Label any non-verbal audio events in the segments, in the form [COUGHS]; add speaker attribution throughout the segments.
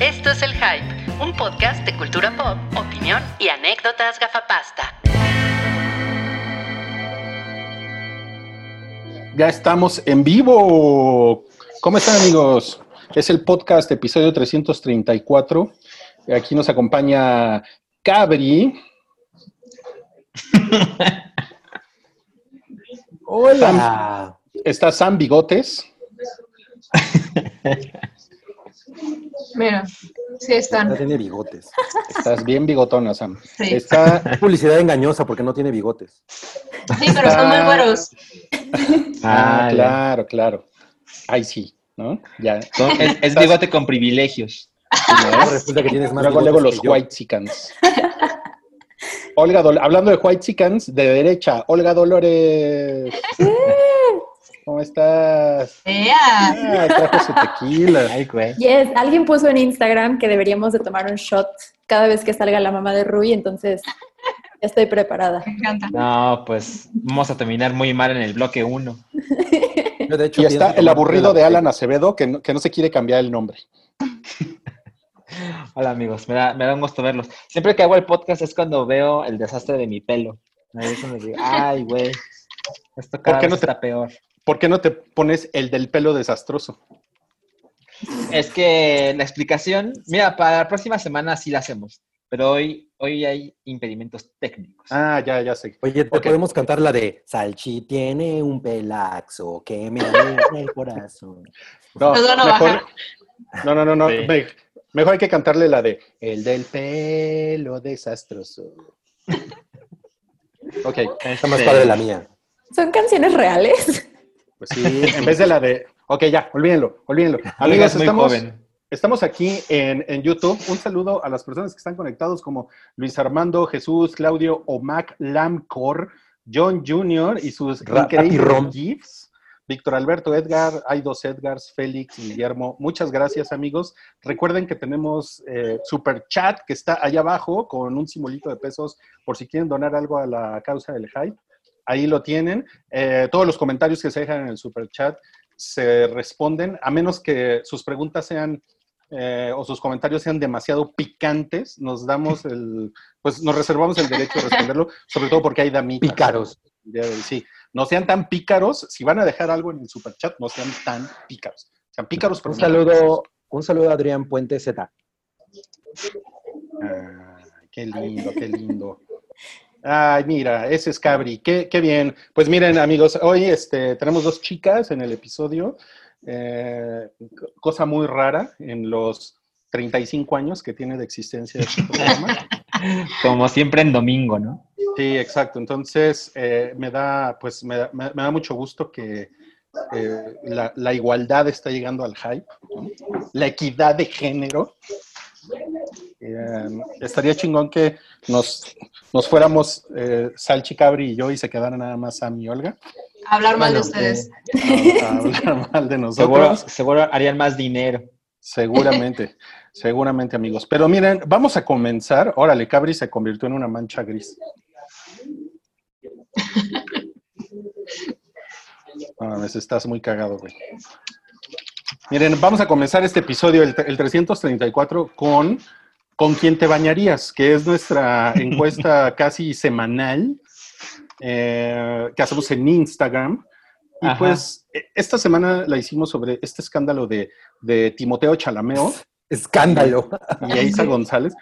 Speaker 1: Esto es El Hype, un podcast de cultura pop, opinión y anécdotas gafapasta.
Speaker 2: Ya estamos en vivo. ¿Cómo están amigos? Es el podcast episodio 334. Aquí nos acompaña Cabri. [LAUGHS]
Speaker 3: Hola.
Speaker 2: Está Sam Bigotes. [LAUGHS]
Speaker 4: Mira, sí
Speaker 3: No
Speaker 4: están.
Speaker 3: tiene bigotes.
Speaker 2: Estás bien bigotona, Sam.
Speaker 4: Sí.
Speaker 2: Está
Speaker 3: Es publicidad engañosa porque no tiene bigotes.
Speaker 4: Sí, pero son muy güeros.
Speaker 2: Ah,
Speaker 5: Ah,
Speaker 2: claro, claro. Ay, sí, ¿no? Ya.
Speaker 5: Es, es bigote con privilegios.
Speaker 3: Resulta que tienes más
Speaker 2: Luego, los
Speaker 3: que.
Speaker 2: White Chickens. Olga, Dol- hablando de White Chickens, de derecha, Olga Dolores. ¿Cómo estás?
Speaker 4: ¡Ea!
Speaker 2: Ah, trajo su tequila.
Speaker 5: Ay, güey.
Speaker 6: Yes, alguien puso en Instagram que deberíamos de tomar un shot cada vez que salga la mamá de Rui, entonces ya estoy preparada.
Speaker 4: Me encanta.
Speaker 5: No, pues vamos a terminar muy mal en el bloque 1. [LAUGHS]
Speaker 3: Yo, de hecho,
Speaker 2: Y está el aburrido de Alan Acevedo, que no, que no se quiere cambiar el nombre. [LAUGHS]
Speaker 5: Hola amigos, me da, me da un gusto verlos. Siempre que hago el podcast es cuando veo el desastre de mi pelo. A veces me digo, ay, güey, esto cada
Speaker 2: qué
Speaker 5: vez
Speaker 2: no te-
Speaker 5: está peor.
Speaker 2: ¿Por qué no te pones el del pelo desastroso?
Speaker 5: Es que la explicación, mira, para la próxima semana sí la hacemos, pero hoy, hoy hay impedimentos técnicos.
Speaker 2: Ah, ya, ya sé.
Speaker 3: Oye, te podemos cantar la de Salchi tiene un pelaxo que me alegra el corazón. [LAUGHS]
Speaker 2: No, mejor, no, no, no, no.
Speaker 5: Sí.
Speaker 2: me- mejor hay que cantarle la de El del pelo desastroso. [LAUGHS] Ok,
Speaker 3: Está más padre la mía.
Speaker 6: ¿Son canciones reales?
Speaker 2: Pues sí, en vez de la de. Ok, ya, olvídenlo, olvídenlo. [LAUGHS] Amigos, estamos, estamos aquí en, en YouTube. Un saludo a las personas que están conectados, como Luis Armando, Jesús, Claudio, Omac, Lamcor, John Jr. y sus increíbles. GIFs. Víctor Alberto, Edgar, hay dos Edgars, Félix, Guillermo. Muchas gracias, amigos. Recuerden que tenemos eh, super chat que está allá abajo con un simbolito de pesos por si quieren donar algo a la causa del hype. Ahí lo tienen. Eh, todos los comentarios que se dejan en el super chat se responden, a menos que sus preguntas sean eh, o sus comentarios sean demasiado picantes, nos damos [LAUGHS] el, pues nos reservamos el derecho de responderlo, sobre todo porque hay damitas.
Speaker 3: Pícaros.
Speaker 2: Sí, no sean tan pícaros. Si van a dejar algo en el superchat, no sean tan pícaros. Sean pícaros, pero
Speaker 3: Un saludo, un saludo a Adrián Puente Z.
Speaker 2: Ah, qué lindo, qué lindo. Ay, mira, ese es Cabri. Qué, qué bien. Pues miren, amigos, hoy este, tenemos dos chicas en el episodio. Eh, co- cosa muy rara en los 35 años que tiene de existencia este [LAUGHS] programa.
Speaker 5: Como siempre en domingo, ¿no?
Speaker 2: Sí, exacto. Entonces, eh, me da, pues, me da, me- me da mucho gusto que eh, la, la igualdad está llegando al hype, ¿no? la equidad de género. Eh, estaría chingón que nos, nos fuéramos eh, Salchi Cabri y yo y se quedaran nada más Sam y Olga
Speaker 4: Hablar mal de ustedes.
Speaker 2: a, a hablar mal de [LAUGHS]
Speaker 5: Seguro,
Speaker 2: nosotros.
Speaker 5: seguro harían más dinero.
Speaker 2: Seguramente, [LAUGHS] seguramente, amigos. Pero miren, vamos a comenzar. Órale, Cabri se convirtió en una mancha gris. No mames, estás muy cagado, güey. Miren, vamos a comenzar este episodio, el, el 334, con ¿Con quién te bañarías? Que es nuestra encuesta [LAUGHS] casi semanal eh, que hacemos en Instagram. Y
Speaker 5: Ajá.
Speaker 2: pues e- esta semana la hicimos sobre este escándalo de, de Timoteo Chalameo
Speaker 3: Escándalo.
Speaker 2: y Eiza González.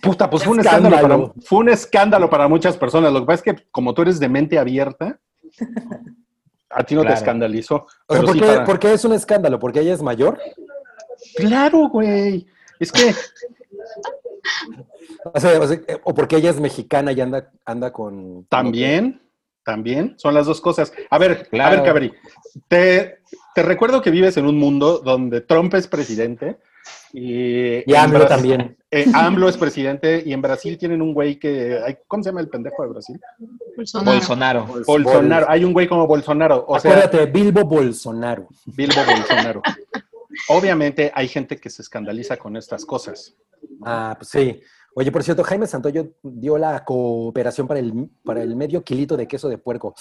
Speaker 2: Puta, pues fue un escándalo.
Speaker 3: Escándalo.
Speaker 2: para, fue un escándalo para muchas personas. Lo que pasa es que como tú eres de mente abierta, a ti no te escandalizó.
Speaker 3: O sea,
Speaker 2: pero
Speaker 3: ¿por,
Speaker 2: sí
Speaker 3: qué,
Speaker 2: para-
Speaker 3: por qué es un escándalo? ¿Porque ella es mayor?
Speaker 2: Claro, güey. Es que, [LAUGHS]
Speaker 3: O, sea, o, sea, o porque ella es mexicana y anda, anda con...
Speaker 2: También, también, son las dos cosas. A ver, a
Speaker 5: Claro.
Speaker 2: ver, Cabri, te, te recuerdo que vives en un mundo donde Trump es presidente y,
Speaker 3: Y AMLO también.
Speaker 2: eh, AMLO es presidente y en Brasil tienen un güey que, ¿cómo se llama el pendejo de Brasil?
Speaker 4: Bolsonaro.
Speaker 5: Bolsonaro.
Speaker 2: Bolsonaro, hay un güey como Bolsonaro, o sea,
Speaker 3: Acuérdate, Bilbo Bolsonaro.
Speaker 2: Bilbo Bolsonaro. [LAUGHS] Obviamente hay gente que se escandaliza con estas cosas.
Speaker 3: Ah, pues sí. Oye, por cierto, Jaime Santoyo dio la cooperación para el, para el medio kilito de queso de puerco.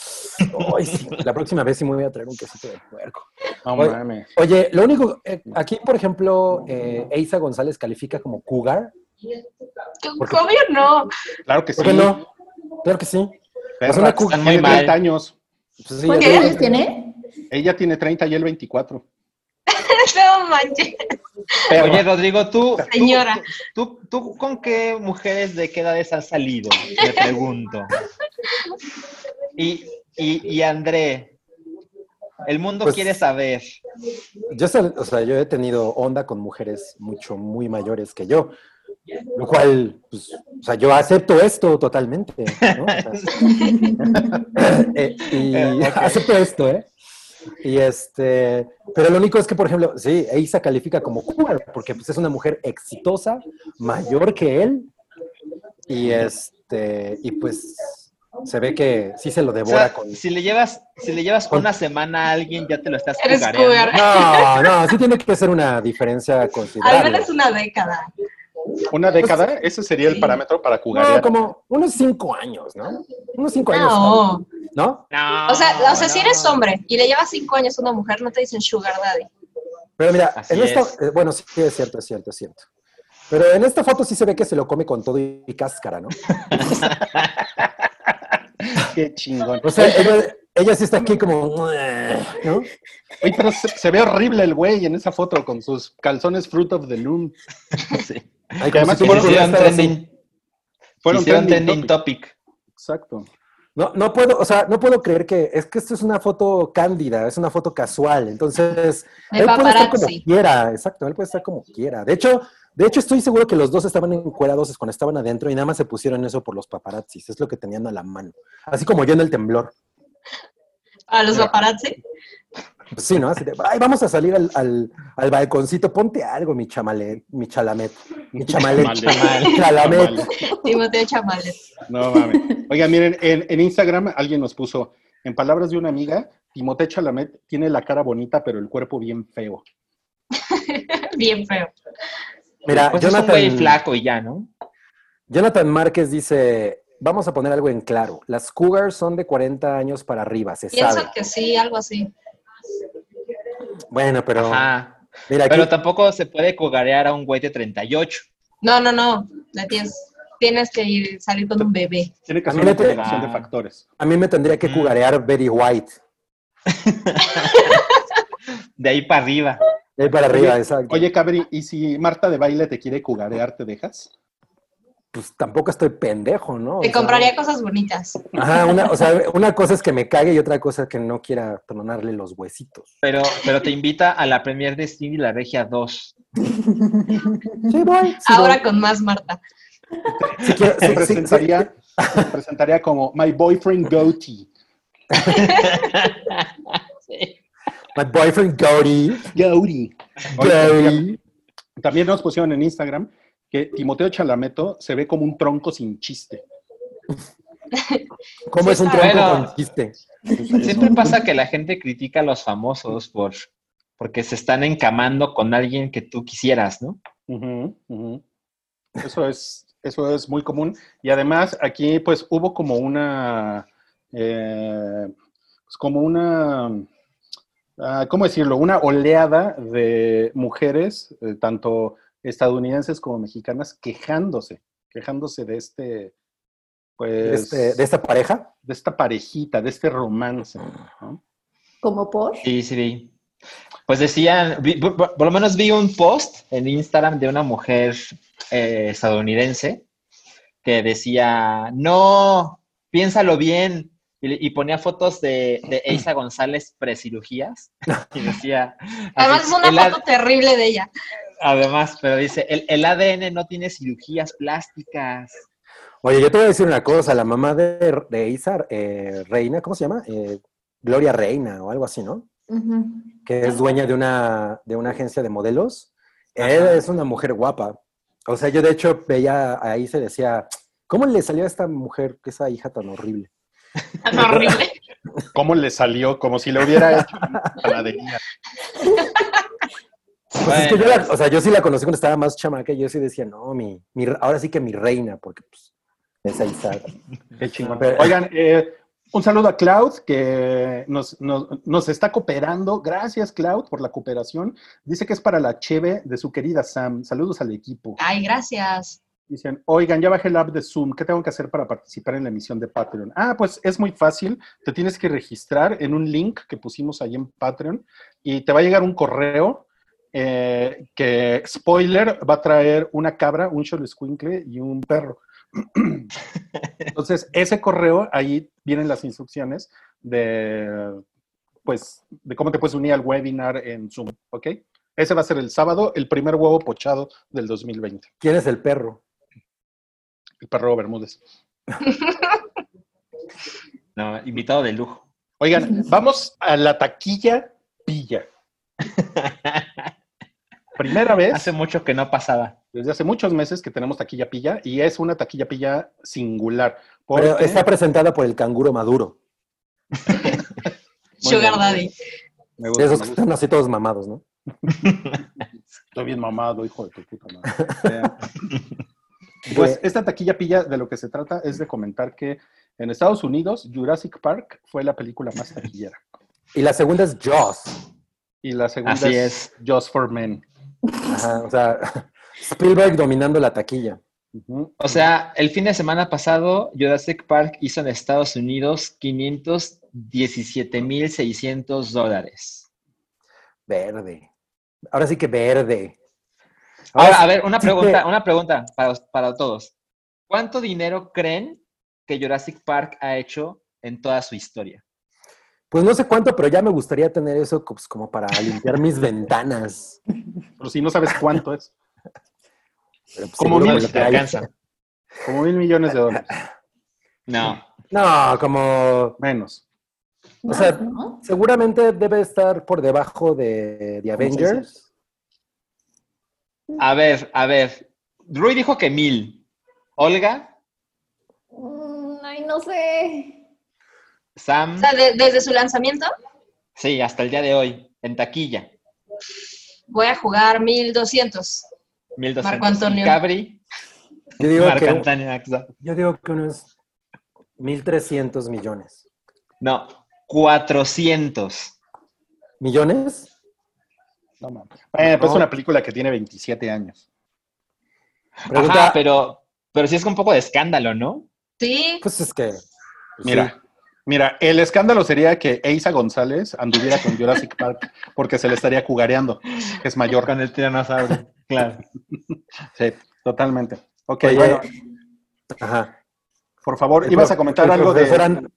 Speaker 3: Ay, sí, la próxima vez sí me voy a traer un quesito de puerco.
Speaker 2: No
Speaker 3: Oye,
Speaker 2: mames.
Speaker 3: Oye, lo único, eh, aquí, por ejemplo, eh, Eiza González califica como cougar. Porque-
Speaker 4: Obvio no.
Speaker 2: Claro que sí.
Speaker 3: ¿Por qué no? Claro que sí. Sea, una
Speaker 2: están
Speaker 3: cu-
Speaker 2: muy
Speaker 5: muy mal.
Speaker 2: 30 años.
Speaker 3: Pues sí,
Speaker 6: ¿Cuántos años tiene?
Speaker 2: Ella tiene 30 y él 24. [LAUGHS]
Speaker 4: No manches.
Speaker 5: Oye, Rodrigo, ¿tú, tú-
Speaker 4: Señora.
Speaker 5: tú, tú con qué mujeres de qué edades has salido? Me pregunto. Y, y, y André, el mundo
Speaker 3: Pues-
Speaker 5: quiere saber.
Speaker 3: Yo, sal- o sea, yo he tenido onda con mujeres mucho, muy mayores que yo. Lo cual, pues, o sea, yo acepto esto totalmente. ¿no? O sea, [LAUGHS] [LAUGHS] eh, y acepto esto, ¿eh? Y este, pero lo único es que, por ejemplo, sí, Eiza califica como cougar, porque pues, es una mujer exitosa, mayor que él, y este, y pues se ve que sí se lo
Speaker 5: O
Speaker 3: devora
Speaker 5: sea,
Speaker 3: con.
Speaker 5: si le llevas, si le llevas
Speaker 3: Con-
Speaker 5: una semana a alguien, ya te lo estás jugareando.
Speaker 3: No, no, sí tiene que ser una diferencia
Speaker 4: Al
Speaker 3: considerable.
Speaker 4: menos una década.
Speaker 2: Una década, ese sería el
Speaker 4: Sí.
Speaker 2: parámetro para
Speaker 3: No,
Speaker 2: jugar.
Speaker 3: como unos cinco años, ¿no? Unos cinco años,
Speaker 4: No.
Speaker 3: ¿no?
Speaker 5: No,
Speaker 4: O sea, o sea, si
Speaker 5: no.
Speaker 4: eres hombre y le llevas cinco años a una mujer, no te dicen sugar daddy.
Speaker 3: Pero mira,
Speaker 5: Así
Speaker 3: en esta,
Speaker 5: es.
Speaker 3: eh, bueno, sí es cierto, es cierto, es cierto. Pero en esta foto sí se ve que se lo come con todo y cáscara, ¿no? [LAUGHS]
Speaker 2: Qué chingón.
Speaker 3: O sea, ella, ella sí está aquí como, ¿no?
Speaker 2: Oye, pero se, se ve horrible el güey en esa foto con sus calzones Fruit of the Loom. [LAUGHS]
Speaker 5: Sí.
Speaker 3: Ay,
Speaker 2: Que además fueron-
Speaker 5: Hicieron trending,
Speaker 2: Fueron
Speaker 5: hicieron
Speaker 2: trending
Speaker 5: trending
Speaker 2: topic.
Speaker 5: topic.
Speaker 2: Exacto.
Speaker 3: No, no puedo, o sea, no puedo creer que, es que esto es una foto cándida, es una foto casual, entonces,
Speaker 4: De
Speaker 3: él puede estar como quiera, exacto, él puede estar como quiera. De hecho, de hecho estoy seguro que los dos estaban encuerados cuando estaban adentro y nada más se pusieron eso por los paparazzis, es lo que tenían a la mano. Así como yo en el temblor.
Speaker 4: A los paparazzi.
Speaker 3: Pues sí, ¿no? Así de, ay, vamos a salir al, al, al balconcito, ponte algo, mi chamalet, mi chalamet, mi chamalet,
Speaker 2: Chamalet.
Speaker 3: chalamet.
Speaker 4: Timoteo Chamalet.
Speaker 2: No mames. Oigan, miren, en, en Instagram alguien nos puso, en palabras de una amiga, Timothée Chalamet tiene la cara bonita, pero el cuerpo bien feo. [LAUGHS]
Speaker 4: Bien feo.
Speaker 3: Mira,
Speaker 5: Pues es un güey
Speaker 3: Jonathan,
Speaker 5: flaco y ya, ¿no?
Speaker 3: Jonathan Márquez dice, vamos a poner algo en claro, las cougars son de 40 años para arriba, se
Speaker 4: Pienso
Speaker 3: sabe.
Speaker 4: que sí, algo así.
Speaker 3: Bueno, pero
Speaker 5: Ajá.
Speaker 3: mira, aquí,
Speaker 5: Pero tampoco se puede cogarear a un güey de 38.
Speaker 4: No, no, no. Tienes, tienes que ir, salir con un bebé.
Speaker 2: Tiene que ser
Speaker 3: mí
Speaker 2: una combinación de
Speaker 5: Ah.
Speaker 2: factores.
Speaker 3: a mí me tendría que
Speaker 5: Mm.
Speaker 3: cugarear Betty White. [LAUGHS]
Speaker 5: De ahí para arriba.
Speaker 3: De ahí para arriba,
Speaker 2: Oye,
Speaker 3: exacto.
Speaker 2: Oye, Cabri, ¿y si Marta de baile te quiere cugarear, te dejas?
Speaker 3: Pues tampoco estoy pendejo, ¿no? O
Speaker 4: Te
Speaker 3: sea,
Speaker 4: compraría cosas bonitas.
Speaker 3: Ajá, una, o sea, [LAUGHS] una cosa es que me cague y otra cosa es que no quiera tronarle los huesitos.
Speaker 5: Pero, pero te invita a la premier de Cindy la Regia 2.
Speaker 3: Sí, voy. sí
Speaker 4: Ahora
Speaker 3: voy.
Speaker 4: con más Marta.
Speaker 3: Si quiero-
Speaker 2: Se
Speaker 3: sí, sí,
Speaker 2: presentaría, se presentaría como My Boyfriend Goatee. [LAUGHS]
Speaker 3: sí. My boyfriend.
Speaker 2: Goatee.
Speaker 3: Goldie.
Speaker 2: También nos pusieron en Instagram que Timoteo Chalameto se ve como un tronco sin chiste. [LAUGHS]
Speaker 3: ¿Cómo
Speaker 4: Sí,
Speaker 3: es un tronco
Speaker 5: bueno.
Speaker 3: con chiste?
Speaker 5: Siempre pasa que la gente critica a los famosos por porque se están encamando con alguien que tú quisieras, ¿no?
Speaker 2: Eso es, eso es muy común. Y además aquí pues hubo como una, eh, pues, como una, ah, ¿cómo decirlo? Una oleada de mujeres, eh, tanto estadounidenses como mexicanas, quejándose, quejándose de este, pues,
Speaker 3: De, este- de esta pareja.
Speaker 2: de esta parejita, de este romance. ¿no?
Speaker 6: ¿Como por?
Speaker 5: Sí, sí, vi. Pues decían, vi- por, por- por lo menos vi un post en Instagram de una mujer eh, estadounidense que decía, no, piénsalo bien. Y, y ponía fotos de, de Eiza González precirugías. [LAUGHS] Y decía...
Speaker 4: Además es una
Speaker 5: "El A-
Speaker 4: foto terrible de ella.
Speaker 5: Además, pero dice, el, el ADN no tiene cirugías plásticas.
Speaker 3: Oye, yo te voy a decir una cosa. La mamá de, de Isa, eh, Reina, ¿cómo se llama? Eh, Gloria Reina o algo así, ¿no? Que es dueña de una, de una agencia de modelos. Ella es una mujer guapa. O sea, yo de hecho veía ahí se decía, ¿cómo le salió a esta mujer, que esa hija tan horrible?
Speaker 4: Tan horrible.
Speaker 2: ¿Cómo le salió? Como si le hubiera hecho una panadería. [LAUGHS]
Speaker 3: Pues es que yo, la- o sea, yo sí la conocí cuando estaba más chamaca y yo sí decía, no, mi, mi ahora sí que mi reina, porque pues es Aizar.
Speaker 2: Qué chingón.
Speaker 3: Pero-
Speaker 2: Oigan, eh, un saludo a Cloud que nos, nos- nos está cooperando. Gracias, Cloud, por la cooperación. Dice que es para la cheve de su querida Sam. Saludos al equipo.
Speaker 4: Ay, gracias.
Speaker 2: Dicen, oigan, ya bajé el app de Zoom. ¿Qué tengo que hacer para participar en la emisión de Patreon? Ah, pues es muy fácil. Te tienes que registrar en un link que pusimos ahí en Patreon y te va a llegar un correo eh, que, spoiler, va a traer una cabra, un squinkle y un perro. [LAUGHS] Entonces, ese correo, ahí vienen las instrucciones de, pues, de cómo te puedes unir al webinar en Zoom, ¿ok? Ese va a ser el sábado, el primer huevo pochado del 2020.
Speaker 3: ¿Quién es el perro?
Speaker 2: El perro Bermúdez.
Speaker 5: No, invitado de lujo.
Speaker 2: Oigan, vamos a la taquilla pilla. [LAUGHS] Primera vez
Speaker 5: Hace mucho que no pasaba.
Speaker 2: desde hace muchos meses que tenemos taquilla pilla y es una taquilla pilla singular.
Speaker 3: Pero está presentada por el canguro maduro. [LAUGHS]
Speaker 4: Sugar
Speaker 2: bien.
Speaker 4: Daddy.
Speaker 2: me gusta,
Speaker 3: esos
Speaker 2: me
Speaker 3: que
Speaker 2: gusta.
Speaker 3: están así todos mamados, ¿no? [LAUGHS]
Speaker 2: Estoy bien mamado, hijo de tu puta madre. [LAUGHS] Pues esta taquilla pilla de lo que se trata es de comentar que en Estados Unidos Jurassic Park fue la película más taquillera.
Speaker 3: Y la segunda es Jaws.
Speaker 2: Y la segunda
Speaker 5: Así
Speaker 2: es Just for Men.
Speaker 3: Ajá, o sea, [LAUGHS] Spielberg dominando la taquilla.
Speaker 5: O sea, el fin de semana pasado, Jurassic Park hizo en Estados Unidos 517.600 dólares.
Speaker 3: Verde. Ahora sí que verde.
Speaker 5: Ahora, a ver, una
Speaker 3: sí
Speaker 5: pregunta,
Speaker 3: que-
Speaker 5: una pregunta para, para todos. ¿Cuánto dinero creen que Jurassic Park ha hecho en toda su historia?
Speaker 3: Pues no sé cuánto, pero ya me gustaría tener eso pues, como para limpiar mis [LAUGHS] ventanas.
Speaker 2: Pero si no sabes cuánto es.
Speaker 3: Pero, pues,
Speaker 2: Como mil-
Speaker 3: lo
Speaker 5: alcanza.
Speaker 2: Como mil millones de dólares.
Speaker 5: No.
Speaker 3: No, como
Speaker 2: Menos.
Speaker 3: O sea,
Speaker 6: ¿no?
Speaker 3: seguramente debe estar por debajo de The Avengers.
Speaker 5: A ver, a ver. Rui dijo que mil. Olga,
Speaker 6: Mm, Ay, no sé.
Speaker 5: Sam,
Speaker 4: O sea, de- desde su lanzamiento
Speaker 5: sí, hasta el día de hoy, en taquilla,
Speaker 4: voy a jugar 1200.
Speaker 5: 1200.
Speaker 4: Marco Antonio.
Speaker 5: Y Cabri,
Speaker 3: Yo digo,
Speaker 5: Marco
Speaker 3: que,
Speaker 5: Antonio,
Speaker 3: yo digo que unos 1.300 millones.
Speaker 5: No, 400.
Speaker 3: ¿Millones?
Speaker 2: No mames. Eh, pues es
Speaker 3: No.
Speaker 2: una película que tiene 27 años.
Speaker 3: Pregunta,
Speaker 5: Ajá, pero, pero sí es un poco de escándalo, ¿no?
Speaker 4: Sí,
Speaker 3: pues es que... pues
Speaker 2: Mira,
Speaker 3: sí.
Speaker 2: Mira, el escándalo sería que Eiza González anduviera con Jurassic Park porque se le estaría cugareando, es mayor.
Speaker 5: Con el tiranosaurio, claro.
Speaker 2: Sí, totalmente. Ok,
Speaker 3: Oye,
Speaker 2: bueno,
Speaker 3: Ajá.
Speaker 2: por favor,
Speaker 3: El
Speaker 2: ibas a comentar
Speaker 3: el
Speaker 2: algo de...
Speaker 3: profesor An-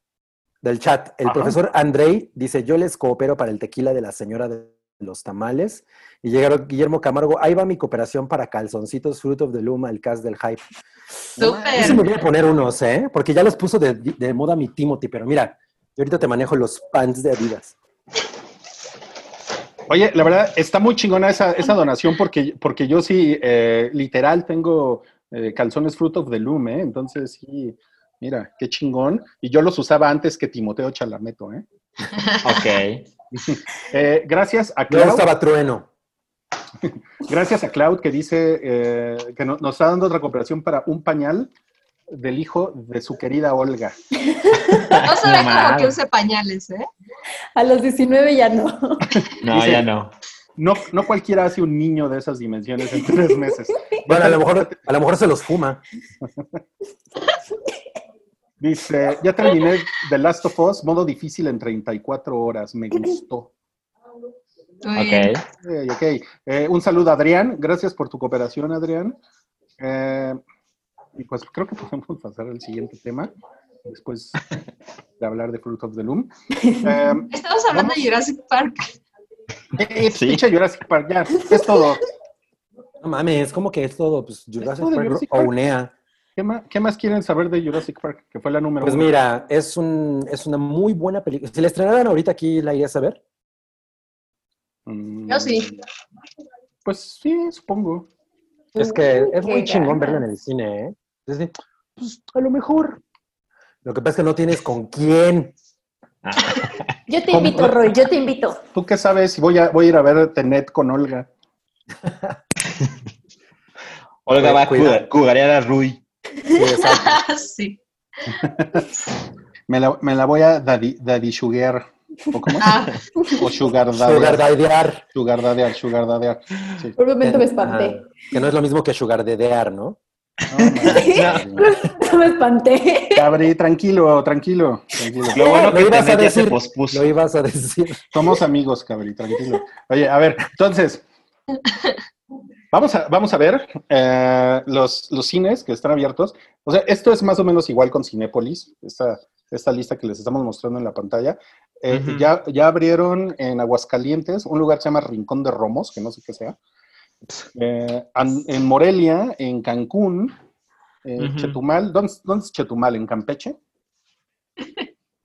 Speaker 3: del chat. El
Speaker 2: Ajá.
Speaker 3: profesor Andrei dice, yo les coopero para el tequila de la señora de los tamales. Y llegaron Guillermo Camargo, ahí va mi cooperación para calzoncitos Fruit of the Loom, el cast del hype. Yo
Speaker 4: súper.
Speaker 3: me voy a poner unos, ¿eh? Porque ya los puso de, de moda mi Timothy, pero mira, yo ahorita te manejo los pants de Adidas.
Speaker 2: Oye, la verdad, está muy chingona esa, esa donación porque, porque yo sí, eh, literal, tengo eh, calzones Fruit of the Loom, ¿eh? Entonces, sí, mira, qué chingón. Y yo los usaba antes que Timoteo Chalameto, ¿eh?
Speaker 5: Ok. [LAUGHS]
Speaker 2: Eh, gracias a
Speaker 3: Yo
Speaker 2: Cloud.
Speaker 3: estaba trueno.
Speaker 2: Gracias a Cloud que dice eh, que no- nos está dando otra cooperación para un pañal del hijo de su querida Olga.
Speaker 4: No se ve como que use pañales, ¿eh?
Speaker 6: A los 19 ya no.
Speaker 5: No,
Speaker 2: Dice-
Speaker 5: ya no.
Speaker 2: No, no cualquiera hace un niño de esas dimensiones en tres meses.
Speaker 3: Bueno, a lo mejor, a lo mejor se los fuma.
Speaker 2: Dice, ya terminé The Last of Us, modo difícil en 34 horas, me gustó.
Speaker 4: Muy.
Speaker 5: Ok.
Speaker 2: Eh, un saludo a Adrián, gracias por tu cooperación, Adrián. Eh, y pues creo que podemos pasar al siguiente tema, después de hablar de Fruit of the Loom. Eh,
Speaker 4: Estamos hablando de Jurassic Park.
Speaker 2: eh,
Speaker 5: Sí.
Speaker 2: Jurassic Park, ya, es todo.
Speaker 3: No mames, como que es todo, pues Jurassic
Speaker 2: todo
Speaker 3: Park
Speaker 2: Jurassic
Speaker 3: o. UNEA.
Speaker 2: ¿Qué más, qué más quieren saber de Jurassic Park? Que fue la número
Speaker 3: Pues
Speaker 2: uno.
Speaker 3: mira, es, un, es una muy buena película. Si la estrenaran ahorita aquí, ¿la irías a ver?
Speaker 2: Mm,
Speaker 4: Yo sí.
Speaker 2: Pues sí, supongo.
Speaker 3: Es que es muy chingón verla en el cine, ¿eh? Pues a lo mejor. Lo que pasa es que no tienes con quién.
Speaker 6: Yo te
Speaker 2: ¿Cómo?
Speaker 6: invito, Roy, yo te invito.
Speaker 2: ¿Tú qué sabes si voy a, voy a ir a ver Tenet con Olga? [LAUGHS]
Speaker 5: Olga va a jugarear a Rui.
Speaker 3: Sí. [LAUGHS] [LAUGHS]
Speaker 2: Me la, me la voy a daddy, daddy sugar. ¿O cómo?
Speaker 4: Ah, [LAUGHS]
Speaker 2: O sugar
Speaker 3: Sugar
Speaker 2: dadear. Sugar dadear, sugar dadear. Sí.
Speaker 6: Por un momento me espanté.
Speaker 3: Ah, que no es lo mismo que sugar dedear, ¿no?
Speaker 2: No, manches. [LAUGHS]
Speaker 6: me espanté.
Speaker 2: Cabri, tranquilo, tranquilo, tranquilo.
Speaker 5: Lo bueno
Speaker 3: Lo
Speaker 5: que
Speaker 3: ibas a
Speaker 5: se
Speaker 3: decir.
Speaker 5: pospuso.
Speaker 3: Lo ibas a decir.
Speaker 2: Somos amigos, Cabri, tranquilo. Oye, a ver, entonces, vamos a, vamos a ver eh, los, los cines que están abiertos. O sea, esto es más o menos igual con Cinépolis, esta, esta lista que les estamos mostrando en la pantalla. Eh, ya, ya abrieron en Aguascalientes un lugar que se llama Rincón de Romos, que no sé qué sea. Eh, an- en Morelia, en Cancún, eh,
Speaker 5: Ujú.
Speaker 2: Chetumal. ¿Dónde, ¿Dónde es Chetumal? ¿En Campeche?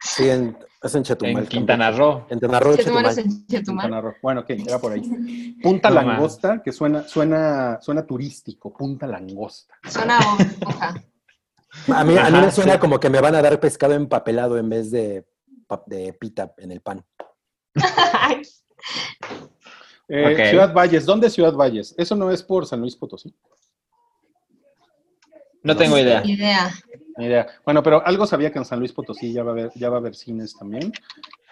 Speaker 3: Sí, en, es en Chetumal.
Speaker 5: En Quintana Roo.
Speaker 3: En Quintana Roo,
Speaker 4: Chetumal es
Speaker 3: Chetumal.
Speaker 4: en Chetumal.
Speaker 2: Quintana Roo. Bueno, ok, era por ahí. [LAUGHS] Punta
Speaker 5: No
Speaker 2: Langosta, que suena, suena, suena turístico, Punta Langosta.
Speaker 4: Suena hoja.
Speaker 3: A mí, a mí me suena
Speaker 5: sí.
Speaker 3: como que me van a dar pescado empapelado en vez de, de pita en el pan.
Speaker 2: Eh. Ciudad Valles, ¿dónde es Ciudad Valles? Eso no es por San Luis Potosí.
Speaker 5: No tengo idea.
Speaker 4: Idea.
Speaker 2: Ni idea. Bueno, pero algo sabía que en San Luis Potosí ya va a haber, ya va a haber cines también.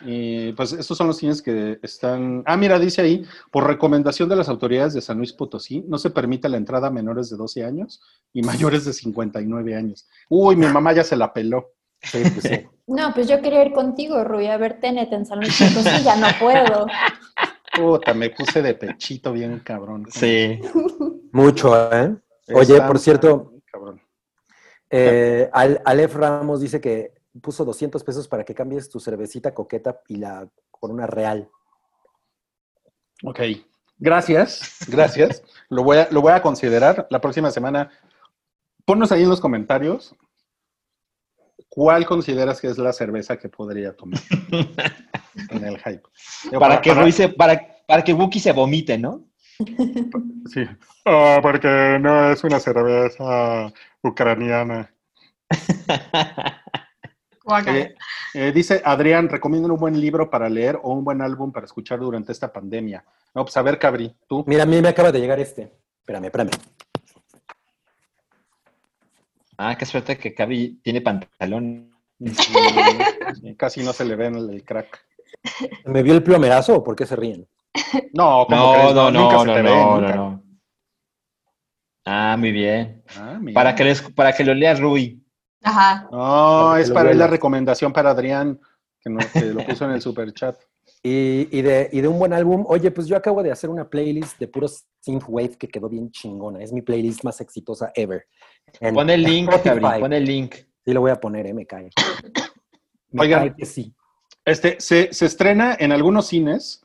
Speaker 2: Y pues estos son los cines que están. Ah, mira, dice ahí, por recomendación de las autoridades de San Luis Potosí, no se permite la entrada a menores de 12 años y mayores de 59 años. Uy, mi mamá ya se la peló.
Speaker 3: Sí, pues sí. [LAUGHS]
Speaker 6: No, pues yo quería ir contigo, Rui, a ver Tenet en San Luis Potosí, ya no puedo. [LAUGHS]
Speaker 2: Puta, me puse de pechito bien cabrón.
Speaker 5: Sí. [LAUGHS]
Speaker 3: Mucho, ¿eh? Oye,
Speaker 2: Está
Speaker 3: por cierto,
Speaker 2: bien cabrón.
Speaker 3: eh, Aleph Ramos dice que puso 200 pesos para que cambies tu cervecita coqueta y la con una real.
Speaker 2: Ok. Gracias, gracias. Lo voy, a, lo voy a considerar la próxima semana. Ponnos ahí en los comentarios cuál consideras que es la cerveza que podría tomar [LAUGHS] en el hype.
Speaker 5: Para que Rui se, para, para que Wookie se vomite, ¿no? [LAUGHS]
Speaker 2: Sí. Ah, porque no es una cerveza ucraniana. [LAUGHS] Eh, eh, dice Adrián, recomiendan un buen libro para leer o un buen álbum para escuchar durante esta pandemia. No, pues a ver, Cabri, tú.
Speaker 3: Mira, a mí me acaba de llegar este. Espérame, espérame.
Speaker 5: Ah, qué suerte que Cavi tiene pantalón.
Speaker 2: Sí, [LAUGHS] casi no se le ve en el, crack.
Speaker 3: ¿Me vio el plomerazo o por qué se ríen?
Speaker 2: No, ¿cómo
Speaker 5: No,
Speaker 2: crees?
Speaker 5: no,
Speaker 2: nunca
Speaker 5: no,
Speaker 2: se
Speaker 5: no,
Speaker 2: te ve,
Speaker 5: no,
Speaker 2: nunca.
Speaker 5: no, no. Ah, muy bien.
Speaker 2: Ah.
Speaker 5: Para que, les- para que lo lea Rui.
Speaker 4: Ajá.
Speaker 2: No,
Speaker 3: Para
Speaker 2: es para la recomendación para Adrián, que, no, que lo puso en el [LAUGHS] super chat.
Speaker 3: Y, y de, y de un buen álbum, oye, pues yo acabo de hacer una playlist de puros synthwave que quedó bien chingona. Es mi playlist más exitosa ever. En
Speaker 5: Pon el link. Cabri, pon el link.
Speaker 3: Sí lo voy a poner, eh, me cae. Me
Speaker 2: Oigan.
Speaker 3: cae que sí.
Speaker 2: Este, se, se estrena en algunos cines,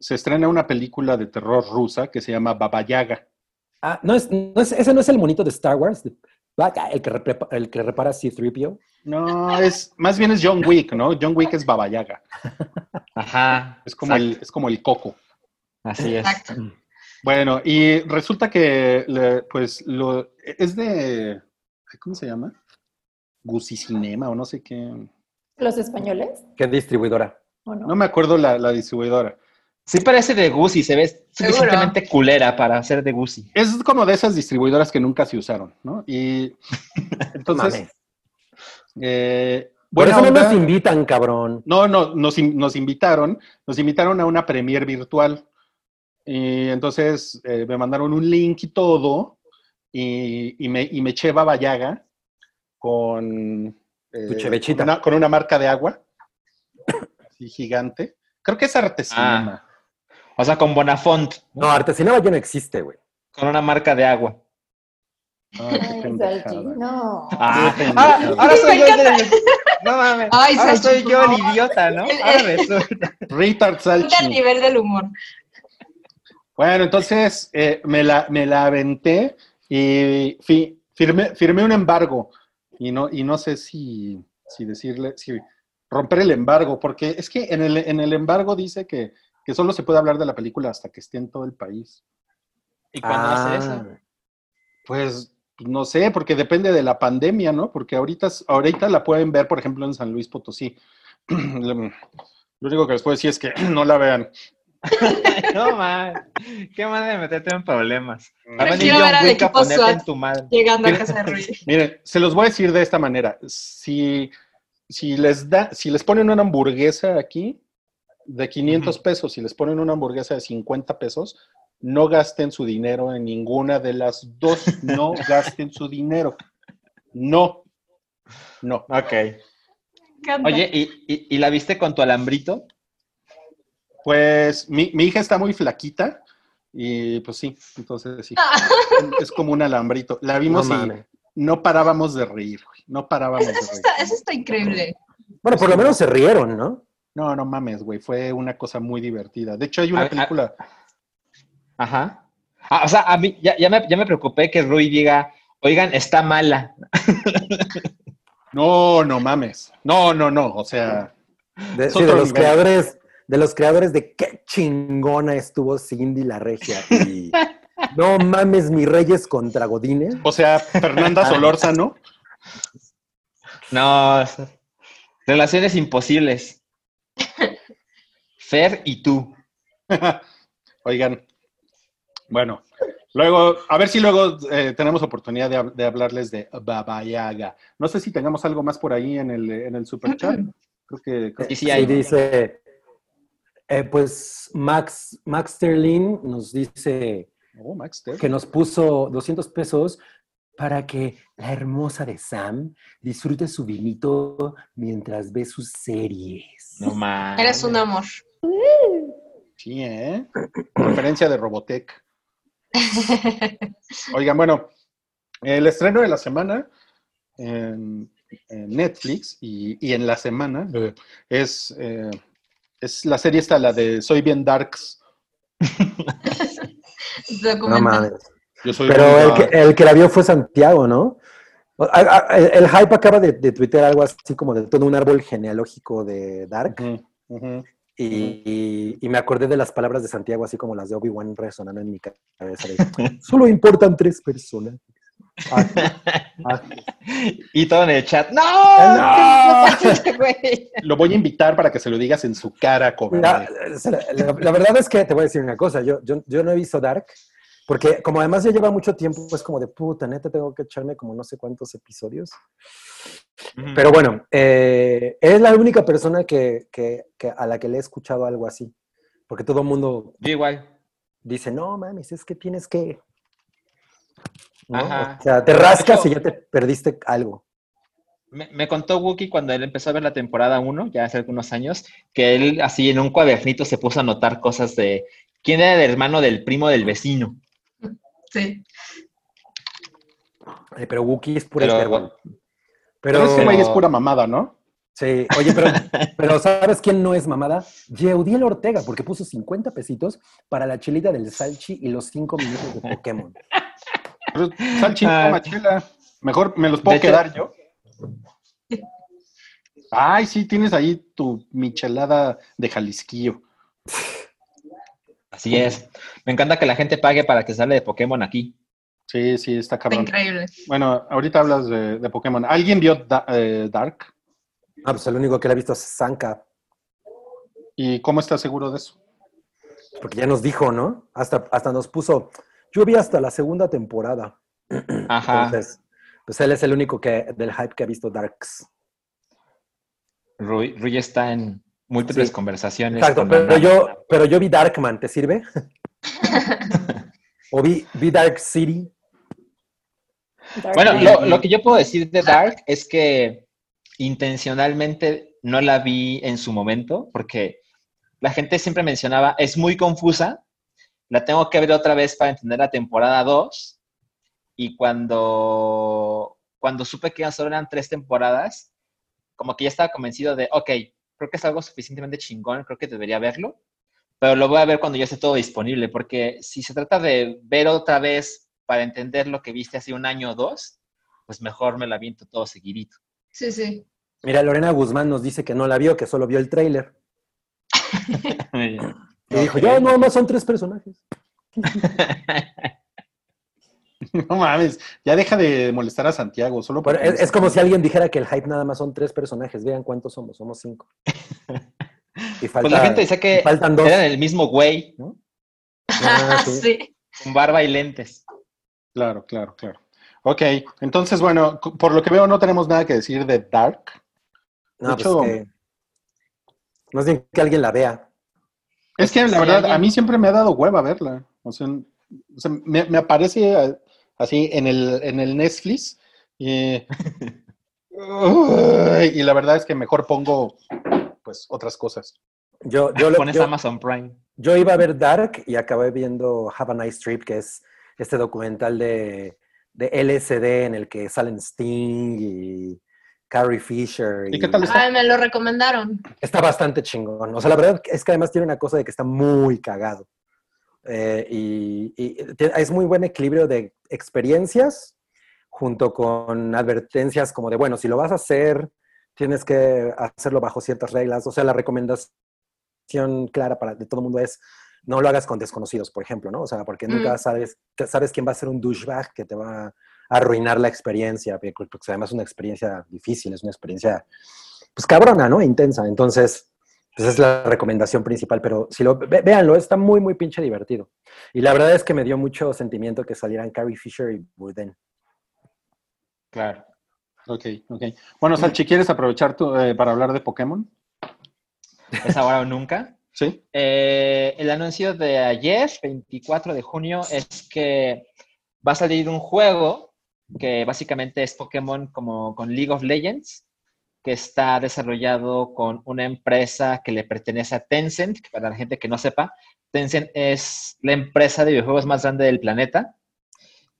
Speaker 2: se estrena una película de terror rusa que se llama Baba Yaga.
Speaker 3: Ah, no es, no es- ese no es el monito de Star Wars, de- el que, repa- el que repara C-3PO.
Speaker 2: No, es, más bien es John Wick, ¿no? John Wick es Baba Yaga.
Speaker 5: Ajá.
Speaker 2: Es como, el, es como el coco.
Speaker 5: Así es.
Speaker 4: Exacto.
Speaker 2: Bueno, y resulta que, le- pues, lo, es de, ¿cómo se llama? Gusi Cinema o no sé qué.
Speaker 6: ¿Los españoles?
Speaker 3: ¿Qué distribuidora?
Speaker 6: ¿O no?
Speaker 2: No me acuerdo la, la distribuidora.
Speaker 5: Sí parece de Gucci, se ve
Speaker 4: Seguro.
Speaker 5: suficientemente culera para ser de Gucci.
Speaker 2: Es como de esas distribuidoras que nunca se usaron, ¿no? Y [LAUGHS] entonces. Eh,
Speaker 3: Por eso no
Speaker 2: onda.
Speaker 3: nos invitan, cabrón.
Speaker 2: No, no, nos, in- nos invitaron, nos invitaron a una premier virtual. Y entonces eh, me mandaron un link y todo, y, y me, y me eché Baba Yaga con, eh,
Speaker 3: Tu chevechita.
Speaker 2: con, una, con una marca de agua, [COUGHS] así gigante. Creo que es Artesinema.
Speaker 5: O sea, con Bonafont,
Speaker 3: No, Artesinaba ya no existe, güey.
Speaker 5: con una marca de agua.
Speaker 2: Ay, qué pendejada.
Speaker 6: Salchi, no.
Speaker 5: Ah, ahora,
Speaker 2: pendejada.
Speaker 5: ahora
Speaker 4: Sí,
Speaker 5: soy yo el, No mames.
Speaker 4: Ay,
Speaker 5: ahora
Speaker 4: Salchi,
Speaker 5: soy yo el idiota, ¿no? Ahora resulta.
Speaker 4: Al
Speaker 2: Salchi.
Speaker 4: nivel del humor.
Speaker 2: Bueno, entonces eh, me, la, me la aventé y fi- firmé, firmé un embargo. Y no, y no sé si, si decirle, si romper el embargo, porque es que en el, en el embargo dice que, que solo se puede hablar de la película hasta que esté en todo el país.
Speaker 5: ¿Y cuándo hace eso?
Speaker 3: Ah,
Speaker 2: Pues no sé, porque depende de la pandemia, ¿no? Porque ahorita, ahorita la pueden ver, por ejemplo, en San Luis Potosí. [CLEARS THROAT] Lo único que les puedo decir es que [CLEARS THROAT] no la vean. [LAUGHS]
Speaker 5: no, man. Qué manera de meterte en problemas. John
Speaker 4: ver al equipo
Speaker 5: ponerte
Speaker 4: SWAT.
Speaker 5: en tu madre.
Speaker 4: Llegando a casa de [LAUGHS] Rui.
Speaker 2: Miren, se los voy a decir de esta manera. Si, si, les, da, si les ponen una hamburguesa aquí de 500 pesos, si les ponen una hamburguesa de 50 pesos, no gasten su dinero en ninguna de las dos. No [LAUGHS] gasten su dinero. No. No.
Speaker 5: Ok. Oye, ¿y, y, y la viste con tu alambrito?
Speaker 2: Pues mi, mi hija está muy flaquita y pues sí, entonces sí. Es como un alambrito. La
Speaker 3: No
Speaker 2: vimos y
Speaker 3: mames.
Speaker 2: no parábamos de reír, güey. No parábamos de
Speaker 4: Eso
Speaker 2: reír.
Speaker 4: está, eso está increíble.
Speaker 3: Bueno, por lo menos se rieron, ¿no?
Speaker 2: No, no mames, güey. Fue una cosa muy divertida. De hecho, hay una
Speaker 5: A- a-
Speaker 2: película.
Speaker 5: Ajá. Ah, o sea, a mí ya, ya, me, ya me preocupé que Rui diga, oigan, está mala.
Speaker 2: No, no mames. No, no, no. O sea,
Speaker 3: De, sí, los
Speaker 2: nivel.
Speaker 3: creadores, de los creadores de qué chingona estuvo Cindy la Regia. Y [LAUGHS] no mames, mi Reyes contra Godines.
Speaker 2: o sea, Fernanda [LAUGHS] Solórzano.
Speaker 5: No, es- relaciones imposibles. [LAUGHS] Fer y tú.
Speaker 2: Oigan. Bueno, luego, a ver si luego eh, tenemos oportunidad de, hab- de hablarles de Baba Yaga. No sé si tengamos algo más por ahí en el, en el super chat. Creo que, creo que
Speaker 5: Sí, sí hay.
Speaker 3: dice, eh, pues Max, Max Sterling nos dice
Speaker 2: Oh, Max
Speaker 3: que nos puso 200 pesos para que la hermosa de Sam disfrute su vinito mientras ve sus series.
Speaker 5: No más.
Speaker 4: Eres un amor.
Speaker 2: Sí, ¿eh? Referencia de Robotech. Oigan, bueno, el estreno de la semana en, en Netflix y, y en la semana eh, es, eh, es la serie esta, la de Soy bien Darks. [LAUGHS]
Speaker 3: No mames.
Speaker 2: Yo soy
Speaker 3: Pero el que, el que la vio fue Santiago, ¿no? El, el hype acaba de, de tuitear algo así como de todo un árbol genealógico de Dark.
Speaker 2: Ujú.
Speaker 3: Y, y- y me acordé de las palabras de Santiago, así como las de Obi-Wan resonando en mi cabeza. de, [LAUGHS] Solo importan tres personas. Ah, [LAUGHS] ah.
Speaker 5: Y todo en el chat. ¡No!
Speaker 3: ¡No!
Speaker 5: ¿Qué haces, [LAUGHS] güey?
Speaker 2: Lo voy a invitar para que se lo digas en su cara,
Speaker 3: La, la- la verdad es que te voy a decir una cosa, yo, yo, yo no he visto Dark, porque como además ya lleva mucho tiempo, pues como de puta, neta, tengo que echarme como no sé cuántos episodios. Pero bueno, eh, es la única persona que, que- que a la que le he escuchado algo así, porque todo el mundo
Speaker 5: Yo igual.
Speaker 3: dice, no mames, es que tienes que... ¿no?
Speaker 5: Ajá.
Speaker 3: O sea, te rascas y ya te perdiste algo.
Speaker 5: Me, me contó Wookie cuando él empezó a ver la temporada 1, ya hace algunos años, que él así en un cuadernito se puso a anotar cosas de quién era el hermano del primo del vecino.
Speaker 4: Sí.
Speaker 3: Eh, pero Wookiee es pura
Speaker 5: Pero-.
Speaker 2: Pero
Speaker 3: Pero,
Speaker 2: ese güey es pura mamada, ¿no?
Speaker 3: Sí, oye, pero, [LAUGHS] pero ¿sabes quién no es mamada? Yeudiel Ortega, porque puso 50 pesitos para la chilita del Salchi y los 5 minutos de Pokémon.
Speaker 2: Pero, Salchi,
Speaker 5: Ah.
Speaker 2: toma chela. Mejor me los puedo
Speaker 5: hecho-
Speaker 2: quedar yo. Ay, sí, tienes ahí tu michelada de Jalisquillo. [LAUGHS]
Speaker 5: Así es. Me encanta que la gente pague para que sale de Pokémon aquí.
Speaker 2: Sí, sí, está
Speaker 4: Está
Speaker 2: cabrón.
Speaker 4: increíble.
Speaker 2: Bueno, ahorita hablas de, de Pokémon. ¿Alguien vio Da- eh, Dark?
Speaker 3: Ah, pues el único que le ha visto es Sanka,
Speaker 2: ¿Y cómo estás seguro de eso?
Speaker 3: porque ya nos dijo, ¿no? Hasta, hasta nos puso, yo vi hasta la segunda temporada. [CLEARS THROAT]
Speaker 5: Ajá.
Speaker 3: Entonces, pues él es el único que del hype que ha visto Darks.
Speaker 5: Rui, Rui está en múltiples
Speaker 3: Sí.
Speaker 5: conversaciones.
Speaker 3: Exacto,
Speaker 5: con
Speaker 3: pero yo, pero yo vi Darkman, ¿te sirve? [LAUGHS] o vi, vi Dark City.
Speaker 6: Dark
Speaker 5: Bueno, lo que yo puedo decir de Dark es que intencionalmente no la vi en su momento, porque la gente siempre mencionaba, es muy confusa, la tengo que ver otra vez para entender la temporada 2, y cuando, cuando supe que solo eran tres temporadas, como que ya estaba convencido de, ok, creo que es algo suficientemente chingón, creo que debería verlo, pero lo voy a ver cuando ya esté todo disponible, porque si se trata de ver otra vez para entender lo que viste hace un año o dos, pues mejor me la viento todo seguidito.
Speaker 4: Sí, sí.
Speaker 3: Mira, Lorena Guzmán nos dice que no la vio, que solo vio el tráiler. [LAUGHS] Y dijo, ya no, más son tres personajes. [LAUGHS] [LAUGHS]
Speaker 2: No mames, ya deja de molestar a Santiago. Solo
Speaker 3: es, es como si alguien dijera que el hype nada más son tres personajes. Vean cuántos somos, somos cinco. [LAUGHS] Y
Speaker 5: Pues la gente decía que
Speaker 3: faltan dos.
Speaker 5: eran el mismo güey, ¿no?
Speaker 3: Ah, sí.
Speaker 4: sí.
Speaker 5: Con barba y lentes.
Speaker 2: Claro, claro, claro. Ok, entonces, bueno, por lo que veo no tenemos nada que decir de Dark.
Speaker 3: No,
Speaker 2: De
Speaker 3: pues
Speaker 2: hecho-
Speaker 3: que... Más bien que alguien la vea.
Speaker 2: Es que la
Speaker 5: Sí,
Speaker 2: verdad,
Speaker 5: alguien-
Speaker 2: a mí siempre me ha dado hueva verla. O sea, o sea, me, me aparece así en el, en el Netflix y, [LAUGHS] y la verdad es que mejor pongo pues otras cosas.
Speaker 3: Yo, yo, lo-
Speaker 5: Pones
Speaker 3: yo-
Speaker 5: Amazon Prime.
Speaker 3: yo iba a ver Dark y acabé viendo Have a Nice Trip, que es este documental de, de LSD en el que salen Sting y Carrie Fisher.
Speaker 2: ¿Y qué tal está?
Speaker 4: Ay, me lo recomendaron.
Speaker 3: Está bastante chingón. O sea, la verdad es que además tiene una cosa de que está muy cagado. Eh, y, es muy buen equilibrio de experiencias junto con advertencias como de, bueno, si lo vas a hacer, tienes que hacerlo bajo ciertas reglas. O sea, la recomendación clara para de todo el mundo es no lo hagas con desconocidos, por ejemplo, ¿no? O sea, porque nunca
Speaker 4: Mm.
Speaker 3: sabes, sabes quién va a ser un douchebag que te va a arruinar la experiencia, porque porque además es una experiencia difícil, es una experiencia, pues cabrona, ¿no? Intensa. Entonces, pues es la recomendación principal, pero si lo, ve- véanlo, está muy, muy pinche divertido. Y la verdad es que me dio mucho sentimiento que salieran Carrie Fisher y Burden.
Speaker 5: Claro.
Speaker 2: Ok, ok. Bueno, Salchi, ¿quieres aprovechar tu- eh, para hablar de Pokémon?
Speaker 5: Es ahora o nunca.
Speaker 2: Sí.
Speaker 5: Eh, el anuncio de ayer, 24 de junio, es que va a salir un juego que básicamente es Pokémon como con League of Legends, que está desarrollado con una empresa que le pertenece a Tencent, para la gente que no sepa, Tencent es la empresa de videojuegos más grande del planeta,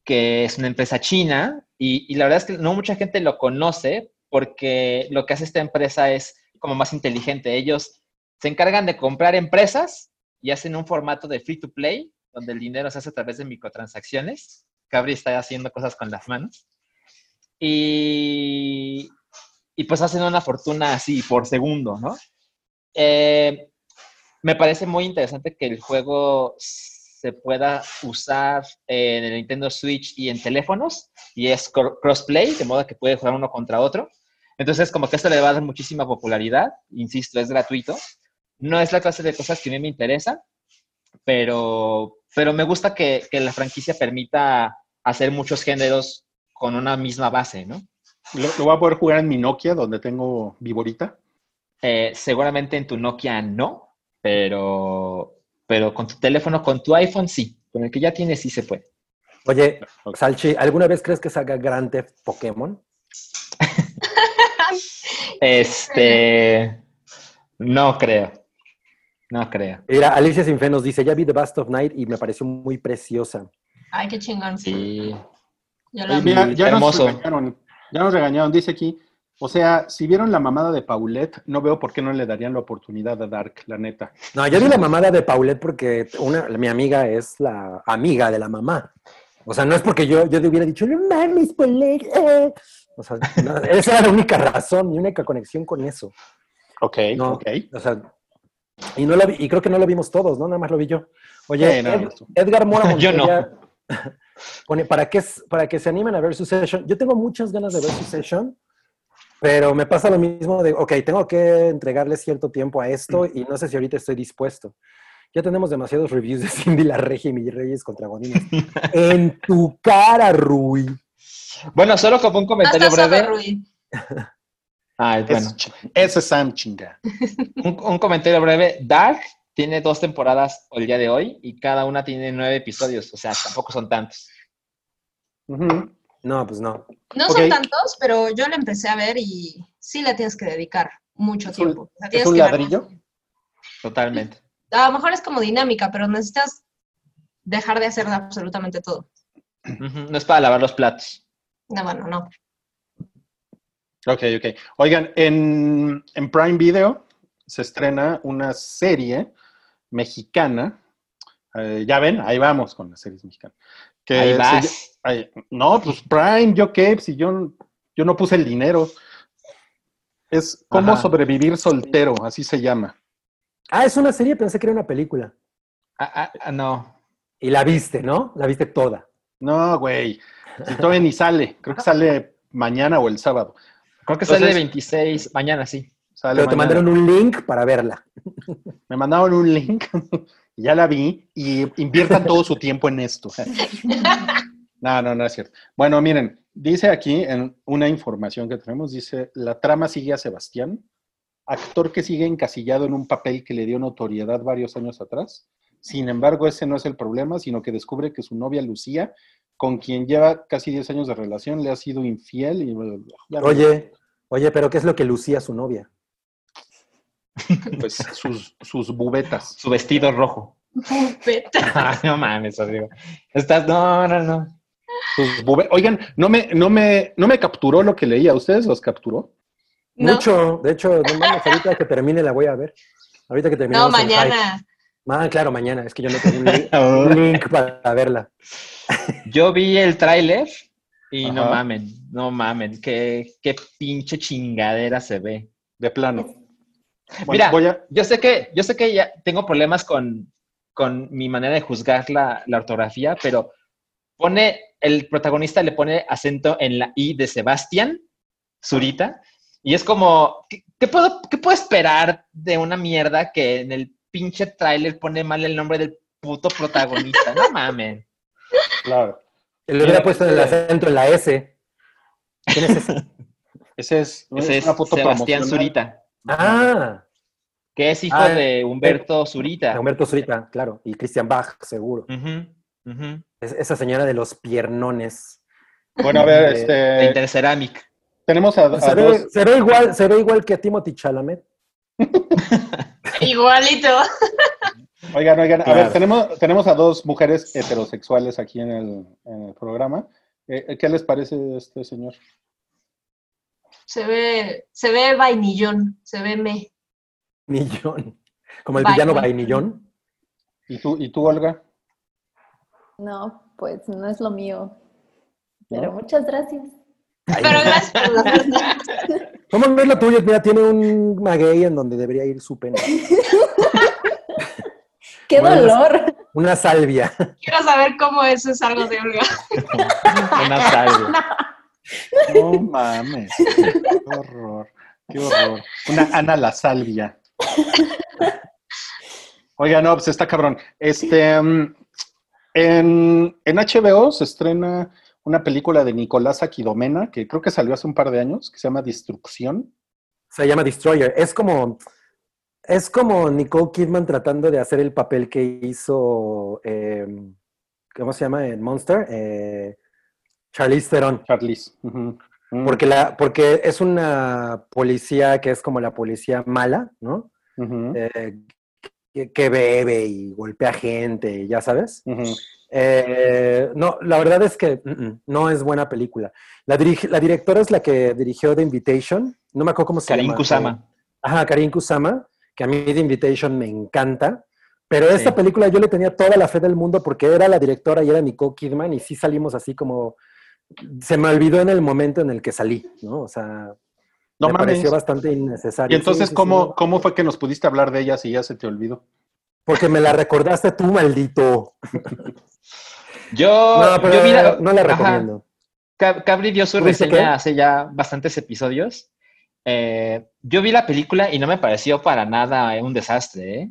Speaker 5: que es una empresa china, y, y la verdad es que no mucha gente lo conoce porque lo que hace esta empresa es como más inteligente. Ellos se encargan de comprar empresas y hacen un formato de free to play, donde el dinero se hace a través de microtransacciones. Cabri está haciendo cosas con las manos. Y, y pues hacen una fortuna así por segundo, ¿no? Eh, me parece muy interesante que el juego se pueda usar en el Nintendo Switch y en teléfonos, y es cro- crossplay, de modo que puede jugar uno contra otro. Entonces, como que esto le va a dar muchísima popularidad, insisto, es gratuito. No es la clase de cosas que a mí me interesa, pero, pero me gusta que, que la franquicia permita hacer muchos géneros con una misma base, ¿no?
Speaker 2: Lo, lo voy a poder jugar en mi Nokia, donde tengo Viborita.
Speaker 5: Eh, seguramente en tu Nokia no, pero, pero con tu teléfono, con tu iPhone sí, con el que ya tienes sí se puede.
Speaker 3: Oye,
Speaker 2: Ok.
Speaker 3: Salchi, ¿alguna vez crees que salga Grand Theft Pokémon? [LAUGHS]
Speaker 5: Este, no creo, no creo.
Speaker 3: Mira, Alicia Sinfe nos dice, ya vi The Bast of Night y me pareció muy preciosa.
Speaker 4: Ay, qué chingón.
Speaker 5: Sí.
Speaker 2: Mira, ya
Speaker 5: hermoso.
Speaker 2: nos ya nos regañaron, dice aquí. O sea, si vieron la mamada de Paulette, no veo por qué no le darían la oportunidad a Dark, la neta.
Speaker 3: No, yo vi la mamada de Paulette porque una, mi amiga es la amiga de la mamá. O sea, no es porque yo, yo le hubiera dicho, no mames, Paulette. eh". O sea, no, [LAUGHS] esa era la única razón, mi única conexión con eso.
Speaker 2: Ok,
Speaker 3: No.
Speaker 2: ok.
Speaker 3: O sea, y, no la vi- y creo que no lo vimos todos, ¿no? Nada más lo vi yo. Oye, Ed-. Edgar Mora [LAUGHS]
Speaker 5: Yo no. [LAUGHS]
Speaker 3: Pone, ¿para que, para que se animen a ver su session. Yo tengo muchas ganas de ver su session, pero me pasa lo mismo de, ok, tengo que entregarle cierto tiempo a esto y no sé si ahorita estoy dispuesto. Ya tenemos demasiados reviews de [LAUGHS] Cindy la Regia y Miguel Reyes contra Godínez. [LAUGHS] en tu cara, Rui.
Speaker 5: Bueno, solo como un comentario breve.
Speaker 4: Rui.
Speaker 5: Ay, bueno.
Speaker 2: Es- Ese es Sam chinga.
Speaker 5: Un, un comentario breve. Dark tiene dos temporadas el día de hoy y cada una tiene nueve episodios, o sea, tampoco son tantos.
Speaker 3: No, pues no.
Speaker 4: No son tantos, pero yo le empecé a ver y sí le tienes que dedicar mucho
Speaker 2: ¿Es un-
Speaker 4: tiempo. Sea,
Speaker 2: ¿Es un ladrillo?
Speaker 5: Totalmente.
Speaker 4: A lo mejor es como dinámica, pero necesitas dejar de hacer absolutamente todo.
Speaker 5: No es para lavar los platos.
Speaker 4: No, bueno, no.
Speaker 2: Ok, ok. Oigan, en, en Prime Video se estrena una serie mexicana. Eh, ya ven, ahí vamos con las series mexicanas. Que
Speaker 5: Ahí vas.
Speaker 2: no, pues Prime, yo qué, si yo, yo no puse el dinero. Es cómo
Speaker 5: Ajá.
Speaker 2: sobrevivir soltero, así se llama.
Speaker 3: Ah, es una serie, pensé que era una película.
Speaker 5: Ah, ah, ah, no.
Speaker 3: Y la viste, ¿no? La viste toda.
Speaker 2: No, güey. Si todavía ni sale. Creo que sale mañana o el sábado.
Speaker 5: Creo que
Speaker 2: Entonces-
Speaker 5: sale 26 mañana, sí.
Speaker 2: Sale
Speaker 3: Pero te
Speaker 2: mañana.
Speaker 3: mandaron un link para verla.
Speaker 2: Me mandaron un link, [LAUGHS] ya la vi, y inviertan todo su tiempo en esto. No, no, no es cierto. Bueno, miren, dice aquí en una información que tenemos, dice, la trama sigue a Sebastián, actor que sigue encasillado en un papel que le dio notoriedad varios años atrás. Sin embargo, ese no es el problema, sino que descubre que su novia Lucía, con quien lleva casi 10 años de relación, le ha sido infiel y...
Speaker 3: Oye, oye, pero ¿qué es lo que lucía su novia?
Speaker 2: Pues sus, sus bubetas.
Speaker 5: Su vestido rojo.
Speaker 4: Vete. [LAUGHS]
Speaker 5: Ay, no mames, amigo. Estás, no, no, no.
Speaker 2: Sus bube- Oigan, no me, no, me, no me capturó lo que leía. ¿Ustedes los capturó?
Speaker 4: No,
Speaker 3: Mucho, de hecho, no mames, ahorita que termine la voy a ver. Ahorita que termine.
Speaker 4: no, mañana.
Speaker 3: Ah, claro, mañana. Es que yo no tengo [LAUGHS] un link, para verla.
Speaker 5: Yo vi el tráiler y no mamen, no mamen, qué, qué pinche chingadera se ve.
Speaker 2: De plano. [LAUGHS] Bueno,
Speaker 5: Mira,
Speaker 2: voy a...
Speaker 5: Yo sé que, yo sé que ya tengo problemas con, con mi manera de juzgar la, la ortografía, pero pone, el protagonista le pone acento en la I de Sebastián, Zurita, y es como, ¿qué, qué puedo, ¿qué puedo esperar de una mierda que en el pinche tráiler pone mal el nombre del puto protagonista? No mamen.
Speaker 2: Claro.
Speaker 3: Le hubiera puesto el
Speaker 2: este-
Speaker 3: acento en la S. ¿Quién es ese? [LAUGHS]
Speaker 2: Ese es,
Speaker 5: Ese es
Speaker 2: una foto
Speaker 5: Sebastián
Speaker 2: promocional.
Speaker 5: Zurita,
Speaker 3: Ah,
Speaker 5: que es hijo
Speaker 3: Ah,
Speaker 5: de Humberto Zurita.
Speaker 3: Humberto Zurita, claro. Y Christian Bach, seguro. Es- esa señora de los piernones.
Speaker 2: Bueno, a ver,
Speaker 3: De-
Speaker 5: De
Speaker 2: este,
Speaker 5: Interceramic.
Speaker 2: tenemos a, a
Speaker 3: Se
Speaker 2: dos,
Speaker 3: ve, se ve igual, se ve igual que Timothy Chalamet. [LAUGHS]
Speaker 4: Igualito.
Speaker 2: oigan, oigan, a
Speaker 5: Claro.
Speaker 2: ver, tenemos, tenemos a dos mujeres heterosexuales aquí en el, en el programa. Eh, ¿Qué les parece este señor?
Speaker 4: Se ve, se ve vainillón, se ve me.
Speaker 3: Millón. Como el
Speaker 4: Vainillón.
Speaker 3: villano Vainillón.
Speaker 2: ¿Y tú, y tú Olga?
Speaker 6: No, pues no es lo mío. Pero
Speaker 2: ¿No?
Speaker 6: muchas gracias.
Speaker 4: Pero gracias por las [LAUGHS]
Speaker 3: ¿Cómo no es lo tuyo? Mira, tiene un maguey en donde debería ir su pene. [LAUGHS]
Speaker 6: ¡Qué
Speaker 3: Bueno,
Speaker 6: dolor!
Speaker 3: Una salvia.
Speaker 4: Quiero saber cómo eso es algo de Olga. [LAUGHS]
Speaker 5: Una salve.
Speaker 2: No mames. Qué horror. Qué horror. Una Ana la Salvia. Oiga, no, pues está cabrón. Este, mm, en, en HBO se estrena una película de Nicolás Aquilomena, que creo que salió hace un par de años, que se llama Destrucción.
Speaker 3: Se llama Destroyer. Es como, es como Nicole Kidman tratando de hacer el papel que hizo, eh, ¿cómo se llama? En Monster. Eh, Charlize Theron.
Speaker 2: Charlize. Mm,
Speaker 3: Porque, la, porque es una policía que es como la policía mala, ¿no? Eh, que, que bebe y golpea gente, ya sabes. Eh, no, la verdad es que mm, mm, no es buena película. La, dirige- la directora es la que dirigió The Invitation. No me acuerdo cómo se
Speaker 5: Karin
Speaker 3: llama.
Speaker 5: Kusama.
Speaker 3: Ajá, Karin Kusama, que a mí The Invitation me encanta. Pero esta
Speaker 5: Sí.
Speaker 3: película yo le tenía toda la fe del mundo porque era la directora y era Nicole Kidman y sí salimos así como... Se me olvidó en el momento en el que salí, ¿no? O sea,
Speaker 2: No
Speaker 3: me
Speaker 2: mames.
Speaker 3: pareció bastante innecesario.
Speaker 2: Y entonces,
Speaker 3: Sí, sí, sí,
Speaker 2: ¿cómo,
Speaker 3: no.
Speaker 2: ¿cómo fue que nos pudiste hablar de ella si ya se te olvidó?
Speaker 3: Porque me la recordaste tú, maldito. [LAUGHS]
Speaker 5: Yo,
Speaker 3: No, pero
Speaker 5: yo
Speaker 3: no la
Speaker 5: Ajá.
Speaker 3: recomiendo.
Speaker 5: Cab- Cabri dio su
Speaker 3: ¿Tú viste
Speaker 5: reseña
Speaker 3: qué?
Speaker 5: hace ya bastantes episodios. Eh, yo vi la película y no me pareció para nada un desastre. ¿eh?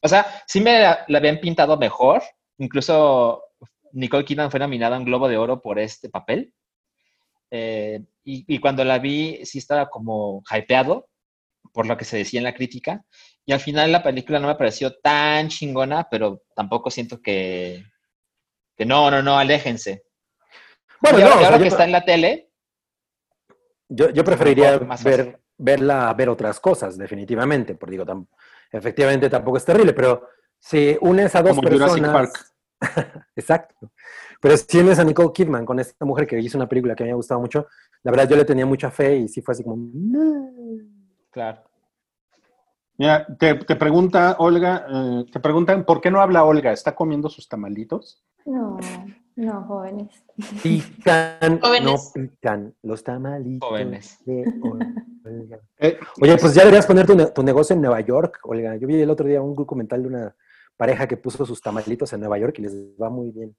Speaker 5: O sea, sí me la, la habían pintado mejor. Incluso Nicole Kidman fue nominada a un Globo de Oro por este papel. Eh, y, y cuando la vi, sí estaba como hypeado por lo que se decía en la crítica. Y al final la película no me pareció tan chingona, pero tampoco siento que, que no, no, no, aléjense.
Speaker 3: Bueno,
Speaker 5: y ahora,
Speaker 3: no,
Speaker 5: y
Speaker 3: o sea,
Speaker 5: ahora
Speaker 3: yo-
Speaker 5: que está en la tele,
Speaker 3: Yo, yo preferiría
Speaker 5: más
Speaker 3: ver, verla ver otras cosas, definitivamente. Porque digo, tam- efectivamente tampoco es terrible, pero si unes a dos
Speaker 2: Como Jurassic
Speaker 3: personas. [LAUGHS] Exacto. Pero si unes a Nicole Kidman con esta mujer que hizo una película que me ha gustado mucho, la verdad yo le tenía mucha fe y sí fue así como.
Speaker 5: Claro.
Speaker 2: Mira, te, te pregunta Olga, eh, te preguntan, ¿por qué no habla Olga? ¿Está comiendo sus tamalitos?
Speaker 6: No, no, jóvenes.
Speaker 3: Pican,
Speaker 4: Jóvenes.
Speaker 3: no pican los tamalitos.
Speaker 5: Jóvenes.
Speaker 3: de Olga. [LAUGHS]
Speaker 2: Eh,
Speaker 3: Oye, pues ya deberías poner tu, ne- tu negocio en Nueva York, Olga. Yo vi el otro día un documental de una pareja que puso sus tamalitos en Nueva York y les va muy bien.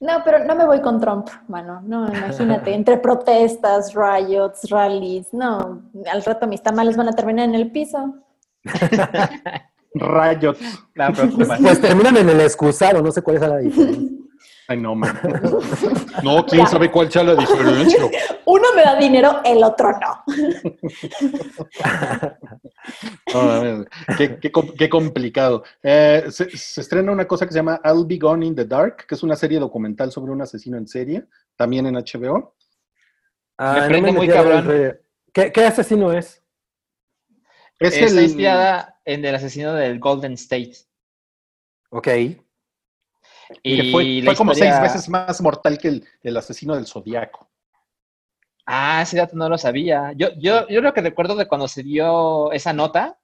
Speaker 6: No, pero no me voy con Trump, mano. No, imagínate, [LAUGHS] entre protestas, riots, rallies, no, al rato mis tamales van a terminar en el piso.
Speaker 2: Rayos.
Speaker 5: La preocupación.
Speaker 3: Pues terminan en el excusado, no sé cuál es la diferencia. [LAUGHS]
Speaker 2: Ay, no, man. [LAUGHS] No, quién sabe cuál sea la diferencia.
Speaker 6: Uno me da dinero, el otro no.
Speaker 2: No, ver, qué, qué com- qué complicado. Eh, se, se estrena una cosa que se llama I'll Be Gone in the Dark, que es una serie documental sobre un asesino en serie, también en HBO.
Speaker 3: Ah,
Speaker 5: Me
Speaker 3: metí
Speaker 5: muy cabrón.
Speaker 3: ¿Qué, qué asesino es?
Speaker 2: Es el-
Speaker 5: inspirada en el asesino del Golden State.
Speaker 3: Ok.
Speaker 5: Y
Speaker 2: que fue, como seis veces más mortal que el, el asesino del Zodíaco.
Speaker 5: Ah, ese dato no lo sabía. Yo, yo, yo lo que recuerdo de cuando se dio esa nota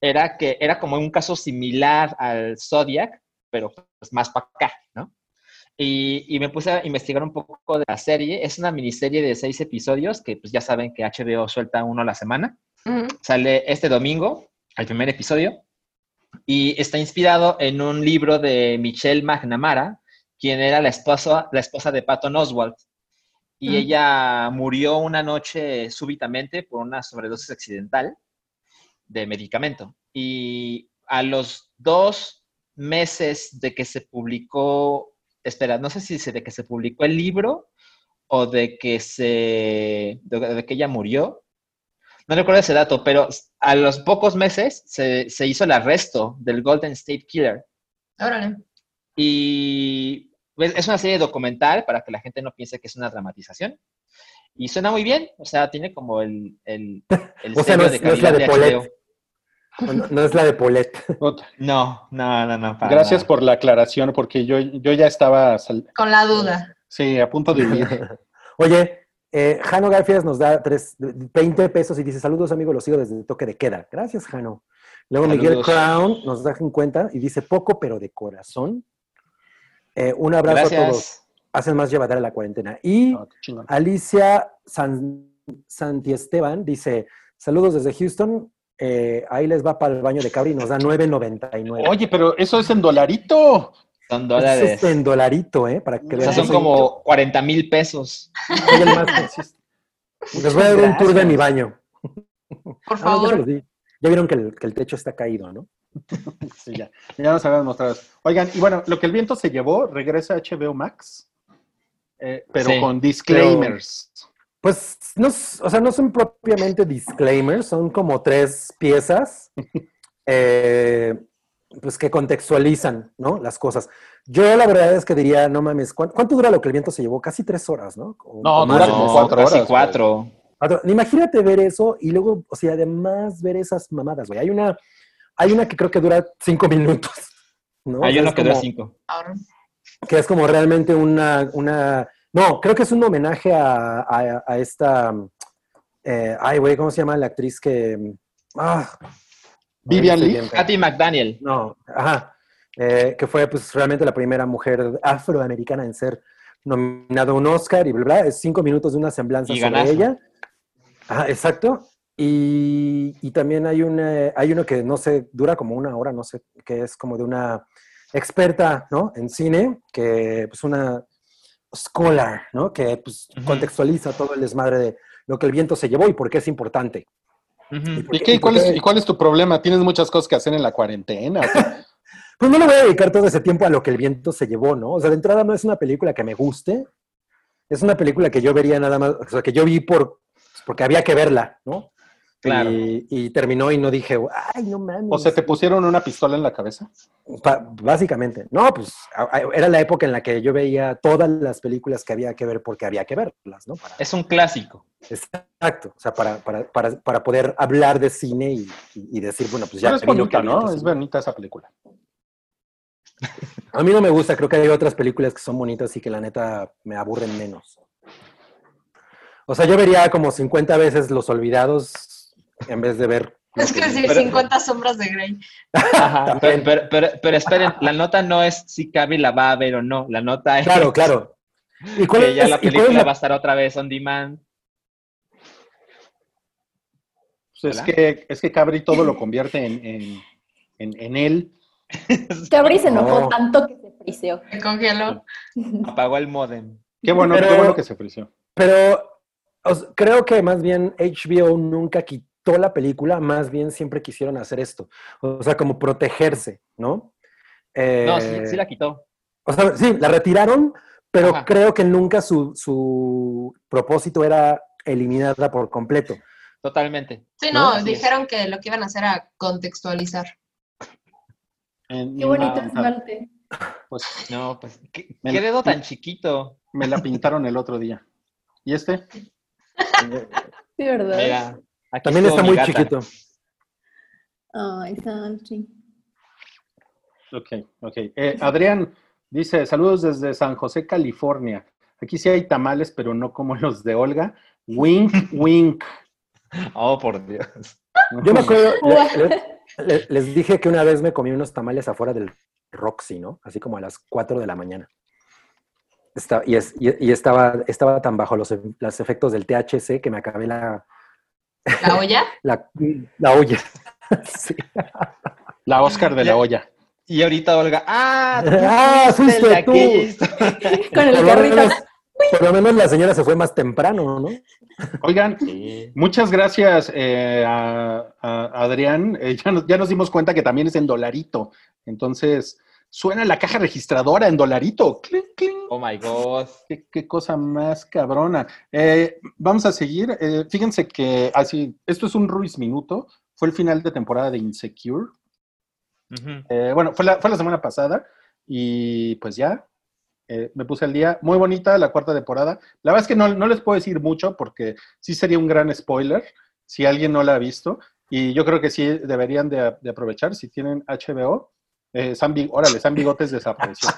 Speaker 5: era que era como un caso similar al Zodiac, pero pues más para acá, ¿no? Y, y me puse a investigar un poco de la serie. Es una miniserie de seis episodios que pues ya saben que HBO suelta uno a la semana. Sale este domingo, el primer episodio, y está inspirado en un libro de Michelle McNamara, quien era la esposa, la esposa de Patton Oswalt. Y ella murió una noche súbitamente por una sobredosis accidental de medicamento. Y a los dos meses de que se publicó, espera, no sé si se- de que se publicó el libro o de que se, de, de que ella murió, no recuerdo ese dato, pero a los pocos meses se, se hizo el arresto del Golden State Killer.
Speaker 4: Órale.
Speaker 5: Y es una serie documental para que la gente no piense que es una dramatización. Y suena muy bien, o sea, tiene como el, el, [LAUGHS] el
Speaker 3: O sea, no es, no es la de. Paulette. No, no es la de Paulette. [LAUGHS]
Speaker 5: No, no, no, no. para
Speaker 2: Gracias
Speaker 5: nada.
Speaker 2: por la aclaración, porque yo, yo ya estaba sal-
Speaker 4: Con la duda.
Speaker 2: sí, a punto de huir. [LAUGHS]
Speaker 3: Oye, eh, Jano Garfias nos da tres, 20 pesos y dice, saludos amigos, los sigo desde el toque de queda. Gracias, Jano. Luego Miguel. Crown nos da en cuenta y dice, poco pero de corazón. Eh, un abrazo a todos. Hacen más llevadera la cuarentena. Y
Speaker 2: Ah.
Speaker 3: Alicia San, Santiesteban dice, saludos desde Houston. eh, ahí les va para el baño de cabri y nos da 9.99.
Speaker 2: Oye, pero eso es en dolarito.
Speaker 5: Son
Speaker 3: Eso
Speaker 5: dólares.
Speaker 3: es en dolarito, ¿eh? Para que
Speaker 5: O
Speaker 3: vean.
Speaker 5: sea, son como 40 mil pesos.
Speaker 3: Les voy a dar un tour de mi baño.
Speaker 4: Por
Speaker 3: Ah, no, ya
Speaker 4: favor.
Speaker 3: los di. Ya vieron que el, que el techo está caído, ¿no? [LAUGHS]
Speaker 2: Sí, ya. Ya nos habían mostrado. Oigan, y bueno, lo que el viento se llevó, regresa a HBO Max, eh, pero
Speaker 5: Sí,
Speaker 2: con disclaimers.
Speaker 3: Pues, no, o sea, no son propiamente disclaimers, son como tres piezas, [LAUGHS] eh, pues que contextualizan, ¿no? Las cosas. Yo la verdad es que diría, no mames, ¿cuánto, cuánto dura lo que el viento se llevó? Casi tres horas, ¿no? O-
Speaker 2: No,
Speaker 3: o
Speaker 2: dura como cuatro
Speaker 5: casi
Speaker 2: horas,
Speaker 5: cuatro.
Speaker 3: Cuatro. Imagínate ver eso y luego, o sea, además ver esas mamadas, güey. Hay una, hay una que creo que dura cinco minutos, [LAUGHS] ¿no? O
Speaker 5: Hay
Speaker 3: es
Speaker 5: que dura cinco.
Speaker 3: Que es como realmente una, una no, creo que es un homenaje a, a- a esta, eh, ay, güey, ¿cómo se llama la actriz que, ah,
Speaker 2: Vivian Lee.
Speaker 5: Katy McDaniel.
Speaker 3: No, ajá, eh, que fue pues realmente la primera mujer afroamericana en ser nominada a un Oscar y bla, bla, es cinco minutos de una semblanza
Speaker 5: Y
Speaker 3: sobre
Speaker 5: ganazo.
Speaker 3: ella. Ajá, exacto. Y, y también hay, un, eh, hay uno que no sé, dura como una hora, no sé, que es como de una experta, ¿no? En cine, que pues una scholar, ¿no? Que pues contextualiza todo el desmadre de lo que el viento se llevó y por qué es importante.
Speaker 2: ¿Y qué? ¿Y cuál, es, y cuál es tu problema? ¿Tienes muchas cosas que hacer en la cuarentena? o? [LAUGHS]
Speaker 3: Pues no le voy a dedicar todo ese tiempo a lo que el viento se llevó, ¿no? O sea, de entrada no es una película que me guste, es una película que yo vería nada más, o sea, que yo vi por, porque había que verla, ¿no?
Speaker 5: Claro.
Speaker 3: Y, y terminó y no dije, ay, no mames.
Speaker 2: ¿O se te pusieron una pistola en la cabeza?
Speaker 3: Pa- básicamente. No, pues a- a- era la época en la que yo veía todas las películas que había que ver porque había que verlas, ¿no? Para-
Speaker 5: Es un clásico.
Speaker 3: exacto. O sea, para, para, para, para poder hablar de cine y, y- y decir, bueno, pues ya.
Speaker 2: Pero es
Speaker 3: que
Speaker 2: bonita,
Speaker 3: había
Speaker 2: ¿no?
Speaker 3: que
Speaker 2: Es bonita esa película.
Speaker 3: A mí no me gusta, creo que hay otras películas que son bonitas y que la neta me aburren menos. O sea, yo vería como 50 veces Los Olvidados en vez de ver.
Speaker 4: Es que decir
Speaker 5: Pero-
Speaker 4: 50 sombras de Grey.
Speaker 5: Ajá, pero, pero, pero- pero esperen, la nota no es si Carrie la va a ver o no. La nota es
Speaker 3: Claro, claro. ¿Y cuál
Speaker 5: que ya
Speaker 3: es-
Speaker 5: la
Speaker 3: y cuál es
Speaker 5: película
Speaker 3: la-
Speaker 5: va a estar otra vez on demand.
Speaker 2: Pues es que, es que Cabri todo lo convierte en, en, en- en él. [LAUGHS]
Speaker 6: Cabri se enojó
Speaker 3: No.
Speaker 6: tanto que se friseó.
Speaker 4: Se congeló. [LAUGHS]
Speaker 5: Apagó el modem.
Speaker 2: Qué bueno,
Speaker 3: Pero-
Speaker 2: qué bueno que se frició.
Speaker 3: Pero os- creo que más bien HBO nunca quitó la película, más bien siempre quisieron hacer esto. O sea, como protegerse, ¿no? Eh,
Speaker 5: No, sí, sí la quitó.
Speaker 3: O sea, sí, la retiraron, pero
Speaker 5: Ajá.
Speaker 3: creo que nunca su, su propósito era eliminarla por completo.
Speaker 5: Totalmente.
Speaker 4: Sí,
Speaker 3: ¿No?
Speaker 4: no,
Speaker 5: Así es.
Speaker 4: dijeron que lo que iban a hacer era contextualizar.
Speaker 2: En-
Speaker 6: Qué bonito
Speaker 2: ah,
Speaker 6: esmalte.
Speaker 2: Pues
Speaker 5: No, pues, ¿qué,
Speaker 2: Me-
Speaker 5: qué dedo tan chiquito?
Speaker 2: me la pintaron el otro día. ¿Y este?
Speaker 6: Sí, ¿verdad?
Speaker 5: Mira, aquí
Speaker 3: También está muy
Speaker 5: gata.
Speaker 3: chiquito.
Speaker 6: Ay, Sanchi.
Speaker 2: Ok, ok. Eh, Adrián dice, saludos desde San José, California. Aquí sí hay tamales, pero no como los de Olga. Wink, wink. [LAUGHS]
Speaker 5: Oh, por Dios.
Speaker 3: Yo me acuerdo, [LAUGHS] le- le- le- les dije que una vez me comí unos tamales afuera del Roxy, ¿no? Así como a las 4 de la mañana. Está- y es- y- y estaba, estaba tan bajo los, e- los efectos del THC que me acabé la,
Speaker 4: ¿La olla? [LAUGHS]
Speaker 3: la, la olla. [LAUGHS] Sí.
Speaker 2: La Oscar de la olla.
Speaker 5: Y ahorita Olga, ¡ah!
Speaker 3: Ah,
Speaker 5: fuiste
Speaker 3: tú.
Speaker 5: aquella [LAUGHS] historia".
Speaker 6: Con el carrito.
Speaker 3: menos, por lo menos la señora se fue más temprano, ¿no?
Speaker 2: Oigan,
Speaker 5: Sí.
Speaker 2: muchas gracias eh, a, a Adrián. Eh, ya, nos, ya nos dimos cuenta que también es en dolarito. Entonces, suena la caja registradora en dolarito. Clink, clink.
Speaker 5: Oh my God.
Speaker 2: Qué, qué cosa más cabrona. Eh, vamos a seguir. Eh, fíjense que así, esto es un Ruiz Minuto. Fue el final de temporada de Insecure. Eh, bueno, fue la, fue la semana pasada y pues ya me puse al día. Muy bonita la cuarta temporada. La verdad es que no, no les puedo decir mucho porque sí sería un gran spoiler si alguien no la ha visto. Y yo creo que sí deberían de, de aprovechar si tienen HBO. Eh, San Big- órale, San Bigotes desapareció.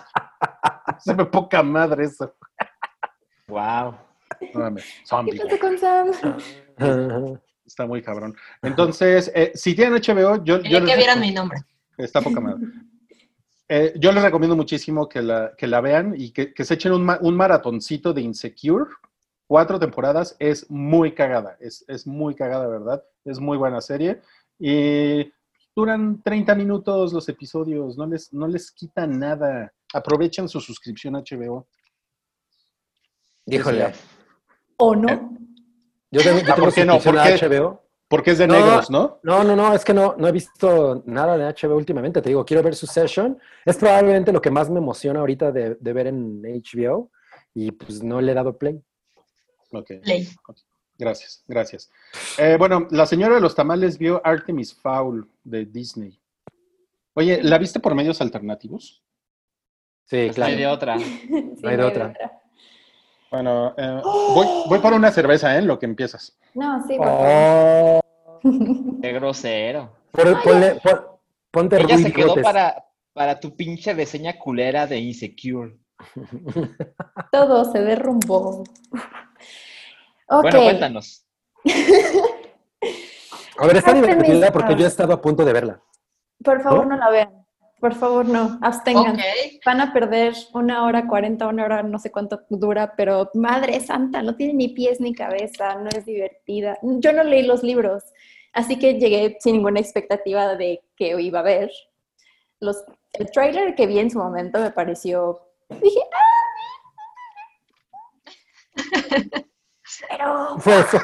Speaker 2: [LAUGHS] Se me poca madre eso.
Speaker 5: Wow.
Speaker 2: No San
Speaker 6: ¿Qué pasa con Sam?
Speaker 2: Está muy cabrón. Entonces, eh, si tienen HBO, yo, yo les
Speaker 4: que vieran mi nombre.
Speaker 2: Está poca madre. Eh, yo les recomiendo muchísimo que la, que la vean y que, que se echen un, ma- un maratoncito de Insecure. Cuatro temporadas, es muy cagada, es, es muy cagada, ¿verdad? Es muy buena serie. Y duran 30 minutos los episodios, no les, no les quita nada. Aprovechen su suscripción a HBO.
Speaker 3: Híjole.
Speaker 6: ¿O no?
Speaker 3: Yo tengo, yo
Speaker 2: Ah,
Speaker 3: tengo
Speaker 2: ¿por qué no? ¿Por qué?
Speaker 3: HBO.
Speaker 2: Porque es de
Speaker 3: No.
Speaker 2: negros, ¿no?
Speaker 3: No, no, no, es que no, no he visto nada de HBO últimamente. Te digo, quiero ver su session. Es probablemente lo que más me emociona ahorita de, de ver en HBO y pues no le he dado play.
Speaker 2: Ok.
Speaker 4: Ley.
Speaker 2: Gracias, gracias. Eh, bueno, la señora de los tamales vio Artemis Fowl de Disney. Oye, ¿la viste por medios alternativos?
Speaker 3: Sí,
Speaker 5: Pues no hay de
Speaker 3: claro.
Speaker 5: otra. [LAUGHS]
Speaker 6: Sí,
Speaker 3: No hay de otra.
Speaker 2: Bueno, eh, voy, voy por una cerveza, ¿eh? En lo que empiezas.
Speaker 6: No, sí, por favor.
Speaker 3: Oh,
Speaker 5: Qué grosero.
Speaker 3: por- ponle- pon- ponte
Speaker 5: Ella se quedó para, para tu pinche reseña culera de Insecure. [LAUGHS]
Speaker 6: Todo se derrumbó. Ok.
Speaker 5: Bueno, cuéntanos. [LAUGHS]
Speaker 3: A ver, está divertida porque yo he estado a punto de verla.
Speaker 6: Por favor,
Speaker 3: ¿No?
Speaker 6: no la vean. Por favor, no. Absténganse.
Speaker 4: Ok.
Speaker 6: Van a perder una hora, cuarenta, una hora, no sé cuánto dura, pero madre santa, no tiene ni pies ni cabeza, no es divertida. Yo no leí los libros, así que llegué sin ninguna expectativa de que iba a ver. Los, el trailer que vi en su momento me pareció. Dije, ¡ah! [LAUGHS] Pero,
Speaker 3: Fue eso,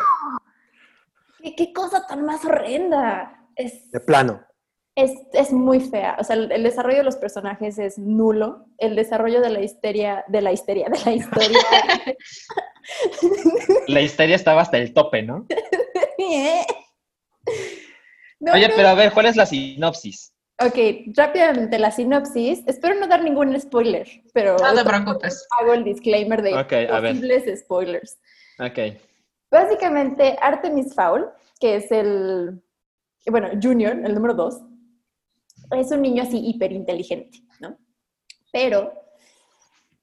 Speaker 6: ¿qué, qué cosa tan más horrenda. Es,
Speaker 3: de plano.
Speaker 6: es, es muy fea. O sea, el, el desarrollo de los personajes es nulo. El desarrollo de la histeria, de la histeria, de la historia. [LAUGHS]
Speaker 5: La histeria estaba hasta el tope, ¿no? [LAUGHS]
Speaker 6: No,
Speaker 5: Oye,
Speaker 6: no.
Speaker 5: pero a ver, ¿cuál es la sinopsis?
Speaker 6: Ok, rápidamente la sinopsis. Espero no dar ningún spoiler, pero
Speaker 4: No te preocupes.
Speaker 6: hago el disclaimer de
Speaker 5: Ok, a ver.
Speaker 6: posibles spoilers.
Speaker 5: Ok.
Speaker 6: Básicamente, Artemis Fowl, que es el, bueno, Junior, el número dos, es un niño así hiperinteligente, ¿no? Pero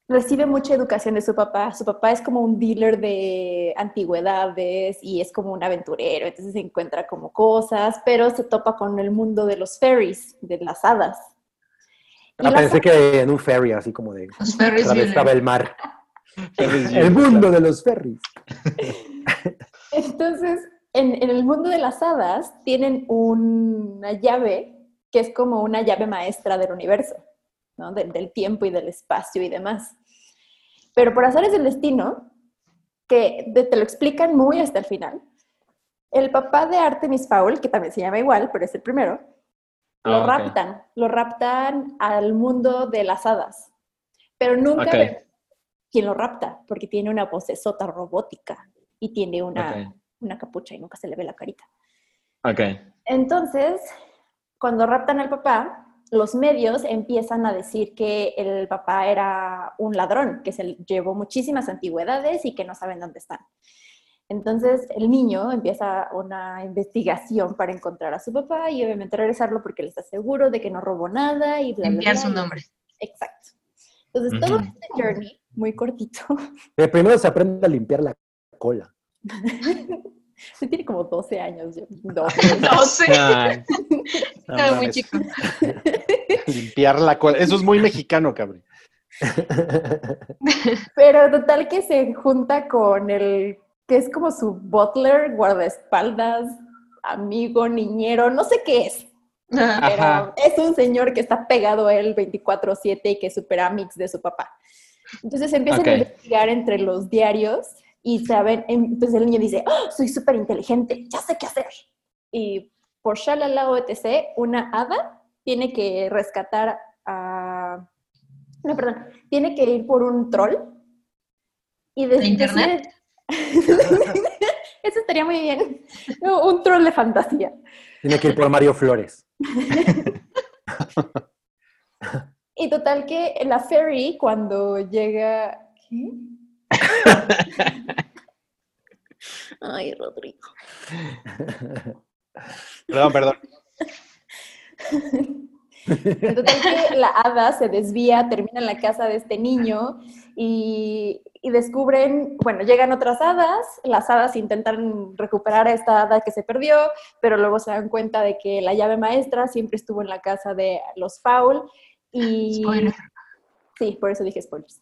Speaker 6: recibe mucha educación de su papá. Su papá es como un dealer de antigüedades y es como un aventurero, entonces se encuentra como cosas, pero se topa con el mundo de los fairies, de las hadas.
Speaker 3: Ah,
Speaker 6: las
Speaker 3: pensé que en un ferry, así como de
Speaker 4: Los Ferris
Speaker 3: atravesaba el mar. El mundo de los ferries. [LAUGHS]
Speaker 6: Entonces, en, en el mundo de las hadas tienen una llave que es como una llave maestra del universo, ¿no? Del, del tiempo y del espacio y demás. Pero por azares del destino, que de- te lo explican muy hasta el final, el papá de Artemis Fowl, que también se llama igual, pero es el primero, lo
Speaker 5: Ah, ok.
Speaker 6: raptan, lo raptan al mundo de las hadas. Pero nunca. Ven quién lo rapta, porque tiene una vocesota robótica y tiene una,
Speaker 5: Ok.
Speaker 6: una capucha y nunca se le ve la carita.
Speaker 5: Ok.
Speaker 6: Entonces, cuando raptan al papá, los medios empiezan a decir que el papá era un ladrón, que se llevó muchísimas antigüedades y que no saben dónde están. Entonces, el niño empieza una investigación para encontrar a su papá y obviamente regresarlo porque él está seguro de que no robó nada y bla, bla, bla.
Speaker 4: su nombre.
Speaker 6: Exacto. Entonces, todo
Speaker 5: Ujú.
Speaker 6: este journey, muy cortito, [LAUGHS]
Speaker 3: Pero primero se aprende a limpiar la cola.
Speaker 6: se tiene como 12 años. yo- 12.
Speaker 4: No sé.
Speaker 5: Ay,
Speaker 2: No
Speaker 4: Estaba muy chico. [LAUGHS]
Speaker 2: Limpiar la cola. Eso es muy mexicano, cabrón. [LAUGHS]
Speaker 6: Pero total que se junta con el que es como su butler, guardaespaldas, amigo, niñero, no sé qué es. Pero
Speaker 5: Ajá.
Speaker 6: es un señor que está pegado a él 24/7 y que es super amix de su papá. Entonces empiezan a investigar entre los diarios y saben, entonces el niño dice, "Ah, soy súper inteligente, ya sé qué hacer. Y por shalala o etc., una hada tiene que rescatar a... No, perdón, tiene que ir por un troll. Y de-
Speaker 4: ¿De internet? [LAUGHS]
Speaker 6: Eso estaría muy bien. No, un troll de fantasía.
Speaker 3: Tiene que ir por Mario Flores. [LAUGHS]
Speaker 6: Y total que la ferry cuando llega... ¿Qué? Ay, Rodrigo.
Speaker 2: Perdón, perdón.
Speaker 6: Total que la hada se desvía, termina en la casa de este niño y, y descubren, bueno, llegan otras hadas, las hadas intentan recuperar a esta hada que se perdió, pero luego se dan cuenta de que la llave maestra siempre estuvo en la casa de los Fowl y...
Speaker 4: Spoiler.
Speaker 6: Sí, por eso dije spoilers.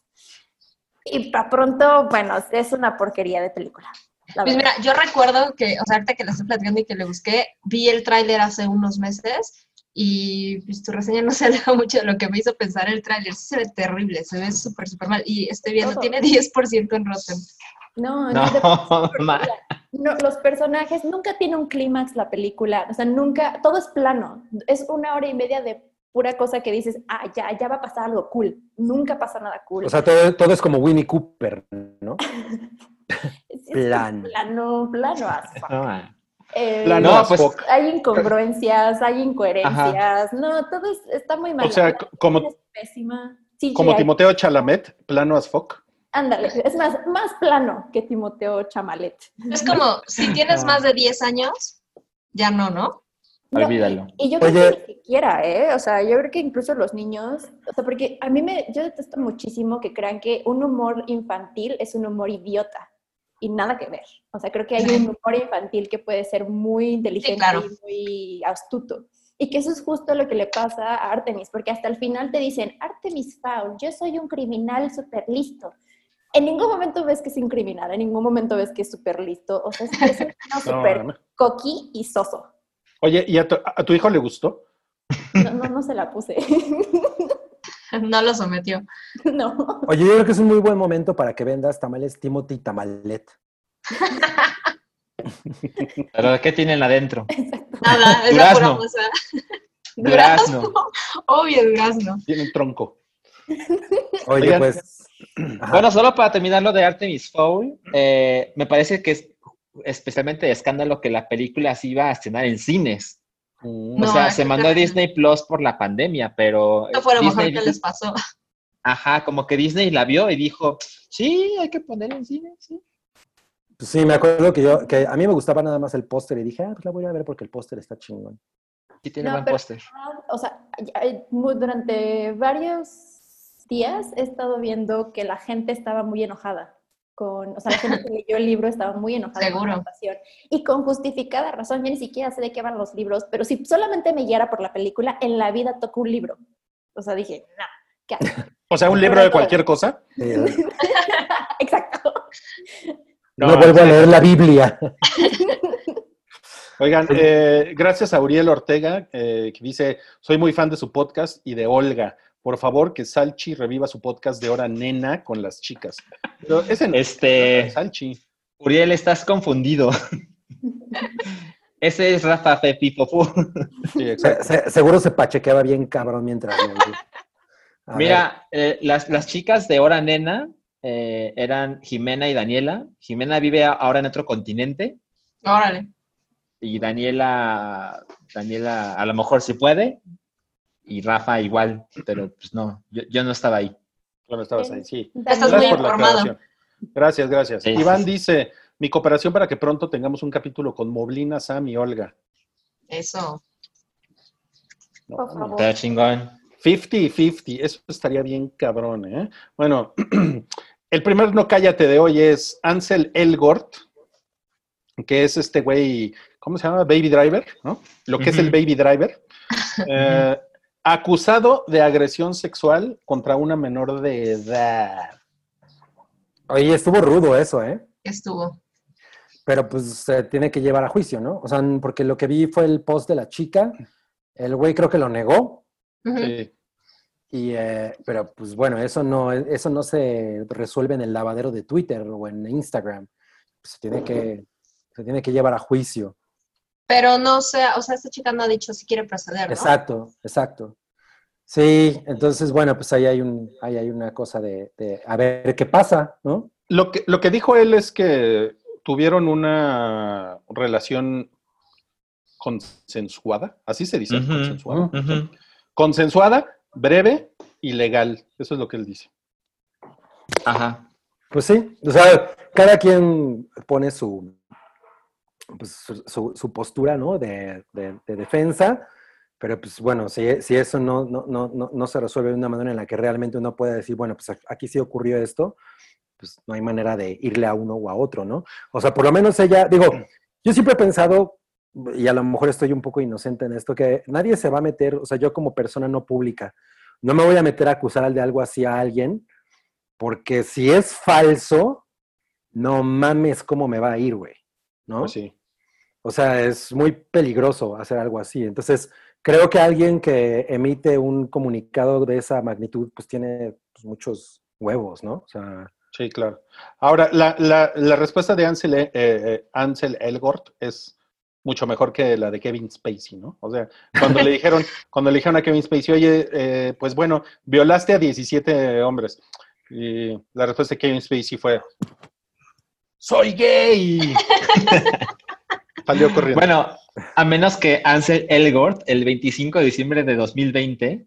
Speaker 6: Y para pronto, bueno, es una porquería de película. la
Speaker 4: Pues mira, yo recuerdo que, o sea, ahorita que la estoy platicando y que le busqué, vi el tráiler hace unos meses y pues tu reseña no [LAUGHS] se aleja mucho de lo que me hizo pensar el tráiler. Sí se ve terrible, se ve súper, súper mal. Y estoy viendo,
Speaker 6: Todo.
Speaker 4: tiene [LAUGHS] 10% en Rotten.
Speaker 6: No,
Speaker 5: No,
Speaker 6: no, [LAUGHS] no, los personajes nunca tiene un clímax la película, o sea, nunca, todo es plano, es una hora y media de pura cosa que dices, ah, ya, ya va a pasar algo cool, nunca pasa nada cool.
Speaker 3: O sea, todo, todo es como Winnie Cooper, ¿no? [LAUGHS]
Speaker 6: Es
Speaker 3: plano.
Speaker 6: Plano, plano as fuck.
Speaker 5: no, ma.
Speaker 6: Eh,
Speaker 2: Plano
Speaker 5: No,
Speaker 2: as
Speaker 5: pues-
Speaker 2: fuck.
Speaker 6: Hay incongruencias, hay incoherencias, no, todo es- está muy mal.
Speaker 2: O sea, como,
Speaker 6: es pésima.
Speaker 2: Como Timoteo Chalamet, plano as fuck.
Speaker 6: Ándale, es más, más plano que Timoteo Chamalet.
Speaker 4: Es como, si tienes más de 10 años, ya no, ¿no?
Speaker 6: No,
Speaker 5: Olvídalo.
Speaker 6: Y yo creo
Speaker 3: Oye.
Speaker 6: que ni siquiera, ¿eh? O sea, yo creo que incluso los niños, o sea, porque a mí me, yo detesto muchísimo que crean que un humor infantil es un humor idiota y nada que ver. O sea, creo que hay un [LAUGHS] humor infantil que puede ser muy inteligente
Speaker 4: claro.
Speaker 6: y muy astuto. Y que eso es justo lo que le pasa a Artemis, porque hasta el final te dicen, Artemis Fowl, yo soy un criminal súper listo. En ningún momento ves que es un criminal, en ningún momento ves que es súper listo. O sea, es, es un [LAUGHS]
Speaker 2: No,
Speaker 6: súper
Speaker 2: mames.
Speaker 6: coqui y soso.
Speaker 2: Oye, ¿y a tu, a tu hijo le gustó?
Speaker 6: No, no, no se la puse. [LAUGHS]
Speaker 4: No lo sometió.
Speaker 6: no.
Speaker 3: Oye, yo creo que es un muy buen momento para que vendas tamales Timothy Tamalet. [LAUGHS]
Speaker 5: ¿Pero qué tienen adentro?
Speaker 4: Nada, es la pura
Speaker 5: Durazno. Durazno. [LAUGHS]
Speaker 4: Obvio, durazno.
Speaker 2: Tiene un tronco.
Speaker 3: Oye,
Speaker 2: Oigan.
Speaker 3: pues. [CLEARS THROAT] ajá.
Speaker 5: Bueno, solo para terminar lo de Artemis Fowl, eh, me parece que es especialmente de escándalo que la película se iba a estrenar en cines.
Speaker 2: Mm.
Speaker 5: o
Speaker 4: No,
Speaker 5: sea, se mandó a. Disney Plus por la pandemia, pero
Speaker 4: Esto fue lo mejor
Speaker 5: Disney,
Speaker 4: que les pasó.
Speaker 5: ajá, como que Disney la vio y dijo, sí, hay que poner en cine, sí.
Speaker 3: Pues sí, me acuerdo que yo, que a mí me gustaba nada más el póster y dije, ah, pues la voy a ver porque el póster está chingón.
Speaker 5: Sí tiene
Speaker 6: No,
Speaker 5: buen póster.
Speaker 6: O sea, mu- durante varios días he estado viendo que la gente estaba muy enojada. Con, o sea, la gente que leyó el libro estaba muy enojada con
Speaker 4: Seguro.
Speaker 6: la adaptación. Y con justificada razón, yo ni siquiera sé de qué van los libros, pero si solamente me guiara por la película, en la vida toco un libro. O sea, dije, no, ¿qué hago? [LAUGHS]
Speaker 2: O sea, un libro de cualquier cosa. [LAUGHS]
Speaker 6: Exacto.
Speaker 3: no, vuelvo a leer la Biblia. [LAUGHS]
Speaker 2: Oigan, eh, gracias a Uriel Ortega, eh, que dice, soy muy fan de su podcast y de Olga. Por favor, que Salchi reviva su podcast de Hora Nena con las chicas. Pero ese no
Speaker 5: Este,
Speaker 2: Salchi.
Speaker 5: Uriel, estás confundido. Ese es Rafa Fefi Fofu.
Speaker 2: Sí,
Speaker 3: Se- se- seguro se pachequeaba bien cabrón mientras.
Speaker 5: Mira, eh, las, las chicas de Hora Nena eh, eran Jimena y Daniela. Jimena vive ahora en otro continente
Speaker 4: Órale.
Speaker 5: y Daniela, Daniela a lo mejor sí puede y Rafa igual, pero pues no, yo, yo no estaba ahí.
Speaker 2: Bueno, estabas ahí, sí.
Speaker 4: Estás
Speaker 2: Gracias
Speaker 4: muy
Speaker 2: por
Speaker 4: informado.
Speaker 2: Gracias, gracias.
Speaker 5: Sí,
Speaker 2: Iván
Speaker 5: sí.
Speaker 2: dice, mi cooperación para que pronto tengamos un capítulo con Moblina, Sam y Olga.
Speaker 4: Eso.
Speaker 2: No,
Speaker 6: Por
Speaker 2: no.
Speaker 6: favor.
Speaker 5: Está chingón.
Speaker 2: 50 y 50, eso estaría bien cabrón, ¿eh? Bueno, [CLEARS THROAT] el primer no cállate de hoy es Ansel Elgort, que es este güey, ¿cómo se llama? Baby Driver, ¿no? Lo que es el. Baby Driver. [LAUGHS] Eh, acusado de agresión sexual contra una menor de edad.
Speaker 3: Oye, estuvo rudo eso, ¿eh?
Speaker 4: Estuvo.
Speaker 3: Pero pues se tiene que llevar a juicio, ¿no? O sea, porque lo que vi fue el post de la chica. El güey creo que lo negó.
Speaker 2: Sí.
Speaker 3: Y, eh, pero pues bueno, eso no, eso no se resuelve en el lavadero de Twitter o en Instagram. Pues, se tiene que, se tiene que llevar a juicio.
Speaker 4: Pero no sé, o sea, esta chica no ha dicho si quiere proceder, ¿no?
Speaker 3: Exacto, exacto. Sí, entonces bueno, pues ahí hay un, ahí hay una cosa de, de a ver qué pasa, ¿no?
Speaker 2: Lo que, lo que dijo él es que tuvieron una relación consensuada, así se dice, consensuada. Consensuada, breve y legal. Eso es lo que él dice.
Speaker 5: Ajá.
Speaker 3: Pues sí, o sea, cada quien pone su, pues, su, su- postura, ¿no? De, de- de defensa, pero pues bueno, si, si eso no, no, no, no, se resuelve de una manera en la que realmente uno puede decir, bueno, pues aquí sí ocurrió esto, pues no hay manera de irle a uno o a otro, ¿no? O sea, por lo menos ella, digo, yo siempre he pensado, y a lo mejor estoy un poco inocente en esto, que nadie se va a meter, o sea, yo como persona no pública, no me voy a meter a acusar de algo así a alguien, porque si es falso, no mames cómo me va a ir, güey, ¿no?
Speaker 2: Pues sí.
Speaker 3: O sea, es muy peligroso hacer algo así. Entonces, creo que alguien que emite un comunicado de esa magnitud, pues tiene pues, muchos huevos, ¿no? O sea,
Speaker 2: Sí, claro. Ahora, la, la- la respuesta de Ansel, eh, eh, Ansel Elgort es mucho mejor que la de Kevin Spacey, ¿no? O sea, cuando le dijeron, [LAUGHS] cuando le dijeron a Kevin Spacey, oye, eh, pues bueno, violaste a 17 hombres. Y la respuesta de Kevin Spacey fue, ¡Soy gay! [LAUGHS] Salió corriendo.
Speaker 5: Bueno, a menos que Ansel Elgort, el 25 de diciembre de 2020,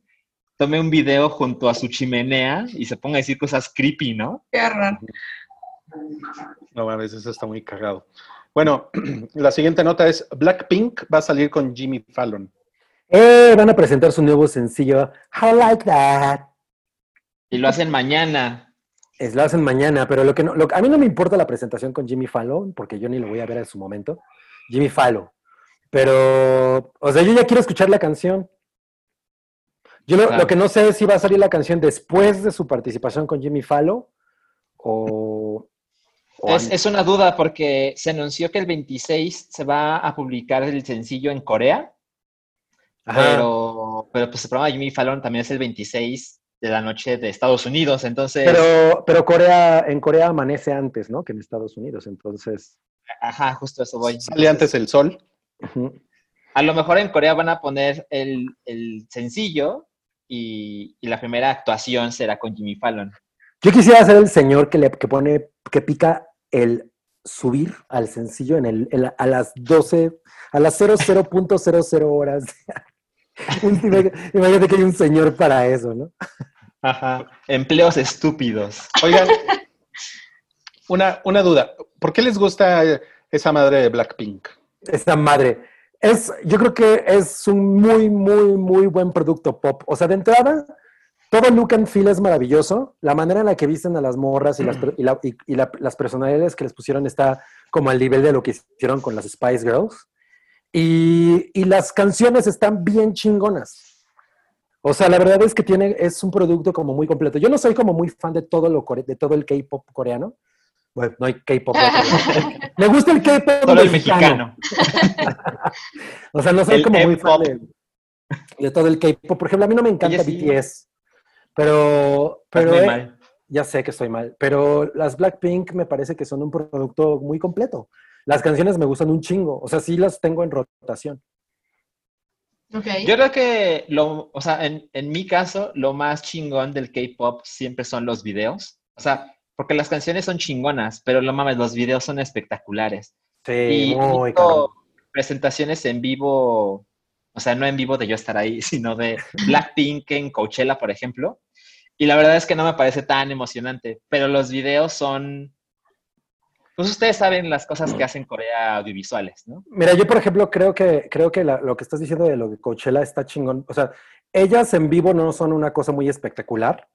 Speaker 5: tome un video junto a su chimenea y se ponga a decir cosas creepy, ¿no?
Speaker 4: Qué raro.
Speaker 2: No mames, eso está muy cagado. Bueno, [CLEARS THROAT] la siguiente nota es Blackpink va a salir con Jimmy Fallon.
Speaker 3: ¡eh! Van a presentar su nuevo sencillo, How Like That.
Speaker 5: Y lo hacen mañana.
Speaker 3: Es, lo hacen mañana, pero lo que no, lo- a mí no me importa la presentación con Jimmy Fallon, porque yo ni lo voy a ver en su momento. Jimmy Fallon. Pero, o sea, yo ya quiero escuchar la canción. Yo lo,
Speaker 5: Claro.
Speaker 3: lo que no sé es si va a salir la canción después de su participación con Jimmy Fallon o... o
Speaker 5: Es, una duda porque se anunció que el 26 se va a publicar el sencillo en Corea,
Speaker 3: Ajá.
Speaker 5: pero, pero pues el programa de Jimmy Fallon también es el 26 de la noche de Estados Unidos, entonces,
Speaker 3: Pero, pero Corea, en Corea amanece antes, ¿no? Que en Estados Unidos, entonces.
Speaker 5: Ajá, justo a eso voy.
Speaker 2: Sale antes el sol.
Speaker 5: A lo mejor en Corea van a poner el, el sencillo y, y la primera actuación será con Jimmy Fallon.
Speaker 3: Yo quisiera ser el señor que le que pone, que pica el subir al sencillo en el, en la- a las 12, a las 00.00 horas. [LAUGHS] Imagínate que hay un señor para eso, ¿no?
Speaker 5: Ajá. Empleos estúpidos.
Speaker 2: Oigan, una, una duda. ¿Por qué les gusta esa madre de Blackpink?
Speaker 3: Esta madre. Es, yo creo que es un muy, muy, muy buen producto pop. O sea, de entrada, todo look and feel es maravilloso. La manera en la que visten a las morras y las, per- y la- y- y la- las personalidades que les pusieron está como al nivel de lo que hicieron con las Spice Girls. Y, y las canciones están bien chingonas. O sea, la verdad es que tiene, es un producto como muy completo. Yo no soy como muy fan de todo, lo core- de todo el K-pop coreano, Bueno, no hay K-pop. [LAUGHS] Me gusta el K-pop
Speaker 5: Solo el mexicano. [LAUGHS]
Speaker 3: O sea, no soy
Speaker 5: El
Speaker 3: como muy fan de, de todo el K-pop. Por ejemplo, a mí no me encanta
Speaker 5: sí.
Speaker 3: BTS. Pero, pero eh,
Speaker 5: mal.
Speaker 3: ya sé que estoy mal. Pero las Blackpink me parece que son un producto muy completo. Las canciones me gustan un chingo. O sea, sí las tengo en rotación.
Speaker 4: Ok.
Speaker 5: Yo creo que, lo, o sea, en, en mi caso, lo más chingón del K-pop siempre son los videos. O sea, porque las canciones son chingonas, pero no mames, los videos son espectaculares.
Speaker 3: Sí,
Speaker 5: Y
Speaker 3: muy
Speaker 5: visto presentaciones en vivo, o sea, no en vivo de yo estar ahí, [LAUGHS] sino de Blackpink en Coachella, por ejemplo. Y la verdad es que no me parece tan emocionante, pero los videos son, pues ustedes saben las cosas que hacen Corea audiovisuales, ¿no?
Speaker 3: Mira, yo por ejemplo creo que creo que la- lo que estás diciendo de lo de Coachella está chingón. O sea, ellas en vivo no son una cosa muy espectacular,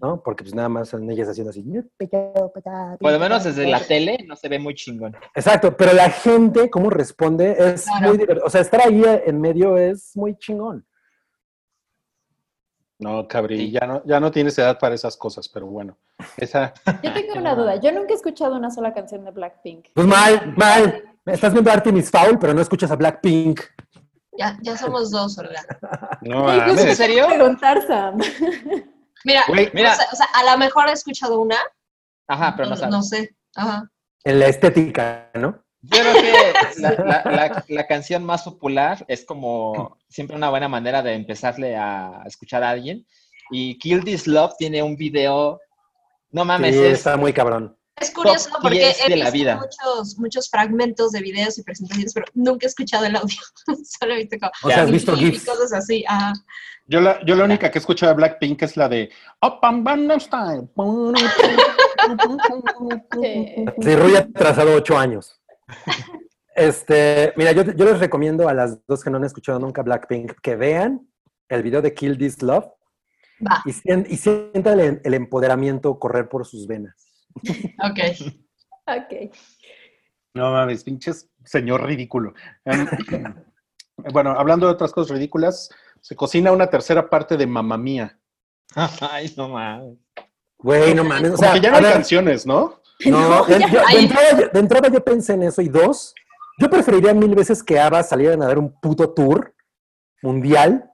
Speaker 3: ¿no? Porque pues nada más son ellas haciendo así.
Speaker 5: Por lo menos desde la tele no se ve muy chingón.
Speaker 3: Exacto, pero la gente, cómo responde, es
Speaker 4: Claro.
Speaker 3: muy divertido. O sea, estar ahí en medio es muy chingón.
Speaker 2: No, Cabri,
Speaker 5: Sí.
Speaker 2: ya no, ya no tienes edad para esas cosas, pero bueno. Esa,
Speaker 6: Yo tengo [LAUGHS] una duda. Yo nunca he escuchado una sola canción de Blackpink.
Speaker 3: Pues mal, mal. Estás viendo Artemis Fowl, pero no escuchas a Blackpink.
Speaker 4: Ya, ya somos dos, Olga.
Speaker 2: no.
Speaker 5: ¿En serio?
Speaker 6: Preguntar, Sam.
Speaker 4: Mira,
Speaker 2: Güey,
Speaker 5: mira.
Speaker 4: O, sea, o sea, a lo mejor he escuchado una.
Speaker 5: Ajá, pero no sabes.
Speaker 4: No sé. Ajá.
Speaker 3: En la estética, ¿no?
Speaker 5: Yo creo que la, la- la- la canción más popular es como siempre una buena manera de empezarle a escuchar a alguien. Y Kill This Love tiene un video, no mames,
Speaker 3: Sí,
Speaker 5: es,
Speaker 3: está muy cabrón.
Speaker 4: Es curioso
Speaker 5: Top
Speaker 4: porque
Speaker 5: 10
Speaker 4: he
Speaker 5: de la
Speaker 4: visto
Speaker 5: vida.
Speaker 4: Muchos, muchos fragmentos de videos y presentaciones, pero nunca he escuchado el audio. [LAUGHS] Solo he visto como
Speaker 3: O sea, has visto
Speaker 4: GIF y
Speaker 3: GIFs.
Speaker 4: cosas así. Ajá.
Speaker 2: Yo la, yo la única que escucho de Blackpink es la de Up and Style. [LAUGHS]
Speaker 6: Sí.
Speaker 3: Rui ha trazado ocho años. Este, mira, yo, yo les recomiendo a las dos que no han escuchado nunca Blackpink que vean el video de Kill This Love
Speaker 4: Va,
Speaker 3: y, sien- y sientan el, el empoderamiento correr por sus venas.
Speaker 4: Ok.
Speaker 6: Ok.
Speaker 2: No mames, pinches señor ridículo. Em, [CLEARS THROAT] bueno, hablando de otras cosas ridículas, se cocina una tercera parte de Mamma Mía. [LAUGHS]
Speaker 5: ay, no mames.
Speaker 3: Güey, no mames. O
Speaker 2: Como
Speaker 3: sea,
Speaker 2: que ya no hay
Speaker 3: ver,
Speaker 2: canciones, ¿no?
Speaker 3: No, [LAUGHS] de, yo- de
Speaker 4: Ay.
Speaker 3: entrada, yo- de entrada yo pensé en eso. Y dos, yo preferiría mil veces que ABBA salieran a dar un puto tour mundial.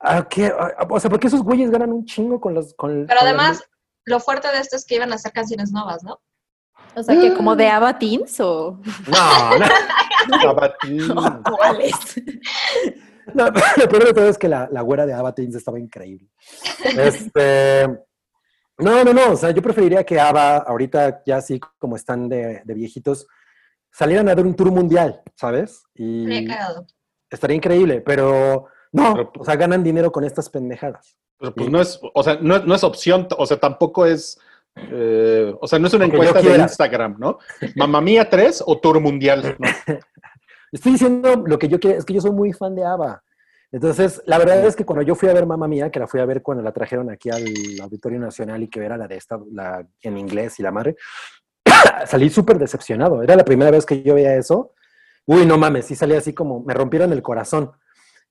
Speaker 3: A que, a- o sea, porque esos güeyes ganan un chingo con los... Con,
Speaker 4: Pero
Speaker 3: con
Speaker 4: además, lo fuerte de esto es que iban a hacer canciones nuevas, ¿no?
Speaker 6: O sea, que como de Ava Teens o
Speaker 3: No, no. [LAUGHS]
Speaker 2: Abatín.
Speaker 6: cuáles.
Speaker 3: No, lo peor de todo es que la, la güera de Ava Teens estaba increíble. Este, no, no, no. O sea, yo preferiría que Ava, ahorita ya así como están de, de viejitos, salieran a dar un tour mundial, ¿sabes? Y
Speaker 4: Estaría cagado.
Speaker 3: estaría increíble, pero no,
Speaker 2: Pero-
Speaker 3: o sea, ganan dinero con estas pendejadas.
Speaker 2: Pero pues no es, o sea, no, es- no es opción, o sea, tampoco es, eh, o sea, no es una encuesta de. Instagram, ¿no? Mamma Mía 3 o Tour Mundial, ¿no? [LAUGHS]
Speaker 3: Estoy diciendo lo que yo quiero, es que yo soy muy fan de ABBA. Entonces, la verdad es que cuando yo fui a ver Mamma Mía, que la fui a ver cuando la trajeron aquí al Auditorio Nacional y que era la de esta, la en inglés y la madre, [COUGHS] salí súper decepcionado. Era la primera vez que yo veía eso. Uy, no mames, sí salí así como, me rompieron el corazón.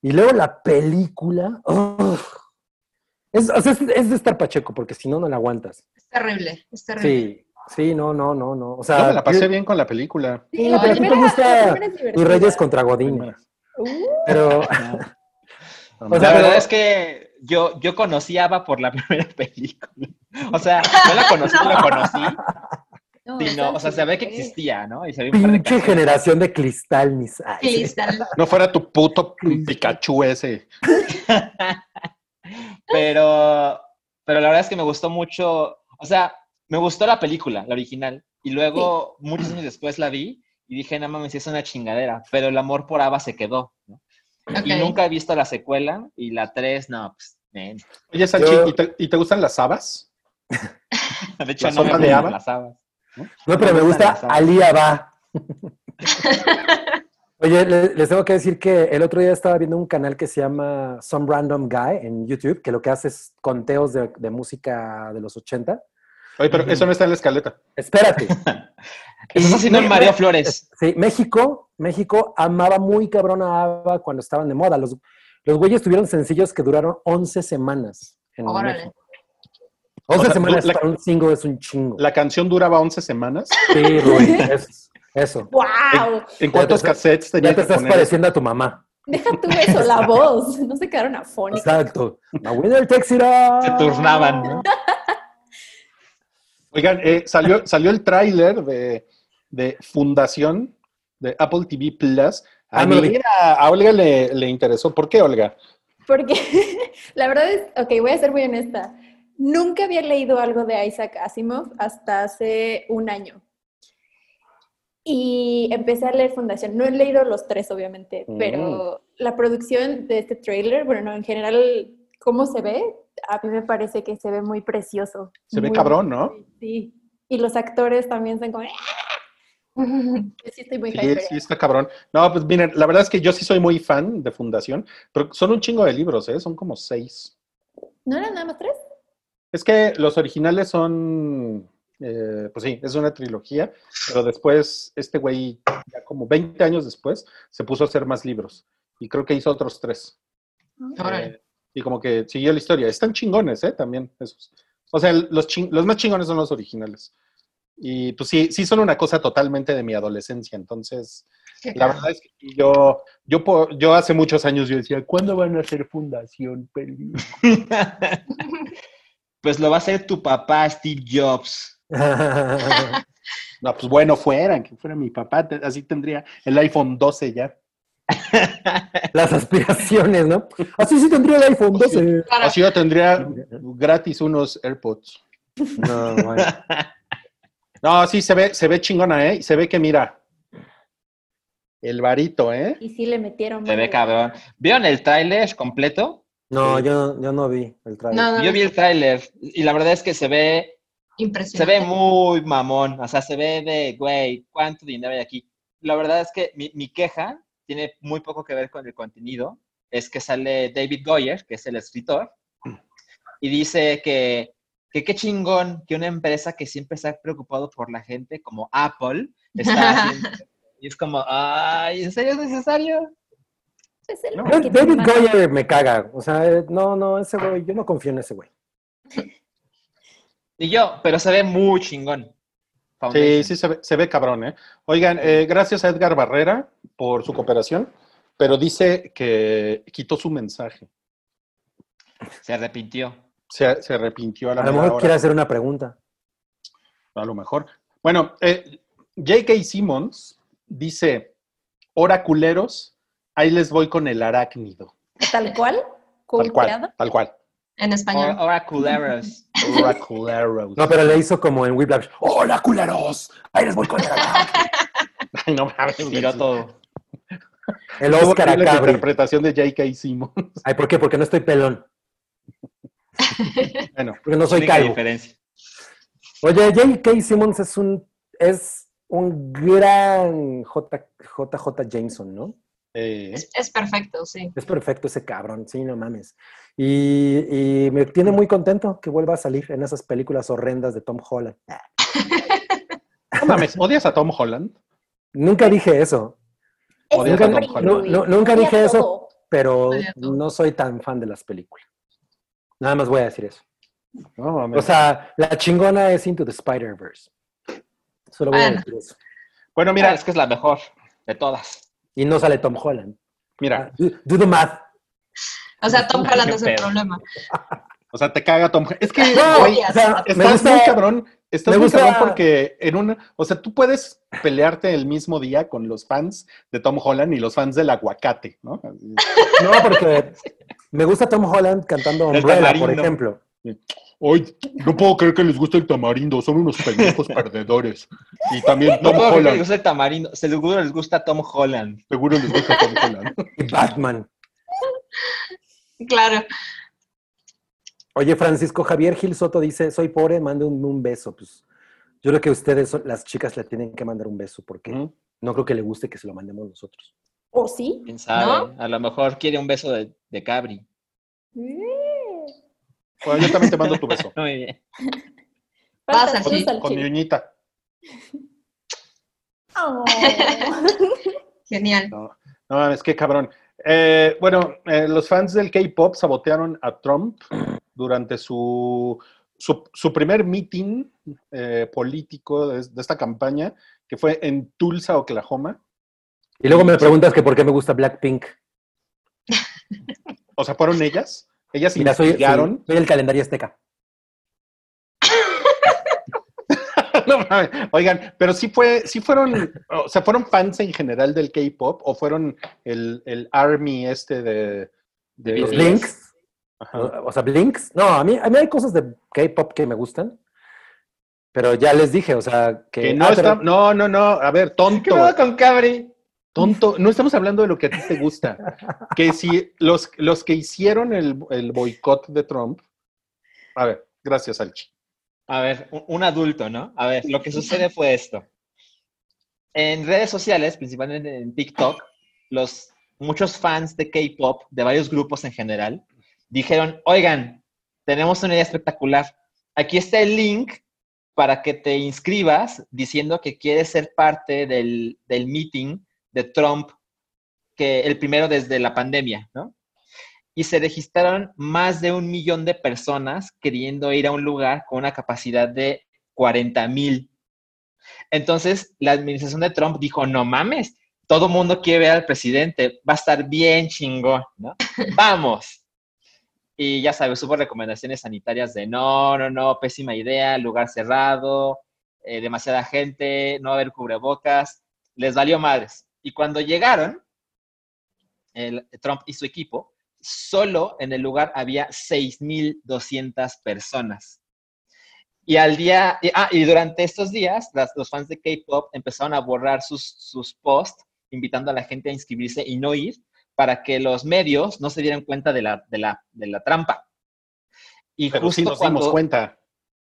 Speaker 3: Y luego la película, es, o sea, es, es de estar pacheco, porque si no, no la aguantas.
Speaker 4: Es terrible, es terrible.
Speaker 3: Sí, sí, no, no, no, no. O
Speaker 2: Yo
Speaker 3: sea,
Speaker 2: me la pasé
Speaker 3: yo-
Speaker 2: bien con la película.
Speaker 3: Sí, pero ti te
Speaker 6: primera-
Speaker 3: gusta
Speaker 6: divertida.
Speaker 3: Reyes contra Godines.
Speaker 6: Uh,
Speaker 3: Pero, [LAUGHS] [LAUGHS] O sea,
Speaker 5: la verdad
Speaker 3: pero-
Speaker 5: es que yo, yo conocí a Ava por la [LAUGHS] primera película. O sea, no la conocí, la conocí,
Speaker 6: no,
Speaker 5: sino, o sea, se ve que
Speaker 6: sí.
Speaker 5: existía, ¿no? Y se ve un par de
Speaker 3: pinche generación de cristal, mis. ay, sí.
Speaker 4: Cristal.
Speaker 2: No fuera tu puto Pikachu ese. [LAUGHS]
Speaker 5: Pero, pero la verdad es que me gustó mucho, o sea, me gustó la película, la original, y luego, muchos años después la vi y dije, no mames, es una chingadera, pero el amor por Ava se quedó, ¿no? Y nunca he visto la secuela, y la 3, no, pues, men.
Speaker 2: Oye, Salchi,
Speaker 3: Yo-
Speaker 2: ¿y, te, y te gustan las habas? [LAUGHS]
Speaker 5: De hecho,
Speaker 2: ¿La
Speaker 5: no me
Speaker 2: de
Speaker 5: gustan
Speaker 2: Ava?
Speaker 5: las habas.
Speaker 3: No, pero me gusta va. [LAUGHS] Oye, le- les tengo que decir que el otro día estaba viendo un canal que se llama Some Random Guy en YouTube, que lo que hace es conteos de, de música de los 80.
Speaker 2: Oye, pero eso no está en la escaleta.
Speaker 3: Espérate. [LAUGHS]
Speaker 5: Eso haciendo en María Flores.
Speaker 3: Sí, México, México amaba muy cabrón a ABBA cuando estaban de moda. Los, los güeyes tuvieron sencillos que duraron 11 semanas en
Speaker 4: Órale.
Speaker 3: México. 11
Speaker 2: O sea,
Speaker 3: semanas
Speaker 2: la-
Speaker 3: para un single es un chingo.
Speaker 2: La canción duraba 11 semanas.
Speaker 3: Sí, Rui, [LAUGHS] es- eso.
Speaker 6: ¡Wow!
Speaker 2: ¿En cuántos
Speaker 3: te-
Speaker 2: cassettes
Speaker 3: Ya
Speaker 2: tenía
Speaker 3: te estás
Speaker 2: poner?
Speaker 3: pareciendo a tu mamá.
Speaker 6: Deja tú eso, la voz. No se quedaron afónicos.
Speaker 3: Exacto. A winner takes it all.
Speaker 5: Se turnaban, ¿no?
Speaker 2: Oigan, eh, salió, salió el tráiler de, de Fundación de Apple TV Plus. A,
Speaker 3: Ah,
Speaker 2: mira, a Olga le, le interesó. ¿Por qué, Olga?
Speaker 6: Porque [LAUGHS] la verdad es, ok, voy a ser muy honesta. Nunca había leído algo de Isaac Asimov hasta hace un año. Y empecé a leer Fundación. No he leído los tres, obviamente,
Speaker 2: Mm.
Speaker 6: pero la producción de este tráiler, bueno, no, en general, cómo se ve, a mí me parece que se ve muy precioso.
Speaker 2: Se ve cabrón, ¿no?
Speaker 6: Sí. Y los actores también son como... [LAUGHS] Yo sí estoy muy
Speaker 2: Sí, sí, está cabrón. No, pues miren, la verdad es que yo sí soy muy fan de Fundación, pero son un chingo de libros, ¿eh? Son como seis.
Speaker 6: ¿No eran nada más tres?
Speaker 2: Es que los originales son, eh, pues sí, es una trilogía, pero después este güey, ya como 20 años después, se puso a hacer más libros. Y creo que hizo otros tres.
Speaker 4: Órale.
Speaker 2: Eh, y como que siguió la historia. Están chingones, ¿eh? También esos. O sea, los, más chingones son los originales. Y pues sí, sí son una cosa totalmente de mi adolescencia. Entonces,
Speaker 4: Qué
Speaker 2: la verdad es que yo, yo, po- yo hace muchos años yo decía, ¿cuándo van a hacer fundación? Peli?" [LAUGHS]
Speaker 5: Pues lo va a hacer tu papá, Steve Jobs. [LAUGHS]
Speaker 2: No, pues bueno, fueran, que fuera mi papá, te- así tendría el iPhone 12 ya. [LAUGHS]
Speaker 3: Las aspiraciones, ¿no? Así sí tendría el iPhone 12.
Speaker 4: Claro.
Speaker 2: Así yo tendría gratis unos AirPods.
Speaker 3: No, bueno. [LAUGHS]
Speaker 2: No, sí, se ve, se ve chingona, ¿eh? Se ve que, mira, el varito, ¿eh?
Speaker 6: Y sí le metieron.
Speaker 5: Se ve cabrón. ¿Vieron el tráiler completo?
Speaker 3: No, yo, yo no vi el trailer.
Speaker 4: No, no,
Speaker 5: Yo vi el tráiler y la verdad es que se ve, se
Speaker 4: impresionante.
Speaker 5: ve muy mamón. O sea, se ve de, güey, ¿cuánto dinero hay aquí? La verdad es que mi, mi queja tiene muy poco que ver con el contenido. Es que sale David Goyer, que es el escritor, y dice que, que qué chingón que una empresa que siempre se ha preocupado por la gente, como Apple, está [LAUGHS] haciendo. Y es como, ay, ¿en serio es necesario?
Speaker 6: Es el
Speaker 2: No,
Speaker 6: marketing,
Speaker 3: David. Goyer me caga. O sea, eh, no, no, ese güey, yo no confío en ese güey.
Speaker 5: Y yo, pero se ve muy chingón.
Speaker 2: Sí,
Speaker 5: Foundation.
Speaker 2: sí, se ve, se ve cabrón, ¿eh? Oigan, eh, gracias a Edgar Barrera por su cooperación, pero dice que quitó su mensaje.
Speaker 5: Se arrepintió.
Speaker 2: Se, se arrepintió a la
Speaker 3: A lo mejor
Speaker 2: hora.
Speaker 3: quiere hacer una pregunta.
Speaker 2: A lo mejor. Bueno, eh, J.K. Simmons dice, oraculeros, ahí les voy con el arácnido.
Speaker 6: Tal cual.
Speaker 2: Tal cual, tal cual.
Speaker 4: En español.
Speaker 5: Ahora, ahora culeros.
Speaker 2: Oraculeros.
Speaker 3: No, pero le hizo como en Whiplash. ¡Hola, culeros! Ahí les voy con el arácnido.
Speaker 2: Ay, [LAUGHS] no mames.
Speaker 5: Tiró todo.
Speaker 3: El Oscar a
Speaker 2: la
Speaker 3: Cabri.
Speaker 2: interpretación de J.K. Simmons.
Speaker 3: Ay, ¿por qué? Porque no estoy pelón. [LAUGHS]
Speaker 2: Bueno,
Speaker 3: Porque no soy calvo.
Speaker 5: diferencia.
Speaker 3: Oye, J.K. Simmons es un, es un gran J, JJ Jameson, ¿no?
Speaker 2: Eh,
Speaker 4: Es, es perfecto, sí.
Speaker 3: Es perfecto ese cabrón, sí, no mames. Y, y me tiene muy contento que vuelva a salir en esas películas horrendas de Tom Holland. [LAUGHS]
Speaker 2: no mames, ¿odias a Tom Holland?
Speaker 3: Nunca dije eso,
Speaker 6: Es
Speaker 2: Odias
Speaker 3: a
Speaker 6: horrible,
Speaker 2: Tom Holland.
Speaker 6: güey.
Speaker 3: No, no, nunca dije eso. pero no soy tan fan de las películas. Nada más voy a decir eso.
Speaker 2: No mames.
Speaker 3: O sea, la chingona es Into the Spider-Verse. Solo voy a
Speaker 4: Bueno.
Speaker 3: decir eso.
Speaker 2: bueno,
Speaker 5: Mira,
Speaker 2: mira,
Speaker 5: es que es la mejor de todas.
Speaker 3: Y no sale Tom Holland.
Speaker 2: mira,
Speaker 3: Do, do the math.
Speaker 4: O sea, Tom Holland es el problema.
Speaker 2: o sea, te caga Tom Holland. Es que,
Speaker 3: No,
Speaker 2: güey,
Speaker 3: o sea, me
Speaker 2: estás
Speaker 3: gusta-
Speaker 2: muy cabrón. Estás muy
Speaker 3: gusta-
Speaker 2: cabrón porque en una, o sea, tú puedes pelearte el mismo día con los fans de Tom Holland y los fans del aguacate, ¿no? [LAUGHS]
Speaker 3: No, porque me gusta Tom Holland cantando
Speaker 5: El
Speaker 3: Umbrella, por ejemplo.
Speaker 2: Hoy no puedo creer que les guste el tamarindo, son unos pendejos [LAUGHS] perdedores. Y también
Speaker 5: No
Speaker 2: Tom
Speaker 5: puedo creer que les
Speaker 2: Holland,
Speaker 5: gusta el tamarindo. Seguro les gusta Tom Holland.
Speaker 2: seguro les gusta Tom Holland. [LAUGHS]
Speaker 3: Y Batman.
Speaker 4: Claro.
Speaker 3: Oye, Francisco Javier Gil Soto dice, soy pobre, mande un, un beso. Pues yo creo que ustedes, son- las chicas, le tienen que mandar un beso porque
Speaker 2: Ujú.
Speaker 3: no creo que le guste que se lo mandemos nosotros.
Speaker 6: ¿O sí?
Speaker 5: ¿Quién sabe?
Speaker 4: ¿No?
Speaker 5: A lo mejor quiere un beso de, de Cabri.
Speaker 2: Bueno, yo también te mando tu beso. [LAUGHS]
Speaker 5: Muy bien.
Speaker 6: Su
Speaker 2: Con, con mi uñita.
Speaker 6: Oh. [LAUGHS]
Speaker 4: Genial.
Speaker 2: No, no mames, qué cabrón. Eh, bueno, eh, los fans del K-pop sabotearon a Trump durante su, su, su primer meeting eh, político de, de esta campaña, que fue en Tulsa, Oklahoma.
Speaker 3: Y luego me preguntas que por qué me gusta Blackpink. [LAUGHS]
Speaker 2: O sea, fueron ellas. Ellas
Speaker 3: Mira, soy, soy,
Speaker 2: investigaron.
Speaker 3: soy el calendario azteca. [LAUGHS]
Speaker 2: No mames. Oigan, pero sí fue, sí fueron, o sea, fueron fans en general del K-pop o fueron el, el army este de, de
Speaker 3: Los Blinks.
Speaker 2: Ajá.
Speaker 3: O sea, Blinks. No, a mí, a mí hay cosas de K-pop que me gustan. Pero ya les dije, o sea, que.
Speaker 2: Que no
Speaker 3: ah,
Speaker 2: está,
Speaker 3: pero-
Speaker 2: no, no, no, a ver,
Speaker 5: ¿Qué
Speaker 2: tonto,
Speaker 5: pedo con Cabri?
Speaker 2: Tonto, no estamos hablando de lo que a ti te gusta. Que si los, los que hicieron el, el boicot de Trump, a ver, gracias, Alchi.
Speaker 5: A ver, un, adulto, ¿no? A ver, lo que sucede fue esto. En redes sociales, principalmente en TikTok, los, muchos fans de K-pop, de varios grupos en general, dijeron, oigan, tenemos una idea espectacular. Aquí está el link para que te inscribas diciendo que quieres ser parte del, del meeting de Trump, que el primero desde la pandemia, ¿no? y se registraron más de un millón de personas queriendo ir a un lugar con una capacidad de 40 mil. Entonces, la administración de Trump dijo, no mames, todo mundo quiere ver al presidente, va a estar bien chingón, ¿no? [LAUGHS] Vamos. Y ya sabes, hubo recomendaciones sanitarias de no, no, no, pésima idea, lugar cerrado, eh, demasiada gente, no haber cubrebocas, les valió madres. Y cuando llegaron, el, Trump y su equipo, solo en el lugar había 6.200 personas. Y al día, y, ah, y durante estos días, las- los fans de K-pop empezaron a borrar sus, sus posts, invitando a la gente a inscribirse y no ir, para que los medios no se dieran cuenta de la, de la, de la trampa. Y
Speaker 2: Pero
Speaker 5: justo
Speaker 2: sí nos
Speaker 5: cuando,
Speaker 2: dimos cuenta.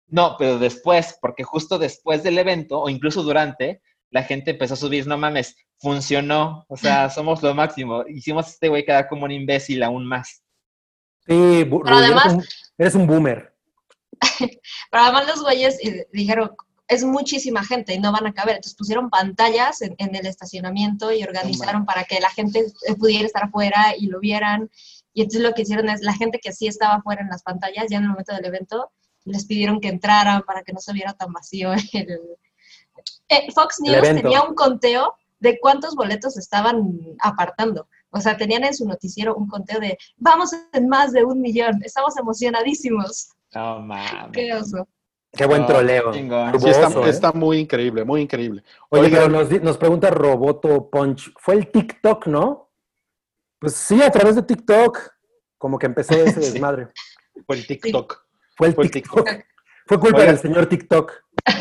Speaker 5: no, pero después, porque justo después del evento, o incluso durante, la gente empezó a subir, no mames, funcionó, o sea, [LAUGHS] somos lo máximo. Hicimos a este güey quedar como un imbécil aún más.
Speaker 3: Sí,
Speaker 4: Pero además-
Speaker 3: eres, un, eres un boomer. [LAUGHS]
Speaker 4: Pero además los güeyes eh, dijeron, es muchísima gente y no van a caber. Entonces pusieron pantallas en, en el estacionamiento y organizaron para que la gente eh, pudiera estar afuera y lo vieran. Y entonces lo que hicieron es, la gente que sí estaba afuera en las pantallas, ya en el momento del evento, les pidieron que entraran para que no se viera tan vacío [LAUGHS] el... Eh, Fox News tenía un conteo de cuántos boletos estaban apartando. O sea, tenían en su noticiero un conteo de, vamos en más de un millón, estamos emocionadísimos.
Speaker 5: No mames.
Speaker 4: Qué oso.
Speaker 3: Qué buen
Speaker 5: Oh,
Speaker 3: troleo.
Speaker 2: Sí, está,
Speaker 3: ¿eh?
Speaker 2: está muy increíble, muy increíble.
Speaker 3: Oye,
Speaker 2: Oigan,
Speaker 3: pero nos, pregunta Roboto Punch, ¿fue el TikTok, no? Pues sí, a través de TikTok, como que empezó ese [LAUGHS]
Speaker 5: Sí.
Speaker 3: desmadre.
Speaker 2: Por el TikTok.
Speaker 3: Fue el
Speaker 2: Fue
Speaker 3: TikTok. Fue culpa
Speaker 2: Oigan.
Speaker 3: del señor TikTok.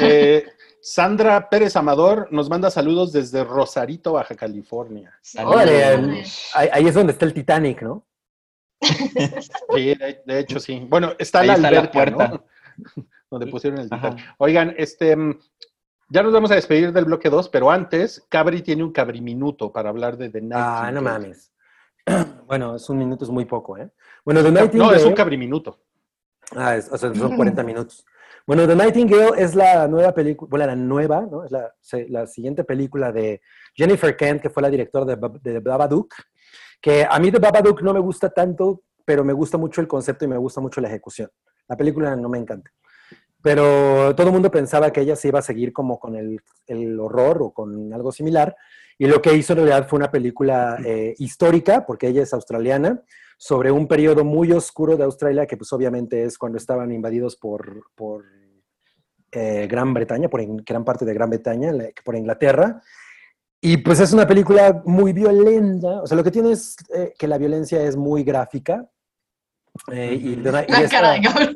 Speaker 2: Eh, Sandra Pérez Amador nos manda saludos desde Rosarito, Baja California.
Speaker 3: Ahí, ahí es donde está el Titanic, ¿no? [LAUGHS]
Speaker 2: Sí, de, de hecho sí. Bueno, está
Speaker 5: Ahí
Speaker 2: la
Speaker 5: está la
Speaker 2: alberca,
Speaker 5: puerta.
Speaker 2: ¿no? [LAUGHS] Donde pusieron el
Speaker 5: Ajá.
Speaker 2: Titanic. Oigan, este, mm, ya nos vamos a despedir del bloque 2, pero antes, Cabri tiene un cabriminuto para hablar de The
Speaker 3: Ah, no mames. [CLEARS THROAT] Bueno, es un minuto, es muy poco, ¿eh? Bueno, The
Speaker 2: No,
Speaker 3: Nightingale...
Speaker 2: es un cabriminuto.
Speaker 3: Ah, es- o sea, son 40 [CLEARS THROAT] minutos. Bueno, The Nightingale es la nueva película, bueno, la nueva, ¿no? Es la, la siguiente película de Jennifer Kent, que fue la directora de, de Babadook, que a mí de Babadook no me gusta tanto, pero me gusta mucho el concepto y me gusta mucho la ejecución. La película no me encanta. Pero todo el mundo pensaba que ella se iba a seguir como con el, el horror o con algo similar. Y lo que hizo en realidad fue una película eh, histórica, porque ella es australiana, sobre un periodo muy oscuro de Australia, que pues obviamente es cuando estaban invadidos por, por eh, Gran Bretaña, por gran parte de Gran Bretaña, por Inglaterra. Y pues es una película muy violenta. O sea, lo que tiene es eh, que la violencia es muy gráfica. Eh, y, de y
Speaker 4: La
Speaker 3: esta-
Speaker 4: cara de Gabriel.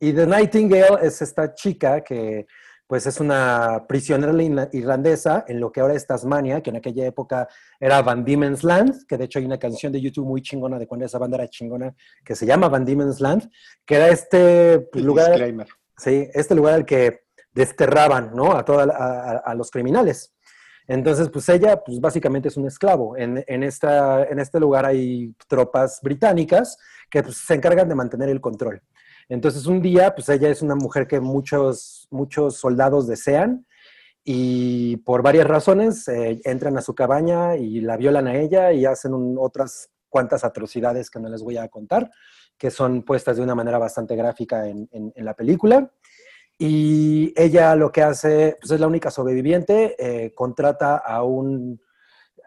Speaker 3: y The Nightingale es esta chica que pues es una prisionera irla- irlandesa en lo que ahora es Tasmania, que en aquella época era Van Diemen's Land, que de hecho hay una canción de YouTube muy chingona de cuando esa banda era chingona, que se llama Van Diemen's Land, que era este pues, lugar,
Speaker 2: disclaimer.
Speaker 3: Sí, este lugar al que desterraban, ¿no? A, toda, a, los criminales. Entonces, pues ella, pues básicamente es un esclavo. En, en esta, en este lugar hay tropas británicas que pues, se encargan de mantener el control. Entonces, un día, pues ella es una mujer que muchos, muchos soldados desean y por varias razones eh, entran a su cabaña y la violan a ella y hacen otras cuantas atrocidades que no les voy a contar. Que son puestas de una manera bastante gráfica en, en- la película. Y ella lo que hace, pues es la única sobreviviente, eh, contrata a un,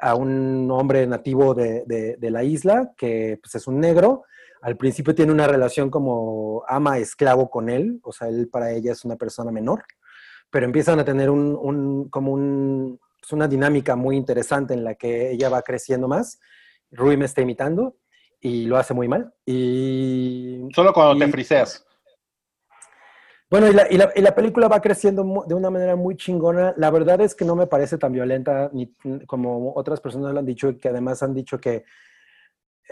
Speaker 3: a un hombre nativo de, de- la isla, que pues, es un negro. Al principio tiene una relación como ama-esclavo con él, o sea, él para ella es una persona menor, pero empiezan a tener un- como un, pues, una dinámica muy interesante en la que ella va creciendo más. Rui me está imitando y lo hace muy mal. Y
Speaker 2: Solo cuando
Speaker 3: Y-
Speaker 2: te friseas.
Speaker 3: bueno, y la, y la- y la película va creciendo de una manera muy chingona. La verdad es que no me parece tan violenta ni como otras personas lo han dicho, que además han dicho que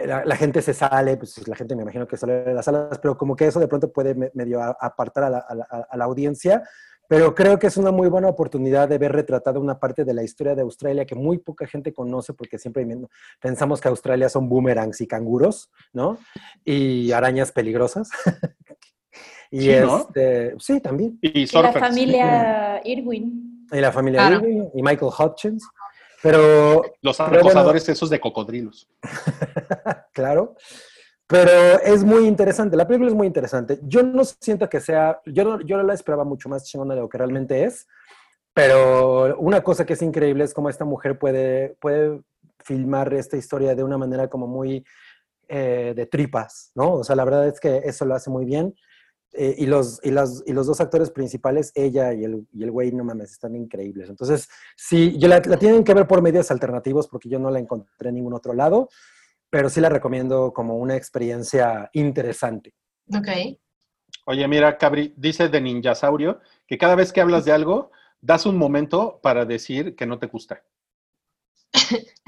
Speaker 3: la, la gente se sale, pues la gente me imagino que sale de las salas, pero como que eso de pronto puede me- medio apartar a la, a la- a la audiencia. Pero creo que es una muy buena oportunidad de ver retratada una parte de la historia de Australia que muy poca gente conoce porque siempre pensamos que Australia son boomerangs y canguros, ¿no? Y arañas peligrosas. [LAUGHS] y
Speaker 2: Sí, ¿no?
Speaker 3: este, sí, también.
Speaker 2: Y
Speaker 6: Y la familia Irwin.
Speaker 3: Y la familia
Speaker 4: Claro.
Speaker 3: Irving y Michael Hutchins. Pero,
Speaker 2: Los
Speaker 3: bueno.
Speaker 2: acosadores esos de cocodrilos. [LAUGHS]
Speaker 3: claro. Pero es muy interesante. La película es muy interesante. Yo no siento que sea. Yo yo la esperaba mucho más chingona de lo que realmente es. Pero una cosa que es increíble es cómo esta mujer puede, puede filmar esta historia de una manera como muy eh, de tripas, ¿no? O sea, la verdad es que eso lo hace muy bien. Eh, y, los, y, las, y los dos actores principales, ella y el, y el güey, no mames, están increíbles. Entonces, sí, yo la, la tienen que ver por medios alternativos porque yo no la encontré en ningún otro lado, pero sí la recomiendo como una experiencia interesante.
Speaker 4: Ok.
Speaker 2: Oye, mira, Cabri, dice de Ninjasaurio que cada vez que hablas de algo, das un momento para decir que no te gusta. [LAUGHS]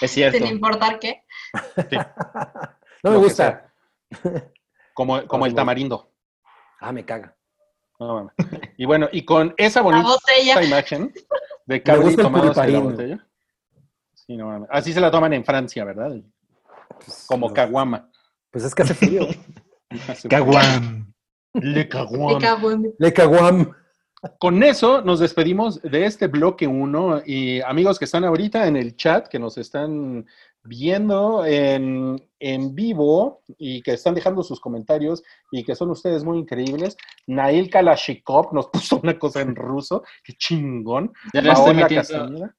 Speaker 5: Es cierto.
Speaker 4: Sin importar qué. [LAUGHS]
Speaker 3: No me
Speaker 2: Lo
Speaker 3: gusta.
Speaker 2: Como, [LAUGHS] como el tamarindo.
Speaker 3: Ah, me caga.
Speaker 2: No, y bueno, y con esa bonita imagen de Cabri tomándose la botella. Sí, no mames. Así se la toman en Francia, ¿verdad? Como
Speaker 3: No.
Speaker 2: caguama.
Speaker 3: Pues es que hace frío. [LAUGHS]
Speaker 5: Caguam.
Speaker 2: Le
Speaker 4: en-
Speaker 3: Le caguam.
Speaker 2: Con eso nos despedimos de este bloque 1 y amigos que están ahorita en el chat, que nos están viendo en, en vivo y que están dejando sus comentarios y que son ustedes muy increíbles. Nail Kalashnikov nos [LAUGHS] puso una cosa en ruso, qué chingón.
Speaker 5: Ya lo estoy
Speaker 2: Paola
Speaker 5: metiendo.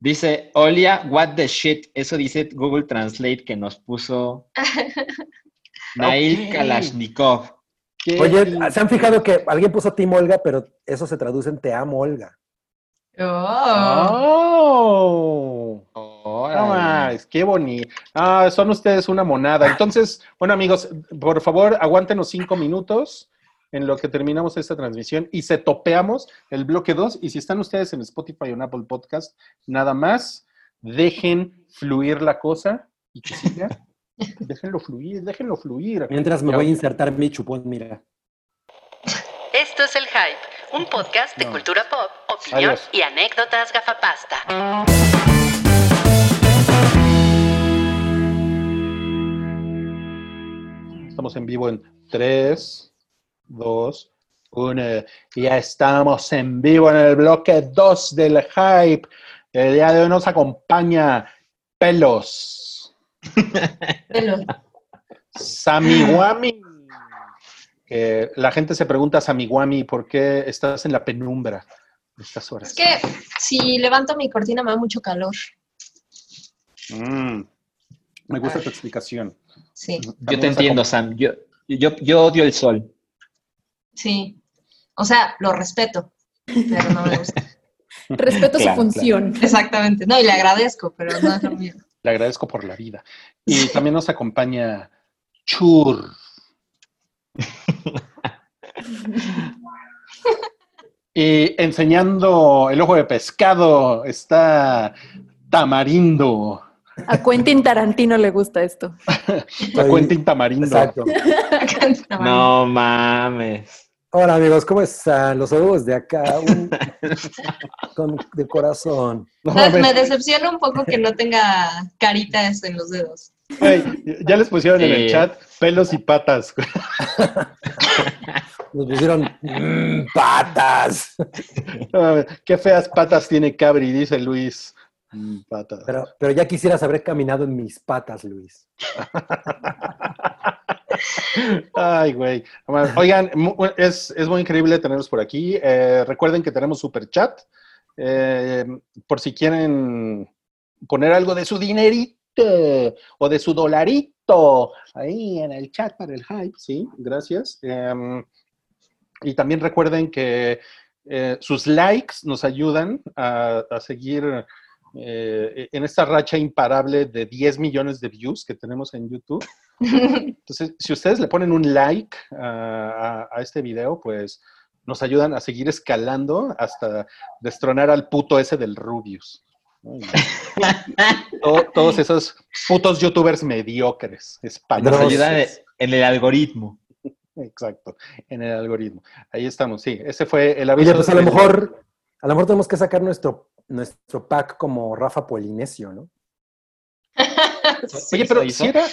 Speaker 5: Dice, Olia, what the shit. Eso dice Google Translate que nos puso [LAUGHS] Nail
Speaker 2: Ok.
Speaker 5: Kalashnikov.
Speaker 2: Qué
Speaker 3: Oye. ¿se han fijado que alguien puso Team Olga, pero eso se traduce en Te amo, Olga?
Speaker 4: Oh.
Speaker 2: ¡Oh! Qué bonito. Ah, son ustedes una monada. Entonces, bueno, amigos, por favor, aguántenos cinco minutos en lo que terminamos esta transmisión y se topeamos el bloque 2. Y si están ustedes en Spotify o en Apple Podcast, nada más, dejen fluir la cosa y que siga. [LAUGHS] déjenlo fluir, déjenlo fluir.
Speaker 3: Mientras me
Speaker 2: Ya.
Speaker 3: voy a insertar mi chupón, mira.
Speaker 1: Esto es El Hype, un podcast de
Speaker 2: No.
Speaker 1: cultura pop, opinión
Speaker 2: Adiós.
Speaker 1: y anécdotas gafapasta.
Speaker 2: Estamos en vivo en 3, 2, 1. Y ya estamos en vivo en el bloque 2 del hype. El día de hoy nos acompaña Pelos, [LAUGHS]
Speaker 4: Pelo.
Speaker 2: Samiwami. Que la gente se pregunta, Samiwami, ¿por qué estás en la penumbra estas horas?
Speaker 4: Es que si levanto mi cortina me da mucho calor.
Speaker 2: Mm, me gusta tu explicación.
Speaker 4: Sí,
Speaker 5: Yo te entiendo, Sam. Yo, yo, yo odio el sol.
Speaker 4: Sí. O sea, lo respeto, pero no me gusta. [LAUGHS]
Speaker 6: Respeto
Speaker 5: Claro,
Speaker 6: su función.
Speaker 4: Exactamente. No, y le agradezco, pero no es lo mío.
Speaker 2: Le agradezco por la vida. Y también nos acompaña Chur. y enseñando el ojo de pescado está Tamarindo.
Speaker 6: A Quentin Tarantino le gusta esto. [LAUGHS]
Speaker 2: La Quentin Tamarindo.
Speaker 3: Exacto. [LAUGHS]
Speaker 5: No mames.
Speaker 3: Hola amigos, ¿cómo están? Los saludos de acá, un- [LAUGHS] con, de corazón.
Speaker 4: Me decepciona un poco que no tenga caritas en los dedos.
Speaker 2: Ya les pusieron en el chat pelos y patas. [LAUGHS]
Speaker 3: Nos pusieron "Mm, patas. [LAUGHS]
Speaker 2: No Qué feas patas tiene Cabri, dice Luis. Mm, patas.
Speaker 3: Pero, pero ya quisieras haber caminado en mis patas, Luis.
Speaker 2: Ay, güey. Oigan, es, es muy increíble tenerlos por aquí. Eh, recuerden que tenemos super chat. Eh, por si quieren poner algo de su dinerito o de su dolarito ahí en el chat para el hype, sí, gracias. Em, y también recuerden que eh, sus likes nos ayudan a seguir eh, en esta racha imparable de 10 millones de views que tenemos en YouTube. [LAUGHS] Entonces, si ustedes le ponen un like a, a- a este video, pues nos ayudan a seguir escalando hasta destronar al puto ese del Rubius. Ay, no. [LAUGHS] To- todos esos putos youtubers mediocres,
Speaker 5: Nos
Speaker 2: españoles.
Speaker 5: ayuda en en el algoritmo.
Speaker 2: Exacto, en el algoritmo. Ahí estamos, sí. Ese fue el aviso.
Speaker 3: Oye, pues a lo mejor, a lo mejor tenemos que sacar nuestro, nuestro pack como Rafa Polinesio, ¿no? [LAUGHS]
Speaker 2: Oye, pero si era,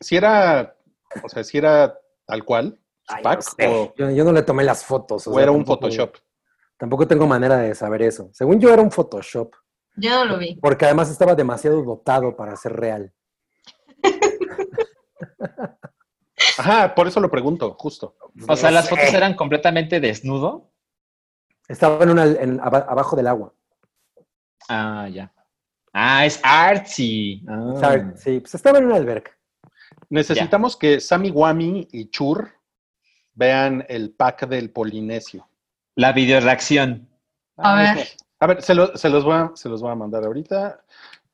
Speaker 2: si era, o sea, si era tal cual,
Speaker 3: Ay,
Speaker 2: pack,
Speaker 3: no sé.
Speaker 2: o,
Speaker 3: Yo, yo no le tomé las fotos.
Speaker 2: o
Speaker 3: sea,
Speaker 2: era un
Speaker 3: tampoco-
Speaker 2: Photoshop.
Speaker 3: Tampoco tengo manera de saber eso. Según yo era un Photoshop,
Speaker 4: Yo no lo vi.
Speaker 3: porque además estaba demasiado dotado para ser real.
Speaker 2: Ajá, por eso lo pregunto, justo.
Speaker 5: O sea, las fotos eran completamente desnudo.
Speaker 3: Estaba en una, en- aba- abajo del agua.
Speaker 5: Ah, ya. Ah, es artsy. Ah.
Speaker 3: Sea, sí, pues estaba en una alberca.
Speaker 2: Necesitamos que Sammy Wami y Chur vean el pack del Polinesio.
Speaker 5: La video reacción.
Speaker 4: A
Speaker 2: Ah,
Speaker 4: ver.
Speaker 2: A ver, se, lo- se los voy a, se los voy a mandar ahorita.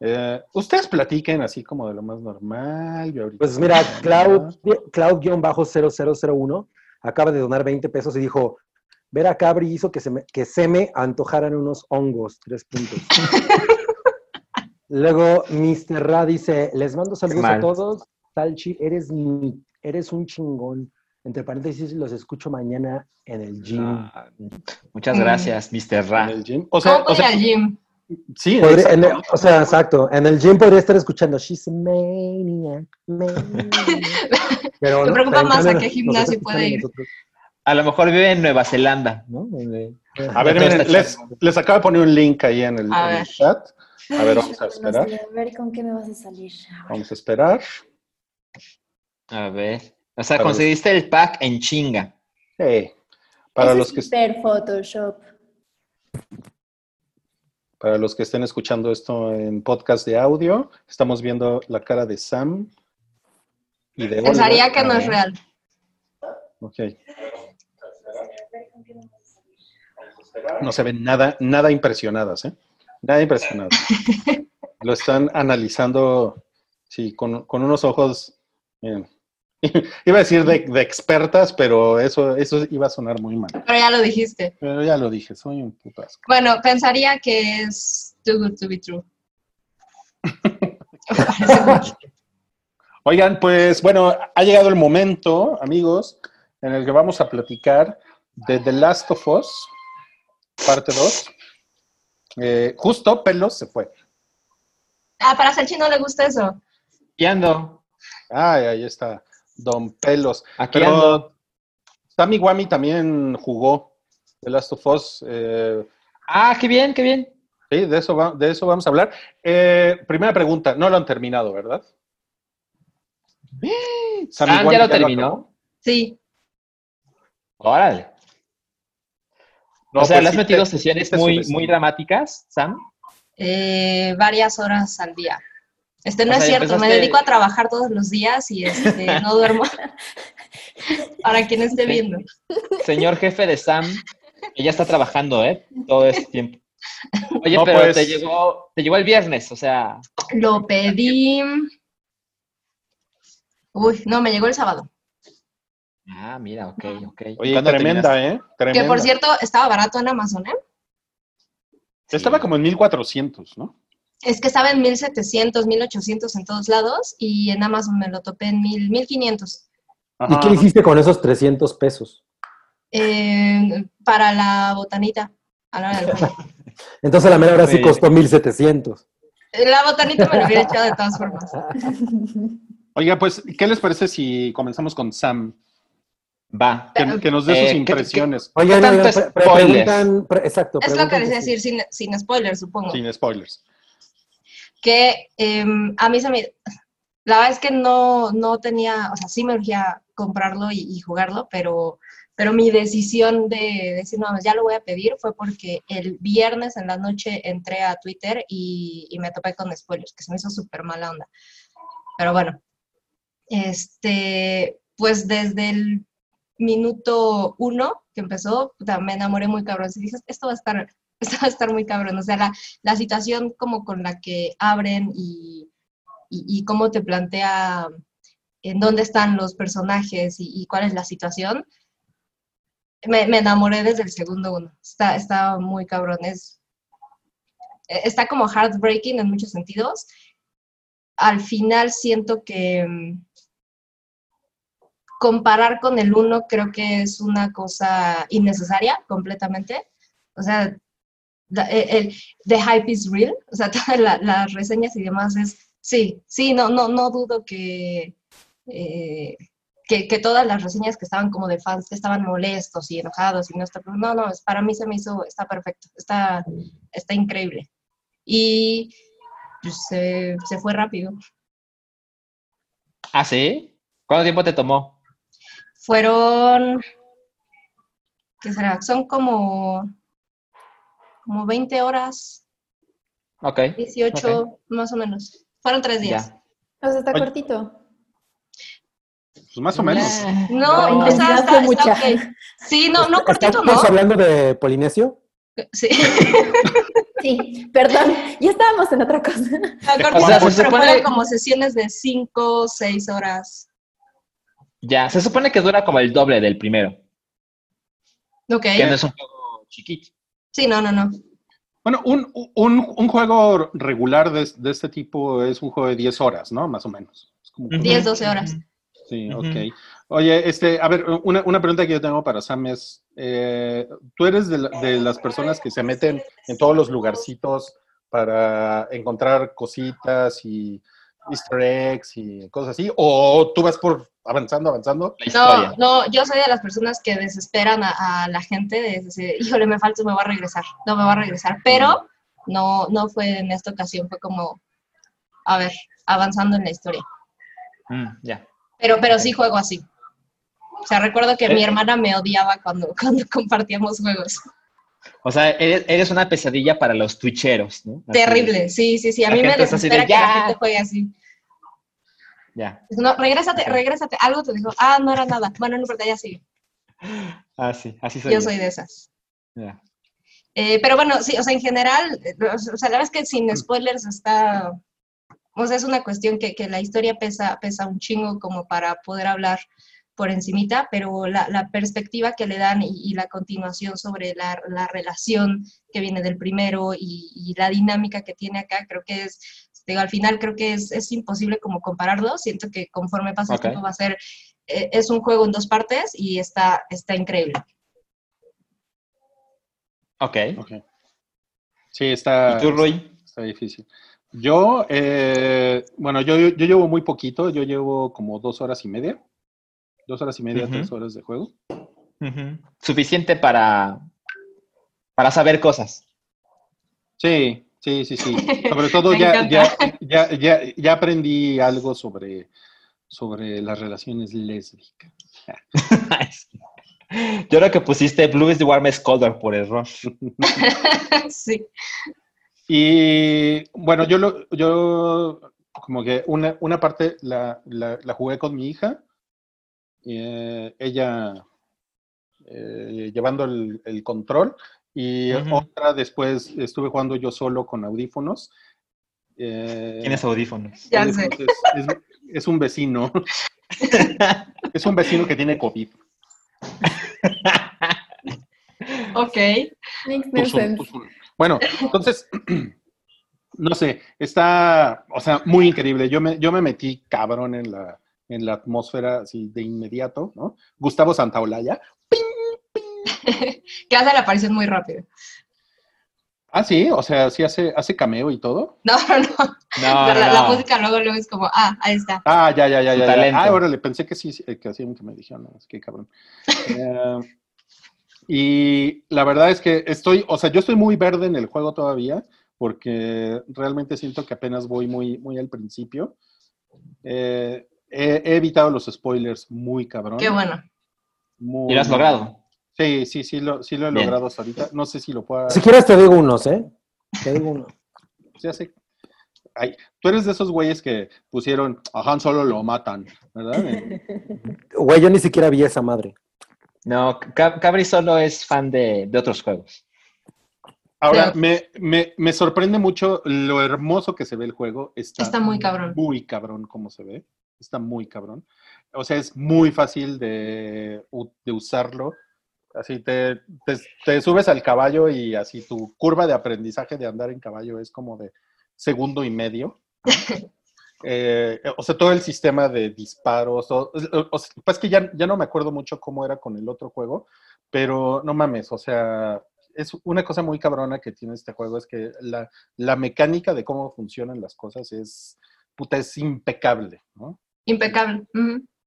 Speaker 2: Eh, ustedes platiquen así como de lo más normal. yo ahorita-
Speaker 3: Pues mira, Cloud, Cloud-0001 acaba de donar 20 pesos y dijo, ver a Cabri hizo que se me, que se me antojaran unos hongos, tres puntos. [LAUGHS] Luego, Mr. Ra dice, les mando saludos
Speaker 5: Mal.
Speaker 3: a todos. Salchi, eres, mi- eres un chingón. Entre paréntesis, los escucho mañana en el gym.
Speaker 5: Ah, muchas
Speaker 4: Mm.
Speaker 5: gracias, Mr.
Speaker 2: en
Speaker 5: Ra.
Speaker 2: el gym. O sea,
Speaker 4: ¿Cómo
Speaker 2: o
Speaker 4: puede ir
Speaker 2: sea,
Speaker 4: al gym?
Speaker 2: sí,
Speaker 3: Podría- en el- o sea, exacto. En el gym podría estar escuchando She's a maniac, maniac. [LAUGHS] Pero
Speaker 4: Me
Speaker 3: no,
Speaker 4: preocupa
Speaker 3: en
Speaker 4: más a qué gimnasio puede ir.
Speaker 3: nosotros.
Speaker 5: A lo mejor vive en Nueva Zelanda, ¿no? Donde-
Speaker 2: A ver, miren, les, les acabo de poner un link ahí en el,
Speaker 4: A
Speaker 2: en el
Speaker 4: ver.
Speaker 2: chat. A ver, vamos a esperar.
Speaker 6: a ver con qué me vas a salir.
Speaker 2: Vamos a esperar.
Speaker 5: A ver. O sea,
Speaker 2: A ver.
Speaker 5: conseguiste el pack en chinga.
Speaker 2: Eh, para,
Speaker 6: Ese
Speaker 2: los
Speaker 6: es
Speaker 2: que,
Speaker 6: super Photoshop.
Speaker 2: para los que estén escuchando esto en podcast de audio, estamos viendo la cara de Sam y de
Speaker 4: Pensaría
Speaker 2: Olga.
Speaker 4: que no es
Speaker 5: ver.
Speaker 4: real.
Speaker 2: Ok. No se ven nada, nada impresionadas, ¿eh? Nada impresionadas. [LAUGHS] Lo están analizando, sí, con, con unos ojos, miren. [LAUGHS] Iba a decir de, de expertas, pero eso, eso iba a sonar muy mal.
Speaker 4: Pero ya lo dijiste.
Speaker 2: Pero ya lo dije, soy un putasco.
Speaker 4: Bueno, pensaría que es too good to be true. [LAUGHS]
Speaker 2: Oigan, pues bueno, ha llegado el momento, amigos, en el que vamos a platicar de The Last of Us, parte 2. Eh, justo Pelos se fue.
Speaker 4: ah, para Salchi no le gusta eso.
Speaker 5: Y ando.
Speaker 2: Ay, ahí está, Don Pelos.
Speaker 5: Aquí
Speaker 2: Pero
Speaker 5: ando.
Speaker 2: Sammy Wami también jugó The Last of Us. eh,
Speaker 5: Ah, qué bien, qué bien.
Speaker 2: sí, de eso, va- de eso vamos a hablar. Eh, primera pregunta, no lo han terminado, ¿verdad? [GASPS] Sammy
Speaker 5: Ah, ¿ya lo terminó?
Speaker 4: Sí.
Speaker 5: Órale.
Speaker 2: No,
Speaker 5: o sea,
Speaker 2: pues
Speaker 5: ¿le has
Speaker 2: sí,
Speaker 5: metido
Speaker 2: te-
Speaker 5: sesiones
Speaker 2: te
Speaker 5: muy, muy dramáticas, Sam?
Speaker 4: Eh, varias horas al día. Este no
Speaker 5: O
Speaker 4: es
Speaker 5: sea,
Speaker 4: cierto, me dedico a trabajar todos los días y este, [LAUGHS] no duermo. [LAUGHS] Para quien esté viendo.
Speaker 5: Señor jefe de Sam, ya está trabajando, ¿eh? Todo este tiempo. Oye,
Speaker 2: No,
Speaker 5: pero
Speaker 2: pues-
Speaker 5: te llegó, te llegó el viernes, o sea,
Speaker 4: Lo pedí. Uy, no, me llegó el sábado.
Speaker 5: Ah, mira, ok, ok.
Speaker 2: Oye,
Speaker 5: ¿Cuándo
Speaker 2: tremenda,
Speaker 5: terminaste?
Speaker 2: ¿eh? Tremenda.
Speaker 4: Que por cierto, estaba barato en Amazon, ¿eh?
Speaker 2: Estaba como en 1400, ¿no?
Speaker 4: Es que estaba en 1700, 1800 en todos lados y en Amazon me lo topé en 1000, 1500.
Speaker 3: ¿Y qué hiciste con esos 300 pesos?
Speaker 4: Eh, para la botanita. a la hora del. [LAUGHS]
Speaker 3: Entonces la mera hora sí
Speaker 5: Sí.
Speaker 3: costó 1700.
Speaker 4: La botanita me lo hubiera echado de todas formas.
Speaker 2: Oiga, pues, ¿qué les parece si comenzamos con Sam?
Speaker 5: Va.
Speaker 2: Que, que nos dé
Speaker 5: Eh,
Speaker 2: sus
Speaker 5: ¿qué-
Speaker 2: impresiones,
Speaker 3: Oigan,
Speaker 5: tanto
Speaker 3: oigan, pre- pre-
Speaker 5: spoilers?
Speaker 3: preguntan, pre- exacto.
Speaker 4: Es lo que les
Speaker 3: que
Speaker 4: decir, sin, sin spoilers, supongo.
Speaker 2: sin spoilers.
Speaker 4: que em, a mí se me... La verdad es que no, no tenía, o sea, sí me urgía comprarlo y, y jugarlo, pero, pero mi decisión de decir, no, ya lo voy a pedir fue porque el viernes en la noche entré a Twitter y, y me topé con spoilers, que se me hizo súper mala onda. Pero bueno, este, pues desde el minuto uno que empezó, me enamoré muy cabrón. Y dije, esto va a estar, [LAUGHS] esto va a estar muy cabrón. O sea, la, la situación como con la que abren y, y, cómo te plantea en dónde están los personajes y, cuál es la situación, me, me, enamoré desde el segundo uno. Está, está muy cabrón. Es, está como heartbreaking en muchos sentidos. Al final siento que comparar con el uno creo que es una cosa innecesaria completamente. O sea, el, el the hype is real. O sea, [LAUGHS] la, las reseñas y demás es, sí, sí, no, no, no dudo que, eh, que, que, todas las reseñas que estaban como de fans estaban molestos y enojados y no está, no, no, para mí se me hizo, está perfecto, está, está increíble. Y pues, se fue rápido.
Speaker 5: ¿Ah, sí? ¿Cuánto tiempo te tomó?
Speaker 4: Fueron, ¿qué será? Son como, como 20 horas.
Speaker 5: Ok.
Speaker 4: 18, okay. más o menos. Fueron tres días.
Speaker 6: Ya. O sea, está Oye. cortito.
Speaker 2: Pues más o menos.
Speaker 4: No, no o sea, está,
Speaker 6: mucha.
Speaker 4: Está okay. Sí, no, no cortito, ¿no?
Speaker 3: ¿Estamos hablando de Polinesio?
Speaker 4: Sí.
Speaker 6: sí, perdón, ya estábamos en otra cosa.
Speaker 4: Cortito, o sea, se pero supone... como sesiones de 5, 6 horas.
Speaker 5: Ya, se supone que dura como el doble del primero.
Speaker 4: Ok.
Speaker 5: Que no es un juego chiquito.
Speaker 4: Sí, no, no, no.
Speaker 2: Bueno, un, un, un juego regular de, de, este tipo es un juego de 10 horas, ¿no? Más o menos.
Speaker 4: Es como... 10, 12 horas.
Speaker 2: Sí, ok. Uh -huh. Oye, este, a ver, una, una, pregunta que yo tengo para Sam es, eh, ¿tú eres de, la, de, las personas que se meten en todos los lugarcitos para encontrar cositas y easter eggs y cosas así? ¿O tú vas por avanzando, avanzando?
Speaker 4: No, no, yo soy de las personas que desesperan a, a la gente de decir, híjole, me falta, me voy a regresar, no me voy a regresar, pero no, no fue en esta ocasión, fue como, a ver, avanzando en la historia.
Speaker 5: Mm, ya. Yeah.
Speaker 4: Pero, pero sí juego así. O sea, recuerdo que ¿Eh? mi hermana me odiaba cuando, [LAUGHS] cuando compartíamos juegos.
Speaker 5: O sea, eres, eres, una pesadilla para los twitcheros, ¿no?
Speaker 4: Terrible, sí, sí, sí. A mí me desespera de, que la gente juegue así.
Speaker 5: Ya.
Speaker 4: No, regrésate, regrésate. Algo te dijo, ah, no era nada. Bueno, no importa, ya sigue. [LAUGHS]
Speaker 5: Ah, sí, así soy.
Speaker 4: Yo, yo. soy de esas.
Speaker 5: Ya.
Speaker 4: Eh, pero bueno, sí, o sea, en general, o sea, la verdad es que sin spoilers está, o sea, es una cuestión que, que la historia pesa, pesa un chingo como para poder hablar por encimita, pero la, la perspectiva que le dan y, y la continuación sobre la, la, relación que viene del primero y, y, la dinámica que tiene acá, creo que es, digo, al final creo que es, es imposible como compararlo, siento que conforme pasa okay. el tiempo va a ser, eh, es un juego en dos partes y está, está increíble.
Speaker 5: Ok.
Speaker 2: okay. Sí, está,
Speaker 5: ¿Y tú, Roy?
Speaker 2: está difícil. Yo, eh, bueno, yo, yo llevo muy poquito, yo llevo como dos horas y media dos horas y media, uh -huh. tres horas de juego.
Speaker 5: Uh -huh. Suficiente para, para saber cosas.
Speaker 2: Sí, sí, sí, sí. [LAUGHS] Sobre todo ya, ya, ya, ya, ya, aprendí algo sobre, sobre las relaciones lésbicas. [LAUGHS]
Speaker 5: Yo creo que pusiste Blue is the warmest color por error. [LAUGHS]
Speaker 4: sí.
Speaker 2: Y bueno, yo, lo, yo como que una, una parte la, la, la jugué con mi hija eh, ella eh, llevando el, el, control y uh -huh. otra después estuve jugando yo solo con audífonos.
Speaker 5: Eh, ¿Tienes audífonos?
Speaker 4: Ya sé.
Speaker 2: Es, es, es, un vecino. [LAUGHS] es un vecino que tiene COVID.
Speaker 4: ok.
Speaker 6: Makes no sense.
Speaker 2: Bueno, entonces, [CLEARS THROAT] no sé, está, o sea, muy increíble. Yo me, yo me metí cabrón en la, en la atmósfera así de inmediato, ¿no? Gustavo Santaolalla. ¡ping,
Speaker 4: ping! [LAUGHS] que hace la aparición muy rápido.
Speaker 2: Ah, sí, o sea, sí hace, hace cameo y todo.
Speaker 4: No, [LAUGHS] no, no. no, la, no. la, música luego, luego es como, ah, ahí está.
Speaker 2: Ah, ya, ya, ya, ya. ya. Ah, órale, pensé que sí, que hacía que me dijeron, no, es que cabrón. eh, y la verdad es que estoy, o sea, yo estoy muy verde en el juego todavía, porque realmente siento que apenas voy muy, muy al principio. Eh, he, he evitado los spoilers muy cabrón.
Speaker 4: Qué bueno.
Speaker 2: Muy-
Speaker 5: ¿Y lo has logrado?
Speaker 2: Sí, sí, sí lo, sí lo he
Speaker 5: Bien.
Speaker 2: logrado hasta ahorita. No sé si lo pueda...
Speaker 3: Si quieres te digo unos, ¿eh? Te digo uno. [LAUGHS]
Speaker 2: Ya sé. Ay, tú eres de esos güeyes que pusieron a Han Solo lo matan, ¿verdad? [LAUGHS] Eh,
Speaker 3: Güey, yo ni siquiera vi esa madre.
Speaker 5: No, Ca- Cabri solo es fan de, de otros juegos.
Speaker 2: Ahora,
Speaker 4: Sí.
Speaker 2: me, me, me sorprende mucho lo hermoso que se ve el juego. Está,
Speaker 4: Está muy cabrón.
Speaker 2: Muy cabrón como se ve. Está muy cabrón. O sea, es muy fácil de, de usarlo. Así te, te, te subes al caballo y así tu curva de aprendizaje de andar en caballo es como de segundo y medio. [LAUGHS] Eh, o sea, todo el sistema de disparos. O, pues que ya, ya no me acuerdo mucho cómo era con el otro juego, pero no mames, o sea, es una cosa muy cabrona que tiene este juego, es que la, la mecánica de cómo funcionan las cosas es, puta, es impecable, ¿no?
Speaker 4: Impecable.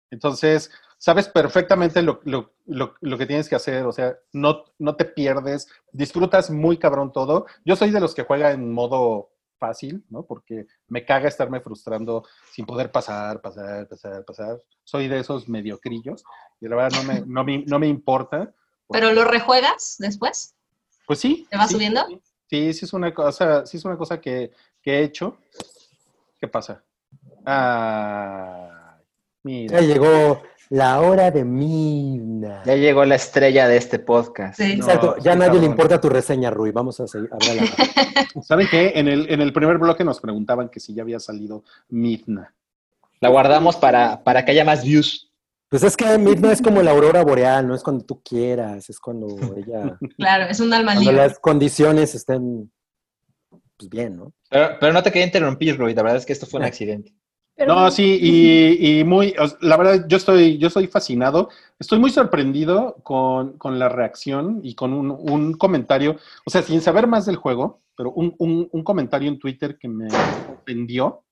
Speaker 2: Entonces, sabes perfectamente lo, lo- lo- lo que tienes que hacer, o sea, no, no te pierdes, disfrutas muy cabrón todo. Yo soy de los que juega en modo fácil, ¿no? Porque me caga estarme frustrando sin poder pasar, pasar, pasar, pasar. Soy de esos mediocrillos y la verdad no me, no me, no me importa.
Speaker 4: ¿Pero lo rejuegas después?
Speaker 2: Pues sí.
Speaker 4: ¿Te va
Speaker 2: sí,
Speaker 4: subiendo?
Speaker 2: Sí, sí, sí es una cosa, sí es una cosa que, que he hecho. ¿Qué pasa? Ah, mira.
Speaker 3: Ya llegó la hora de Midna.
Speaker 5: Ya llegó la estrella de este podcast.
Speaker 4: Sí.
Speaker 2: No,
Speaker 3: Exacto, ya a
Speaker 2: sí,
Speaker 3: nadie le importa tu reseña, Rui. Vamos a seguir. la- [LAUGHS]
Speaker 2: ¿Saben qué? En el, en el primer bloque nos preguntaban que si ya había salido Midna.
Speaker 5: La guardamos para, para que haya más views.
Speaker 3: Pues es que Midna es como la aurora boreal, no es cuando tú quieras, es cuando ella, [LAUGHS]
Speaker 4: Claro, es un alma
Speaker 3: cuando
Speaker 4: libre.
Speaker 3: las condiciones estén pues bien, ¿no?
Speaker 5: Pero, pero no te quería interrumpir, Rui. La verdad es que esto fue un accidente.
Speaker 6: Pero-
Speaker 2: No, sí, y, [LAUGHS] y muy, la verdad, yo estoy, yo estoy fascinado, estoy muy sorprendido con, con la reacción y con un, un comentario, o sea, sin saber más del juego, pero un, un- un comentario en Twitter que me ofendió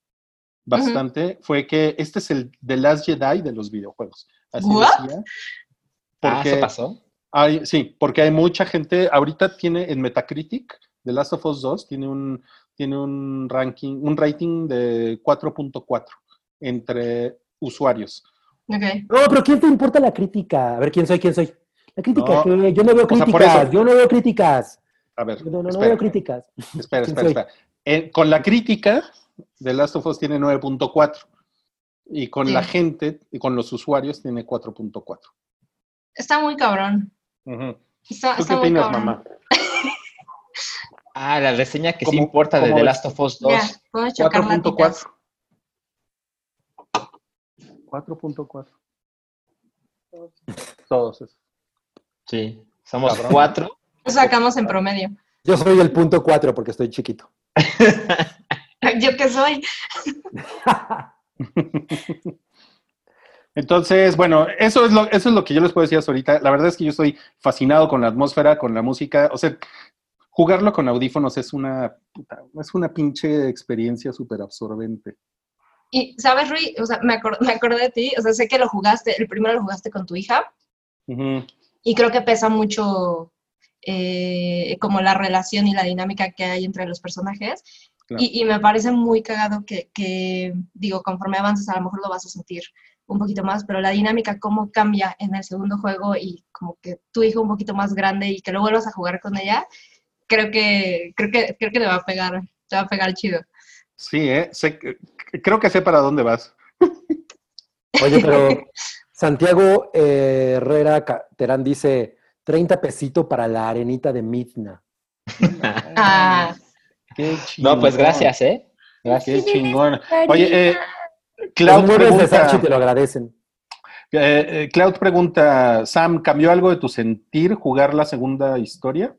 Speaker 2: bastante fue que este es el The Last Jedi de los videojuegos. Así
Speaker 4: ¿What?
Speaker 2: decía.
Speaker 5: Ah, ¿eso pasó?
Speaker 2: hay, sí, porque hay mucha gente, ahorita tiene en Metacritic, The Last of Us 2 tiene un, tiene un ranking, un rating de 4.4 entre usuarios.
Speaker 4: Ok.
Speaker 3: No, pero ¿quién te importa la crítica? A ver, ¿quién soy? ¿Quién soy? La crítica. Yo no veo
Speaker 2: O sea, por
Speaker 3: críticas,
Speaker 2: eso-
Speaker 3: yo no veo críticas.
Speaker 2: A ver,
Speaker 3: no, no, no veo críticas.
Speaker 2: espera,
Speaker 3: ¿Quién
Speaker 2: espera, espera. En- con la crítica, The Last of Us tiene 9.4 y con
Speaker 4: Sí.
Speaker 2: la gente y con los usuarios tiene 4.4.
Speaker 4: Está muy cabrón. Está,
Speaker 2: ¿Tú
Speaker 4: está
Speaker 2: qué
Speaker 4: muy
Speaker 2: opinas,
Speaker 4: cabrón.
Speaker 2: mamá? [LAUGHS]
Speaker 5: Ah, la reseña que sí
Speaker 2: ¿Cómo-
Speaker 5: importa de The? Last of Us 2.
Speaker 4: Ya, podemos chocar latitas.
Speaker 2: 4.4. 4.4. Todos esos.
Speaker 5: Sí, somos
Speaker 2: Cabrón.
Speaker 5: cuatro.
Speaker 4: Lo sacamos en promedio.
Speaker 3: Yo soy el punto cuatro porque estoy chiquito. [LAUGHS]
Speaker 4: ¿Yo qué soy? [LAUGHS]
Speaker 2: Entonces, bueno, eso es, lo, eso es lo que yo les puedo decir hasta ahorita. La verdad es que yo estoy fascinado con la atmósfera, con la música. O sea, jugarlo con audífonos es una, puta, es una pinche experiencia súper absorbente.
Speaker 4: Y, ¿sabes, Rui? O sea, me, acor- me acordé de ti. O sea, sé que lo jugaste, el primero lo jugaste con tu hija.
Speaker 2: Ujú.
Speaker 4: Y creo que pesa mucho eh, como la relación y la dinámica que hay entre los personajes.
Speaker 2: Claro.
Speaker 4: Y, y me parece muy cagado que, que, digo, conforme avances a lo mejor lo vas a sentir un poquito más, pero la dinámica, cómo cambia en el segundo juego y como que tu hijo un poquito más grande y que lo vuelvas a jugar con ella, creo que, creo que, creo que te va a pegar, te va a pegar chido.
Speaker 2: Sí, ¿eh? Sé que- creo que sé para dónde vas. [LAUGHS]
Speaker 3: Oye, pero [LAUGHS] Santiago eh, Herrera Terán dice 30 pesito para la arenita de Midna. [LAUGHS]
Speaker 4: Ah,
Speaker 2: Qué
Speaker 5: No, pues gracias, ¿eh? Gracias.
Speaker 2: Qué chingón. Oye, eh, Cloud
Speaker 3: de
Speaker 2: pregunta,
Speaker 3: Sachi te lo agradecen.
Speaker 2: eh, eh, Cloud pregunta, Sam, ¿cambió algo de tu sentir jugar la segunda historia?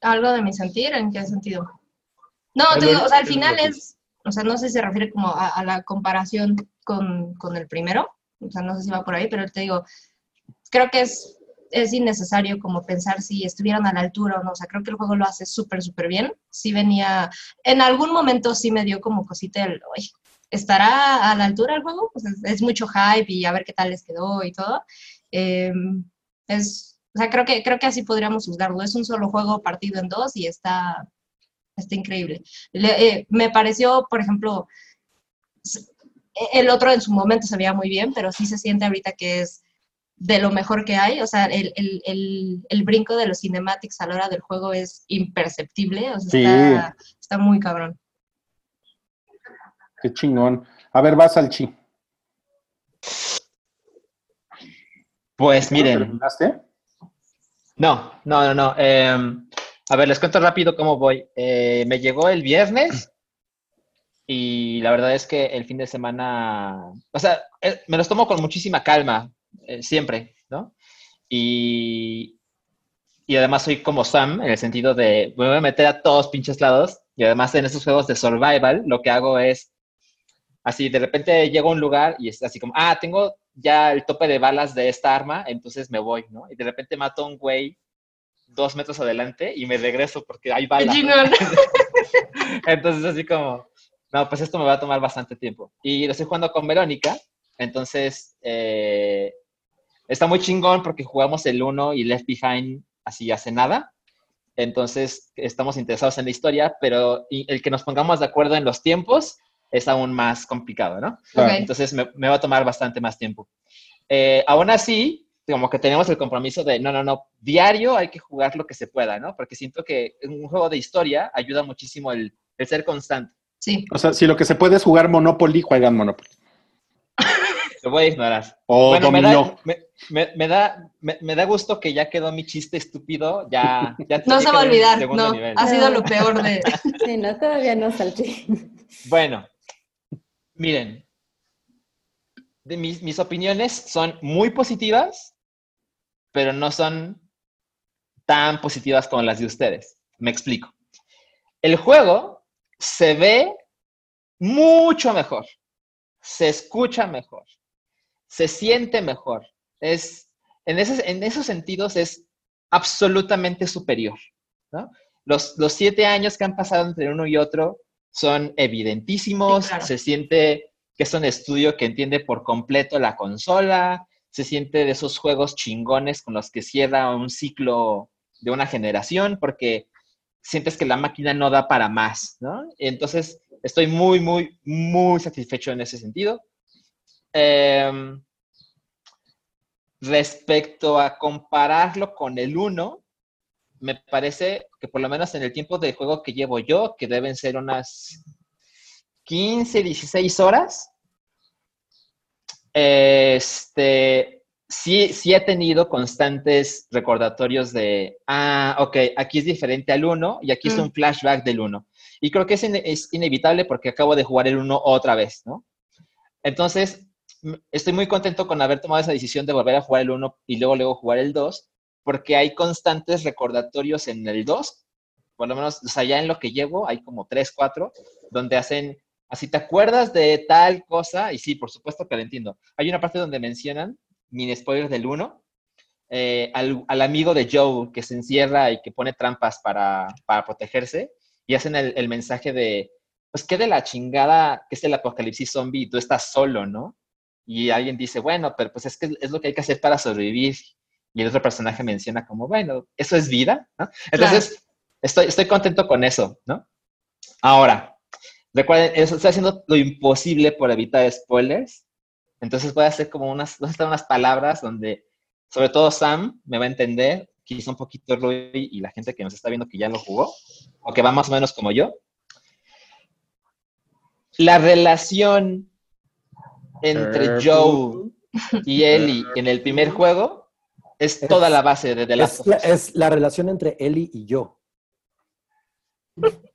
Speaker 4: Algo de mi sentir, ¿en qué sentido? No, te digo, o sea, al final es, o sea, no sé si se refiere como a, a la comparación con, con el primero, o sea, no sé si va por ahí, pero te digo, creo que es, es innecesario como pensar si estuvieran a la altura o no, o sea, creo que el juego lo hace súper, súper bien, sí venía, en algún momento sí me dio como cosita el, "Oye, ¿estará a la altura el juego? Pues es, es mucho hype y a ver qué tal les quedó y todo. Eh, es, o sea, creo que, creo que así podríamos juzgarlo. Es un solo juego partido en dos y está, está increíble. Le- eh, me pareció, por ejemplo, s- el otro en su momento se veía muy bien, pero sí se siente ahorita que es de lo mejor que hay. O sea, el, el- el- el brinco de los cinematics a la hora del juego es imperceptible. O sea,
Speaker 2: Sí.
Speaker 4: está, está muy cabrón.
Speaker 2: Qué chingón. A ver, vas al chi.
Speaker 5: Pues miren,
Speaker 2: ¿Terminaste?
Speaker 5: No, no, no, no. eh, a ver, les cuento rápido cómo voy. Eh, me llegó el viernes y la verdad es que el fin de semana, o sea, eh, me los tomo con muchísima calma, eh, siempre, ¿no? Y, y además soy como Sam, en el sentido de me voy a meter a todos pinches lados y además en estos juegos de survival lo que hago es así, de repente llego a un lugar y es así como, ah, tengo ya el tope de balas de esta arma, entonces me voy, ¿no? Y de repente mato a un güey dos metros adelante y me regreso porque hay
Speaker 4: ¡Qué
Speaker 5: balas. ¿no? [LAUGHS] Entonces, así como, no, pues esto me va a tomar bastante tiempo. Y lo estoy jugando con Verónica, entonces eh, está muy chingón porque jugamos el 1 y Left Behind así hace nada. Entonces, estamos interesados en la historia, pero el que nos pongamos de acuerdo en los tiempos es aún más complicado, ¿no?
Speaker 4: Ok.
Speaker 5: Entonces, me, me va a tomar bastante más tiempo. Eh, aún así, como que tenemos el compromiso de, no, no, no, diario hay que jugar lo que se pueda, ¿no? Porque siento que en un juego de historia ayuda muchísimo el, el ser constante.
Speaker 4: Sí.
Speaker 2: O sea, si lo que se puede es jugar Monopoly, juegan Monopoly. [LAUGHS]
Speaker 5: Lo voy a ignorar.
Speaker 2: O
Speaker 5: bueno, me
Speaker 2: dominó.
Speaker 5: da, me, me- me da, me, me da gusto que ya quedó mi chiste estúpido, ya, [LAUGHS] ya
Speaker 4: No se va a olvidar, no.
Speaker 5: nivel.
Speaker 4: Ha sido lo peor de... [LAUGHS]
Speaker 6: Sí, no, todavía no salché.
Speaker 5: Bueno, miren, de mis, opiniones son muy positivas, pero no son tan positivas como las de ustedes. Me explico. El juego se ve mucho mejor, se escucha mejor, se siente mejor. Es, en, en esos sentidos es absolutamente superior. Los, los siete años que han pasado entre uno y otro son evidentísimos,
Speaker 4: Sí, claro.
Speaker 5: se siente que es un estudio que entiende por completo la consola, se siente de esos juegos chingones con los que cierra un ciclo de una generación, porque sientes que la máquina no da para más, ¿no? Entonces, estoy muy, muy, muy satisfecho en ese sentido. Em, respecto a compararlo con el 1, me parece que por lo menos en el tiempo de juego que llevo yo, que deben ser unas 15, 16 horas, este, sí, sí he tenido constantes recordatorios de, ah, ok, aquí es diferente al 1 y aquí es
Speaker 4: Mm.
Speaker 5: un flashback del 1. Y creo que es, es inevitable porque acabo de jugar el 1 otra vez, ¿no? Entonces, estoy muy contento con haber tomado esa decisión de volver a jugar el 1 y luego luego jugar el 2, porque hay constantes recordatorios en el 2, por lo menos, o sea, ya en lo que llevo, hay como 3, 4, donde hacen, así te acuerdas de tal cosa, y sí, por supuesto que lo entiendo. Hay una parte donde mencionan, mini spoiler del 1, eh, al, al amigo de Joe que se encierra y que pone trampas para, para protegerse, y hacen el, el mensaje de, pues qué de la chingada que es el apocalipsis zombie y tú estás solo, ¿no? Y alguien dice, bueno, pero pues es que es lo que hay que hacer para sobrevivir. Y el otro personaje menciona como, bueno, eso es vida, ¿no? Entonces, estoy, estoy contento con eso, ¿no? Ahora, recuerden, estoy haciendo lo imposible por evitar spoilers. Entonces voy a hacer como unas, voy a hacer unas palabras donde, sobre todo Sam me va a entender, quizá un poquito Rui y la gente que nos está viendo que ya lo jugó, o que va más o menos como yo. La relación entre Joe y Ellie en el primer juego es toda la base de The Last
Speaker 3: Es
Speaker 5: of
Speaker 3: la,
Speaker 5: Us.
Speaker 3: es la relación entre Ellie y yo.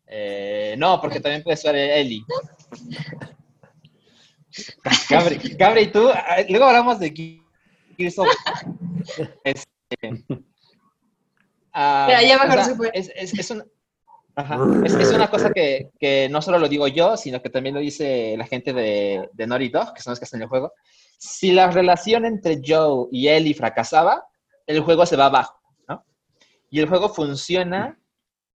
Speaker 5: Eh, no, porque también puede ser Ellie. Gabri, Gabri, tú, ah, luego hablamos de Ge- Gears of Este, ah,
Speaker 4: Mira, ya mejor
Speaker 5: o sea,
Speaker 4: se fue.
Speaker 5: Es, es- es una, ajá, es- es una cosa que, que no solo lo digo yo, sino que también lo dice la gente de, de Naughty Dog, que son los que hacen el juego. Si la relación entre Joe y Ellie fracasaba, el juego se va abajo, ¿no? Y el juego funciona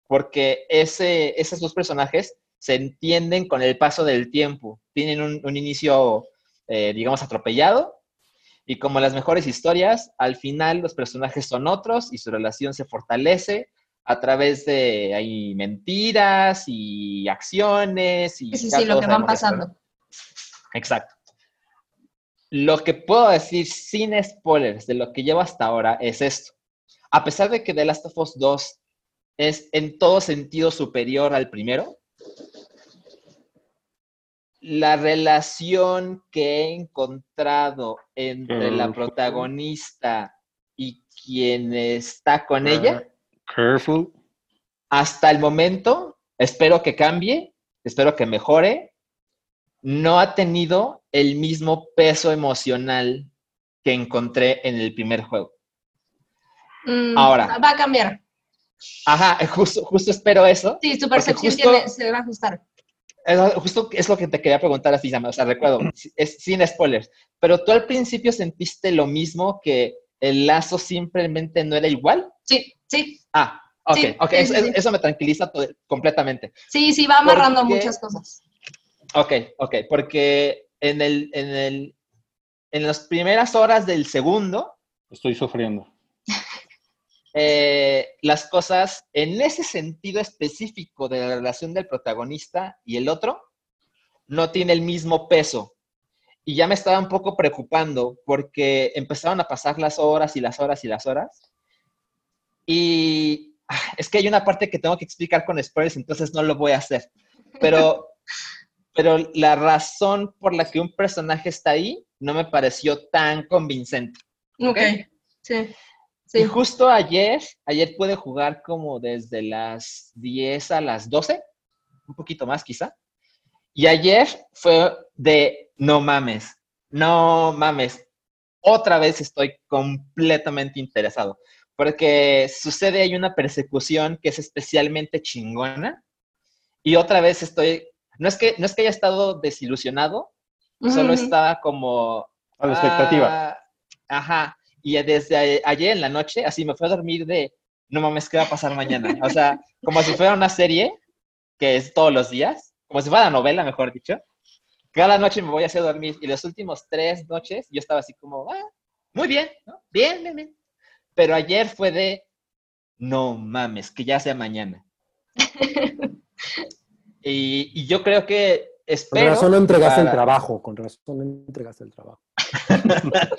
Speaker 5: porque ese, esos dos personajes se entienden con el paso del tiempo. Tienen un, un inicio, eh, digamos, atropellado. Y como las mejores historias, al final los personajes son otros y su relación se fortalece a través de hay mentiras y acciones y
Speaker 4: Sí, sí, lo que van
Speaker 5: sabemos esto, ¿no?
Speaker 4: pasando.
Speaker 5: Exacto. Lo que puedo decir sin spoilers de lo que llevo hasta ahora es esto. A pesar de que The Last of Us 2 es en todo sentido superior al primero, la relación que he encontrado entre la
Speaker 2: Mm.
Speaker 5: protagonista y quien está con ella,
Speaker 2: Careful.
Speaker 5: hasta el momento, espero que cambie, espero que mejore, no ha tenido el mismo peso emocional que encontré en el primer juego.
Speaker 4: Mm,
Speaker 5: Ahora.
Speaker 4: Va a cambiar.
Speaker 5: Ajá, justo, justo espero eso.
Speaker 4: Sí, tu percepción
Speaker 5: justo-
Speaker 4: tiene- se va a ajustar.
Speaker 5: Es- Justo es lo que te quería preguntar así, Sam, o sea, recuerdo, [CLEARS THROAT] es sin spoilers, pero tú al principio sentiste lo mismo que el lazo simplemente no era igual.
Speaker 4: Sí, sí,
Speaker 5: Ah, ok,
Speaker 4: Sí,
Speaker 5: ok,
Speaker 4: sí,
Speaker 5: eso,
Speaker 4: sí,
Speaker 5: eso me tranquiliza to- completamente.
Speaker 4: sí, sí, va amarrando
Speaker 5: Porque-
Speaker 4: muchas cosas.
Speaker 5: Ok, ok, porque en el, en el, en las primeras horas del segundo,
Speaker 2: Estoy sufriendo. [LAUGHS]
Speaker 5: eh, las cosas en ese sentido específico de la relación del protagonista y el otro no tiene el mismo peso. Y ya me estaba un poco preocupando porque empezaron a pasar las horas y las horas y las horas. Y ah, es que hay una parte que tengo que explicar con spoilers, entonces no lo voy a hacer. Pero, [LAUGHS] pero la razón por la que un personaje está ahí no me pareció tan convincente.
Speaker 4: Ok, sí.
Speaker 5: Y
Speaker 4: Sí.
Speaker 5: justo ayer, ayer pude jugar como desde las 10 a las 12, un poquito más quizá. Y ayer fue de no mames, no mames. Otra vez estoy completamente interesado, porque sucede hay una persecución que es especialmente chingona. Y otra vez estoy, no es que, no es que haya estado desilusionado, solo estaba como
Speaker 2: A la expectativa.
Speaker 5: Ah, ajá. Y desde ayer en la noche, así me fui a dormir de, no mames, ¿qué va a pasar mañana? O sea, como si fuera una serie, que es todos los días, como si fuera novela, mejor dicho. Cada noche me voy a hacer dormir y las últimas tres noches yo estaba así como, ah, muy bien, ¿no? Bien, bien, bien. Pero ayer fue de, no mames, que ya sea mañana. [LAUGHS] y, y yo creo que
Speaker 3: Con
Speaker 5: espero...
Speaker 3: razón no entregaste el trabajo, con razón no entregaste el trabajo. [LAUGHS]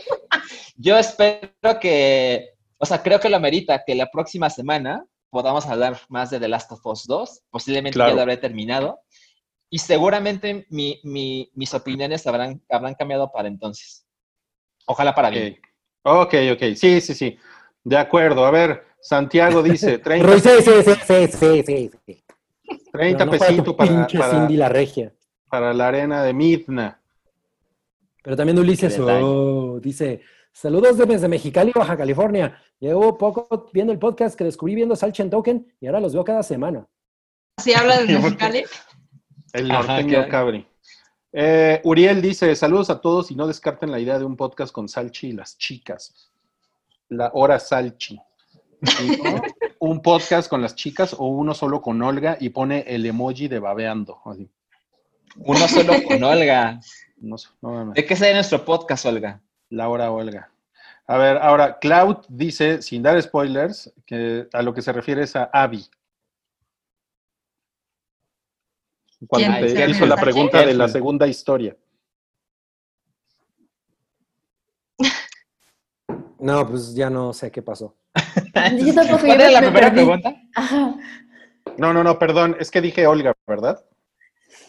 Speaker 5: Yo espero que, o sea, creo que lo amerita que la próxima semana podamos hablar más de The Last of Us 2. Posiblemente
Speaker 2: Claro.
Speaker 5: ya lo habré terminado. Y seguramente mi- mi- mis opiniones habrán, habrán cambiado para entonces. Ojalá para bien.
Speaker 2: Ok, ok, sí, sí, sí. De acuerdo. A ver, Santiago dice [LAUGHS] 30,
Speaker 3: Roy, sí, sí, sí, sí, sí, sí, sí.
Speaker 2: 30
Speaker 3: Pero no para tu
Speaker 2: pesitos para,
Speaker 3: pinche
Speaker 2: para-
Speaker 3: Cindy la regia.
Speaker 2: para la arena de Midna.
Speaker 3: Pero también Ulises oh, dice, saludos desde Mexicali, Baja California. Llevo poco viendo el podcast que descubrí viendo Salchen Token y ahora los veo cada semana.
Speaker 4: Así habla de [LAUGHS] Mexicali.
Speaker 2: El
Speaker 5: Ajá,
Speaker 2: norteño
Speaker 5: que-
Speaker 2: cabri. Eh, Uriel dice, saludos a todos y no descarten la idea de un podcast con Salchi y las chicas. La hora Salchi. [LAUGHS] un podcast con las chicas o uno solo con Olga y pone el emoji de babeando. así.
Speaker 5: Uno solo con Olga.
Speaker 2: No no.
Speaker 5: ¿De qué sería nuestro podcast, Olga?
Speaker 2: La hora Olga. A ver, ahora, Cloud dice, sin dar spoilers, que a lo que se refiere es a Abby. Cuando
Speaker 5: ¿Quién?
Speaker 2: te
Speaker 5: ¿Se
Speaker 2: hizo la pregunta de la segunda historia.
Speaker 3: No, pues ya no sé qué pasó. [LAUGHS]
Speaker 6: Yo tampoco,
Speaker 5: ¿Cuál
Speaker 6: yo
Speaker 5: era la
Speaker 6: me
Speaker 5: primera
Speaker 6: perdí.
Speaker 5: pregunta?
Speaker 6: Ajá.
Speaker 2: No, no, no, perdón, es que dije Olga, ¿verdad?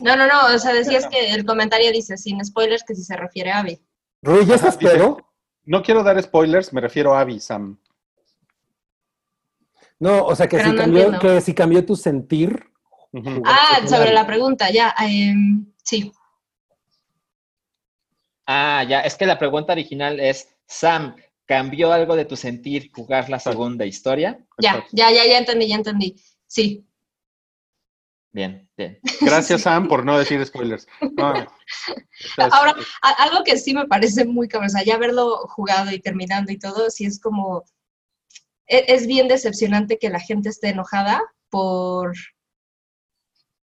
Speaker 4: No, no, no, o sea, decías que el comentario dice sin spoilers que si se refiere a Abby.
Speaker 3: Roy, ¿ya estás pedo?
Speaker 2: No quiero dar spoilers, me refiero a Abby, Sam.
Speaker 3: No, o sea, que,
Speaker 4: Pero
Speaker 3: si
Speaker 4: no
Speaker 3: cambió, que si cambió tu sentir.
Speaker 4: Ah, sobre la pregunta, ya. em, sí,
Speaker 5: Ah, ya, es que la pregunta original es, Sam, ¿cambió algo de tu sentir jugar la segunda historia?
Speaker 4: ya, ya, ya, ya entendí, ya entendí. Sí,
Speaker 5: Bien, bien. [LAUGHS]
Speaker 2: Gracias, Sam, por no decir spoilers. No, [LAUGHS] estás-
Speaker 4: Ahora, algo que sí me parece muy cabrón, o sea, ya haberlo jugado y terminando y todo, sí es como, e- es, bien decepcionante que la gente esté enojada por,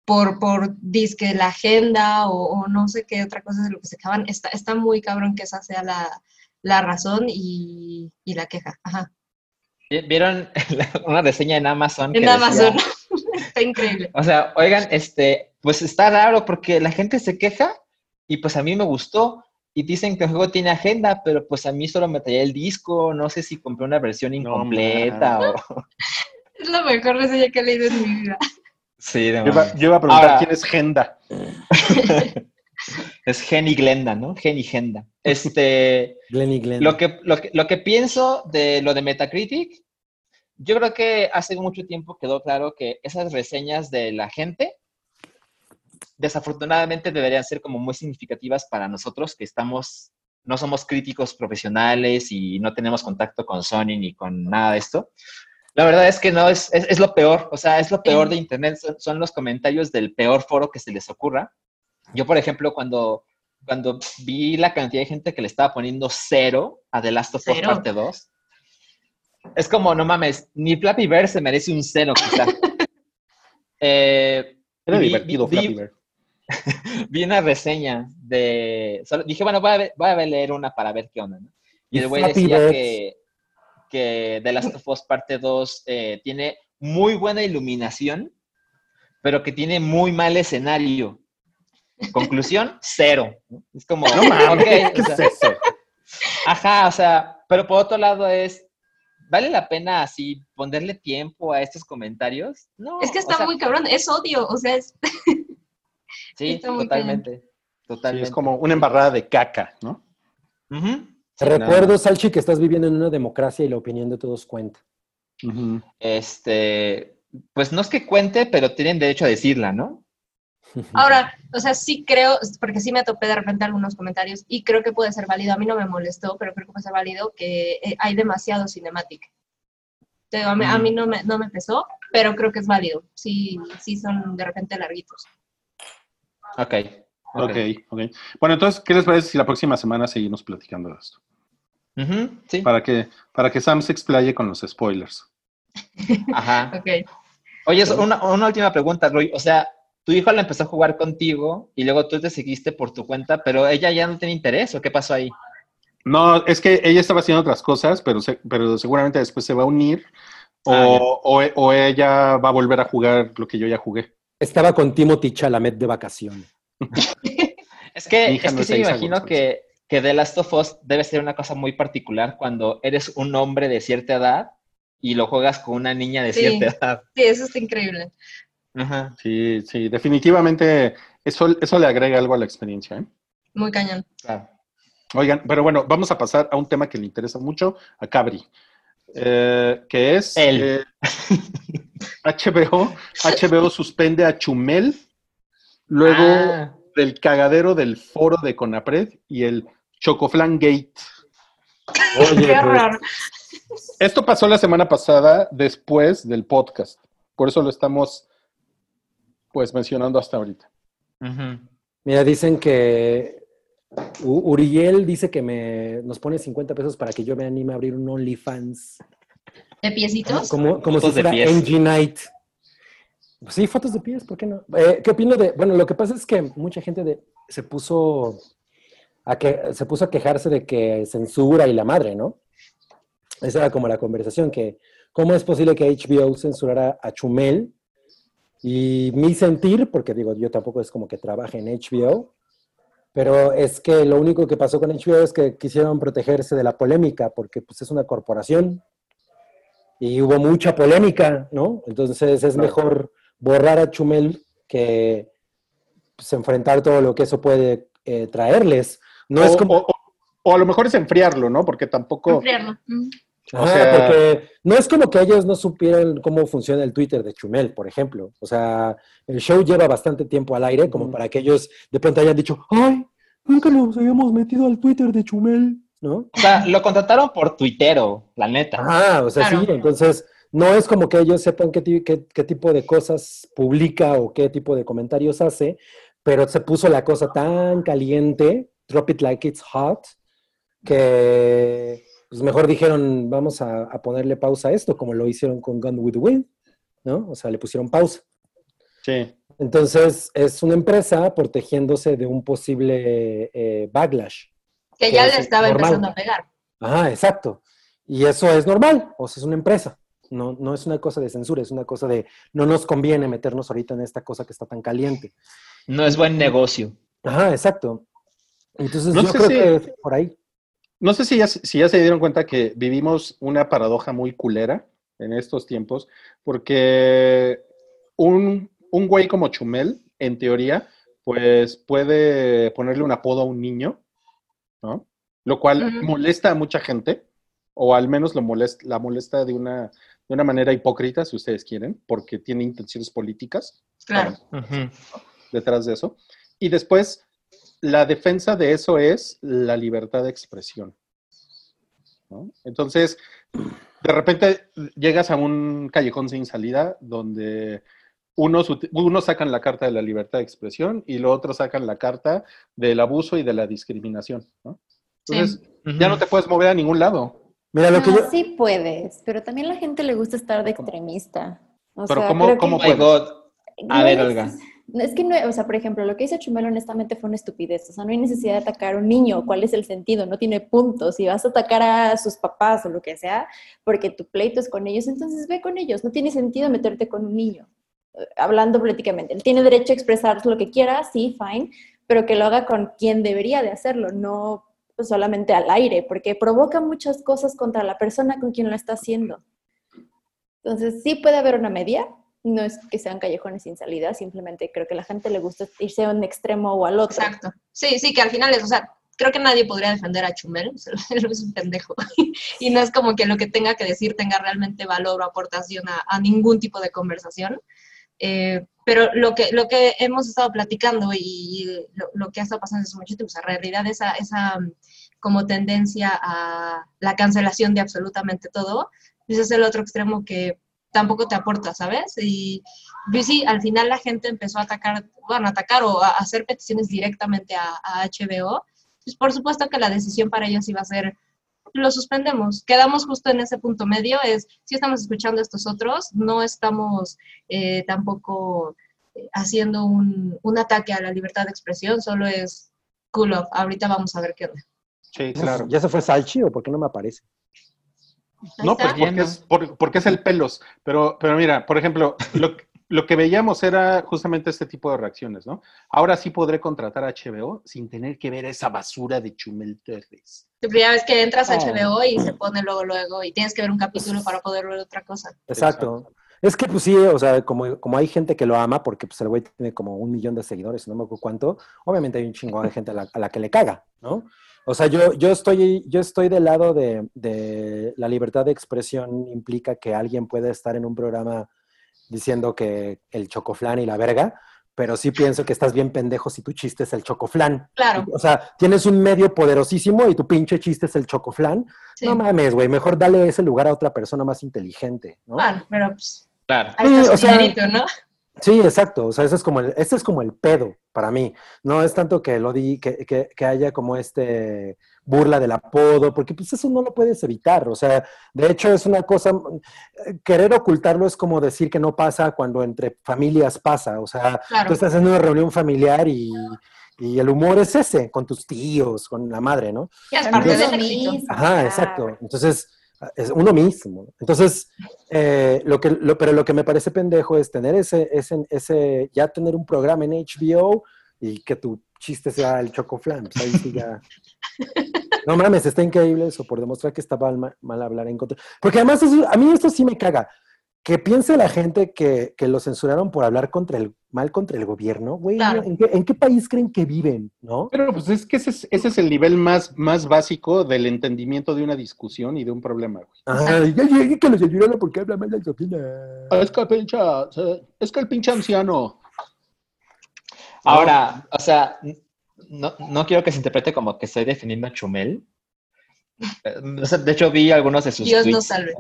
Speaker 4: por, por disque la agenda o, o no sé qué otra cosa de lo que se acaban. Está, está muy cabrón que esa sea la, la razón y, y la queja. Ajá.
Speaker 5: ¿Vieron [LAUGHS] una reseña en Amazon? que
Speaker 4: En
Speaker 5: decía-
Speaker 4: Amazon. [LAUGHS] Está increíble.
Speaker 5: O sea, oigan, este, pues está raro porque la gente se queja y pues a mí me gustó y dicen que el juego tiene agenda, pero pues a mí solo me traía el disco, no sé si compré una versión
Speaker 2: No,
Speaker 5: incompleta o... [LAUGHS]
Speaker 4: Es la mejor reseña que he leído en mi vida.
Speaker 5: Sí, de
Speaker 2: Yo iba, yo iba a preguntar
Speaker 5: Ahora-
Speaker 2: quién es Genda.
Speaker 5: Es Jenny Glenda, ¿no? Jenny Genda. Este, [LAUGHS]
Speaker 3: Glenn y Glenn.
Speaker 5: lo que, lo que, lo que pienso de lo de Metacritic, yo creo que hace mucho tiempo quedó claro que esas reseñas de la gente desafortunadamente deberían ser como muy significativas para nosotros que estamos, no somos críticos profesionales y no tenemos contacto con Sony ni con nada de esto. La verdad es que no, es, es, es lo peor, o sea, es lo peor de Internet, son, son los comentarios del peor foro que se les ocurra. Yo, por ejemplo, cuando, cuando vi la cantidad de gente que le estaba poniendo cero a The Last of Us parte 2, es como, no mames, ni Flappy Bird se merece un cero, quizá. [LAUGHS] Eh,
Speaker 2: Era
Speaker 5: vi-
Speaker 2: divertido,
Speaker 5: vi-
Speaker 2: Flappy Bird. [LAUGHS]
Speaker 5: vi una reseña de. solo- dije, bueno, voy a, ver- voy a leer una para ver qué onda, ¿no? Y el güey decía
Speaker 3: Birds.
Speaker 5: que, que The Last of Us Parte 2 eh, tiene muy buena iluminación, pero que tiene muy mal escenario. Conclusión, cero. Es como,
Speaker 2: No mames,
Speaker 5: ok,
Speaker 2: ¿qué
Speaker 5: o sea,
Speaker 2: es eso?
Speaker 5: Ajá, o sea, pero por otro lado es, ¿vale la pena así ponerle tiempo a estos comentarios? No.
Speaker 4: Es que
Speaker 5: o
Speaker 4: está
Speaker 5: sea,
Speaker 4: muy cabrón, es odio, o sea, es... [LAUGHS]
Speaker 5: Sí, totalmente.
Speaker 2: Sí,
Speaker 5: Totalmente.
Speaker 2: es como una embarrada de caca, ¿no?
Speaker 3: Te
Speaker 2: Sí,
Speaker 3: recuerdo, Salchi, que estás viviendo en una democracia y la opinión de todos cuenta.
Speaker 5: Este, pues no es que cuente, pero tienen derecho a decirla, ¿no?
Speaker 4: Ahora, o sea, sí creo, porque sí me topé de repente algunos comentarios y creo que puede ser válido, a mí no me molestó, pero creo que puede ser válido que eh, hay demasiado cinematic. Te digo, a mí, a mí no, me, no me pesó, pero creo que es válido. Sí, sí son de repente larguitos.
Speaker 5: Ok.
Speaker 2: Ok, ok. Bueno, entonces, ¿qué les parece si la próxima semana seguimos platicando de esto?
Speaker 5: Ujú, sí.
Speaker 2: Para que, para que Sam se explaye con los spoilers.
Speaker 5: Ajá. [LAUGHS]
Speaker 4: Ok.
Speaker 5: Oye, una, una última pregunta, Roy. O sea, tu hijo la empezó a jugar contigo y luego tú te seguiste por tu cuenta, pero ella ya no tiene interés, ¿o qué pasó ahí?
Speaker 2: No, es que ella estaba haciendo otras cosas, pero, se- pero seguramente después se va a unir o,
Speaker 5: Ah,
Speaker 2: o- o ella va a volver a jugar lo que yo ya jugué.
Speaker 3: Estaba con Timothy Chalamet de vacaciones. [LAUGHS]
Speaker 5: Es que, es
Speaker 2: no
Speaker 5: que
Speaker 2: es
Speaker 5: sí me imagino que, que The Last of Us debe ser una cosa muy particular cuando eres un hombre de cierta edad y lo juegas con una niña de
Speaker 4: Sí.
Speaker 5: cierta edad.
Speaker 4: Sí, eso está increíble.
Speaker 5: Ajá.
Speaker 2: Sí, sí, definitivamente eso, eso le agrega algo a la experiencia. ¿eh?
Speaker 4: Muy cañón.
Speaker 5: Claro.
Speaker 2: Oigan, pero bueno, vamos a pasar a un tema que le interesa mucho a Cabri, eh, que es
Speaker 5: Él.
Speaker 2: eh, HBO. HBO suspende a Chumel luego
Speaker 5: Ah,
Speaker 2: del cagadero del foro de Conapred y el Chocoflan Gate.
Speaker 3: Oye,
Speaker 4: Qué
Speaker 3: pues,
Speaker 4: raro.
Speaker 2: Esto pasó la semana pasada después del podcast, por eso lo estamos pues mencionando hasta ahorita.
Speaker 3: mira, dicen que U- Uriel dice que me, nos pone 50 pesos para que yo me anime a abrir un OnlyFans.
Speaker 4: ¿De piecitos?
Speaker 3: Como, como si
Speaker 5: Fotos de
Speaker 3: fuera. NG Night. Pues sí, fotos de pies, ¿por qué no? Eh, ¿Qué opino de...? Bueno, lo que pasa es que mucha gente de- se puso a que se puso a quejarse de que censura y la madre, ¿no? Esa era como la conversación, que cómo es posible que HBO censurara a Chumel y mi sentir, porque digo, yo tampoco es como que trabaje en HBO, pero es que lo único que pasó con HBO es que quisieron protegerse de la polémica, porque pues es una corporación y hubo mucha polémica, ¿no? Entonces es mejor borrar a Chumel que pues, enfrentar todo lo que eso puede eh, traerles. No es
Speaker 2: o,
Speaker 3: como...
Speaker 2: o- o- o a lo mejor es enfriarlo, ¿no? Porque tampoco...
Speaker 4: Enfriarlo. Mm.
Speaker 2: O sea-
Speaker 3: porque no es como que ellos no supieran cómo funciona el Twitter de Chumel, por ejemplo. O sea, el show lleva bastante tiempo al aire, como para que ellos de pronto hayan dicho, ¡ay! Nunca nos habíamos metido al Twitter de Chumel, ¿no?
Speaker 5: O sea, lo contrataron por tuitero, la neta.
Speaker 3: Ajá, o sea,
Speaker 4: Claro.
Speaker 3: sí, entonces no es como que ellos sepan qué- qué tipo de cosas publica o qué tipo de comentarios hace, pero se puso la cosa tan caliente, drop it like it's hot, que pues mejor dijeron, vamos a, a ponerle pausa a esto, como lo hicieron con Gun with the Wind, ¿no? O sea, le pusieron pausa.
Speaker 2: Sí.
Speaker 3: Entonces, es una empresa protegiéndose de un posible eh, backlash.
Speaker 4: Que
Speaker 3: Que
Speaker 4: ya
Speaker 3: es
Speaker 4: le estaba
Speaker 3: normal.
Speaker 4: empezando a pegar.
Speaker 3: Ajá, exacto. Y eso es normal, o sea, es una empresa. No, no es una cosa de censura, es una cosa de no nos conviene meternos ahorita en esta cosa que está tan caliente.
Speaker 5: No es buen negocio.
Speaker 3: Ajá, exacto. Entonces
Speaker 2: No
Speaker 3: yo
Speaker 2: sé
Speaker 3: creo
Speaker 2: si-
Speaker 3: que es por ahí.
Speaker 2: No sé si ya, si ya se dieron cuenta que vivimos una paradoja muy culera en estos tiempos, porque un, un güey como Chumel, en teoría, pues puede ponerle un apodo a un niño, ¿no? Lo cual molesta a mucha gente, o al menos lo molesta, la molesta de una, de una manera hipócrita, si ustedes quieren, porque tiene intenciones políticas
Speaker 4: Claro.
Speaker 2: detrás de eso. Y después, la defensa de eso es la libertad de expresión. ¿no? Entonces, de repente llegas a un callejón sin salida donde unos, unos sacan la carta de la libertad de expresión y los otros sacan la carta del abuso y de la discriminación. ¿no? Entonces, ya no te puedes mover a ningún lado.
Speaker 3: Mira, lo que
Speaker 6: Ah,
Speaker 3: yo...
Speaker 6: sí puedes, pero también la gente le gusta estar de extremista. O
Speaker 2: Pero
Speaker 6: sea,
Speaker 2: ¿cómo-
Speaker 6: que
Speaker 2: cómo
Speaker 5: my God. A ver, Olga.
Speaker 6: Es que, no, o sea, por ejemplo, lo que hizo Chumel honestamente fue una estupidez. O sea, no hay necesidad de atacar a un niño. ¿Cuál es el sentido? No tiene puntos. Si vas a atacar a sus papás o lo que sea, porque tu pleito es con ellos, entonces ve con ellos. No tiene sentido meterte con un niño. Eh, Hablando políticamente. Él tiene derecho a expresar lo que quiera, sí, fine, pero que lo haga con quien debería de hacerlo, no solamente al aire, porque provoca muchas cosas contra la persona con quien lo está haciendo. Entonces, sí puede haber una media, no es que sean callejones sin salida, simplemente creo que a la gente le gusta irse a un extremo o al otro.
Speaker 4: Exacto. Sí, sí, que al final es, o sea, creo que nadie podría defender a Chumel, [LAUGHS] él es un pendejo. [LAUGHS] y no es como que lo que tenga que decir tenga realmente valor o aportación a, ningún tipo de conversación. Eh, pero lo que, lo que hemos estado platicando y lo, que ha estado pasando desde mucho tiempo, o sea, en realidad esa, esa mm, como tendencia a la cancelación de absolutamente todo, ese es el otro extremo que tampoco te aporta, ¿sabes? Y pues sí, al final la gente empezó a atacar, bueno, a atacar o a hacer peticiones directamente a, a HBO, pues por supuesto que la decisión para ellos iba a ser, lo suspendemos. Quedamos justo en ese punto medio, es, si estamos escuchando a estos otros, no estamos eh, tampoco eh, haciendo un, un ataque a la libertad de expresión, solo es cool off, ahorita vamos a ver qué onda.
Speaker 2: Sí, claro.
Speaker 3: ¿Ya se fue Salchi o por qué no me aparece?
Speaker 2: No, pues porque es, por- porque es el pelos. Pero, pero mira, por ejemplo, lo, lo que veíamos era justamente este tipo de reacciones, ¿no? Ahora sí podré contratar a HBO sin tener que ver esa basura de Chumel Torres.
Speaker 4: La primera vez que entras a
Speaker 3: Ah.
Speaker 4: HBO y se pone luego, luego, y tienes que ver un capítulo para poder ver otra cosa.
Speaker 3: Exacto. Es que pues sí, o sea, como, como hay gente que lo ama, porque pues el güey tiene como un millón de seguidores, no me acuerdo cuánto, obviamente hay un chingón de gente a la, a la que le caga, ¿no? O sea, yo, yo, estoy, yo estoy del lado de, de la libertad de expresión implica que alguien puede estar en un programa diciendo que el chocoflán y la verga, pero sí pienso que estás bien pendejo si tu chiste es el chocoflán.
Speaker 4: Claro,
Speaker 3: O sea, tienes un medio poderosísimo y tu pinche chiste es el chocoflán.
Speaker 4: sí.
Speaker 3: No mames, güey, mejor dale ese lugar a otra persona más inteligente, ¿no?
Speaker 4: Bueno, pero pues,
Speaker 5: Claro.
Speaker 4: ahí
Speaker 3: Sí,
Speaker 4: está su
Speaker 3: o sea,
Speaker 4: ¿no?
Speaker 3: Sí, exacto. O sea, ese es como el, ese es como el pedo para mí. No es tanto que lo di, que, que, que haya como este burla del apodo, porque pues eso no lo puedes evitar. O sea, de hecho es una cosa, eh, querer ocultarlo es como decir que no pasa cuando entre familias pasa. O sea,
Speaker 4: Claro.
Speaker 3: tú estás en una reunión familiar y, y el humor es ese, con tus tíos, con la madre, ¿no?
Speaker 4: Ya es parte
Speaker 6: no es
Speaker 4: del
Speaker 6: lo
Speaker 4: éxito.
Speaker 6: mismo,
Speaker 3: Ajá, exacto. Entonces, es uno mismo. Entonces, eh, lo que, lo- pero lo que me parece pendejo es tener ese, ese, ese, ya tener un programa en HBO y que tu chiste sea el chocoflan. Pues ahí sí ya. No mames, está increíble eso, por demostrar que estaba mal, mal hablar en contra. Porque además, eso- a mí esto sí me caga. Que piense la gente que, que lo censuraron por hablar contra el, mal contra el gobierno, güey.
Speaker 4: Claro.
Speaker 3: ¿en, qué, en qué país creen que viven, no?
Speaker 2: Pero pues es que ese es, ese es el nivel más, más básico del entendimiento de una discusión y de un problema, güey.
Speaker 3: Ay, ya llegué que los censuraron porque habla mal de Sofía.
Speaker 2: Es que el pinche, es que el pinche anciano.
Speaker 5: Ahora, o sea, no, no quiero que se interprete como que estoy defendiendo a Chumel. Eh, de hecho, vi algunos de sus
Speaker 4: Dios
Speaker 5: tweets.
Speaker 4: nos salve.